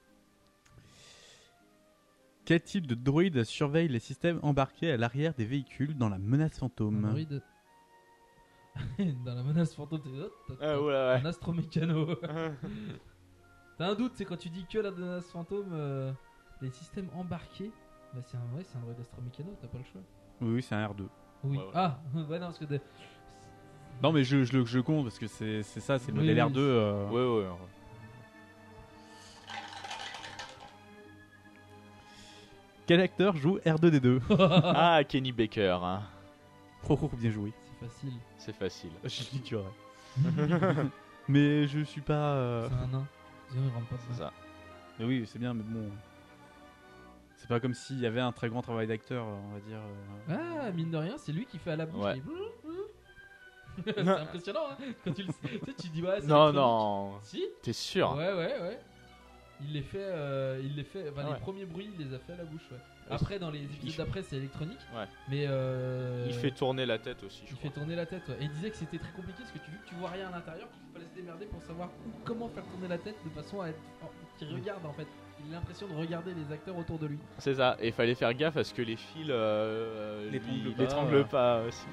Quel type de droïde surveille les systèmes embarqués à l'arrière des véhicules dans la menace fantôme Un droïde. Dans la menace fantôme, t'es oh, t'as- Ah, un astromécano. T'as un doute, c'est quand tu dis que la menace fantôme, euh, les systèmes embarqués. Bah c'est un, ouais, c'est un droïde astromécano, t'as pas le choix. Oui, oui, c'est un R2. Oui. Ouais, ouais. Ah, ouais, non, parce que. de- Non, mais je, je, le- je le compte parce que c'est c'est ça, c'est le Oui, modèle oui, R2. euh. Ouais, ouais. Quel acteur joue R2D2 ah, Kenny Baker. hein. Oh, oh, bien joué. C'est facile. C'est facile. Je l'ignorais. mais je suis pas. euh, C'est un nain. Sinon, pas C'est ça. Mais oui, c'est bien, mais bon. C'est pas comme s'il y avait un très grand travail d'acteur, on va dire. euh. Ah, mine de rien, c'est lui qui fait à la bouche. Ouais. c'est impressionnant, hein Quand tu le tu sais, tu dis, ouais, c'est Non, non. Si T'es sûr? Ouais, ouais, ouais. Il les fait, euh, il les fait, enfin, Ah les premiers bruits, il les a fait à la bouche, ouais. Après, dans les épisodes d'après, c'est électronique. Ouais. Mais euh, Il fait tourner la tête aussi, je Il crois. fait tourner la tête, ouais. Et il disait que c'était très compliqué parce que tu, vu que tu vois rien à l'intérieur, qu'il fallait se démerder pour savoir où- comment faire tourner la tête de façon à être. qu'il regarde en fait. Il a l'impression de regarder les acteurs autour de lui. C'est ça. Et il fallait faire gaffe à ce que les fils euh, L'étranglent pas. pas aussi.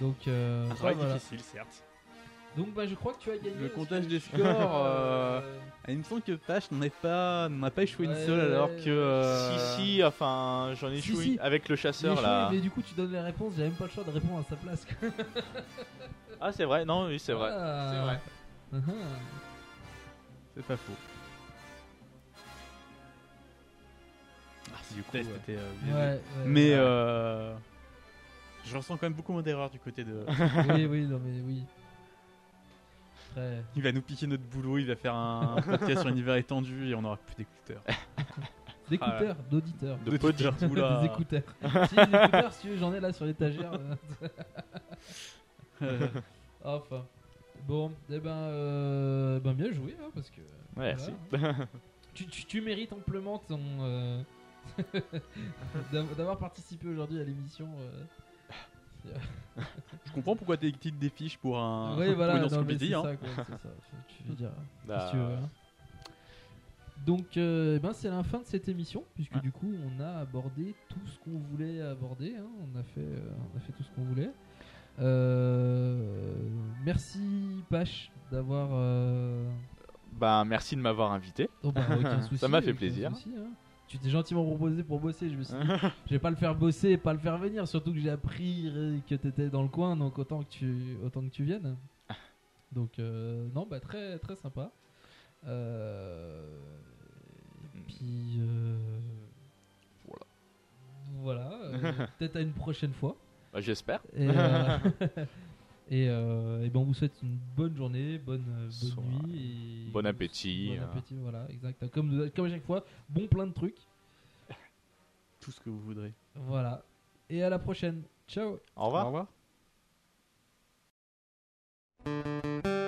Donc, euh, Un ça, travail voilà. difficile, certes. Donc, bah, je crois que tu as gagné. Le comptage des scores. euh, Il me semble que Pache n'en a pas, n'en a pas échoué une seule, alors que. euh, Si, si, enfin, j'en ai Si, si. avec le chasseur là. Mais du coup, tu donnes les réponses, j'ai même pas le choix de répondre à sa place. quoi. Ah, c'est vrai, non, oui, c'est vrai. Ah. C'est vrai. Uh-huh. C'est pas faux. Ah, si du coup, test ouais. était, euh, biaisé. Ouais, ouais, mais ouais. euh, je ressens quand même beaucoup moins d'erreurs du côté de. oui, oui, non, mais oui. Il va nous piquer notre boulot, il va faire un podcast sur un univers étendu et on aura plus d'écouteurs. D'écouteurs, d'auditeurs. De D'auditeurs, oula. Des écouteurs. si, des écouteurs, si j'en ai là sur l'étagère. Euh. enfin. Bon, eh ben, euh, ben bien joué, hein, parce que. Ouais, voilà. tu, tu, tu mérites amplement ton. euh, d'av- d'avoir participé aujourd'hui à l'émission. Je comprends pourquoi t'es titres des fiches pour un. Oui, pour voilà, une non, mais encyclopédie, c'est hein. ça, quoi, c'est ça. Tu veux dire, Bah, que tu veux, hein. Donc, euh, eh ben, c'est la fin de cette émission, puisque du coup, on a abordé tout ce qu'on voulait aborder. hein. On, a fait, euh, on a fait tout ce qu'on voulait. Euh, merci, Pache, d'avoir. euh, Bah, merci de m'avoir invité. Oh, bah, aucun souci, Ça m'a fait aucun plaisir. souci, hein. Tu t'es gentiment proposé pour bosser. Je me suis dit, je vais pas le faire bosser et pas le faire venir. Surtout que j'ai appris euh, que t'étais dans le coin, donc autant que tu, autant que tu viennes. Donc, euh, non, bah très, très sympa. Euh, et puis, euh, voilà. Voilà. euh, Peut-être à une prochaine fois. Bah, j'espère. Et, euh, et, euh, ben on vous souhaite une bonne journée, bonne, euh, bonne Soir. nuit. Et Bon appétit, Bon hein. voilà, exact. Comme, comme à chaque fois, bon plein de trucs. Tout ce que vous voudrez. Voilà. Et à la prochaine. Ciao. Au revoir. Au revoir.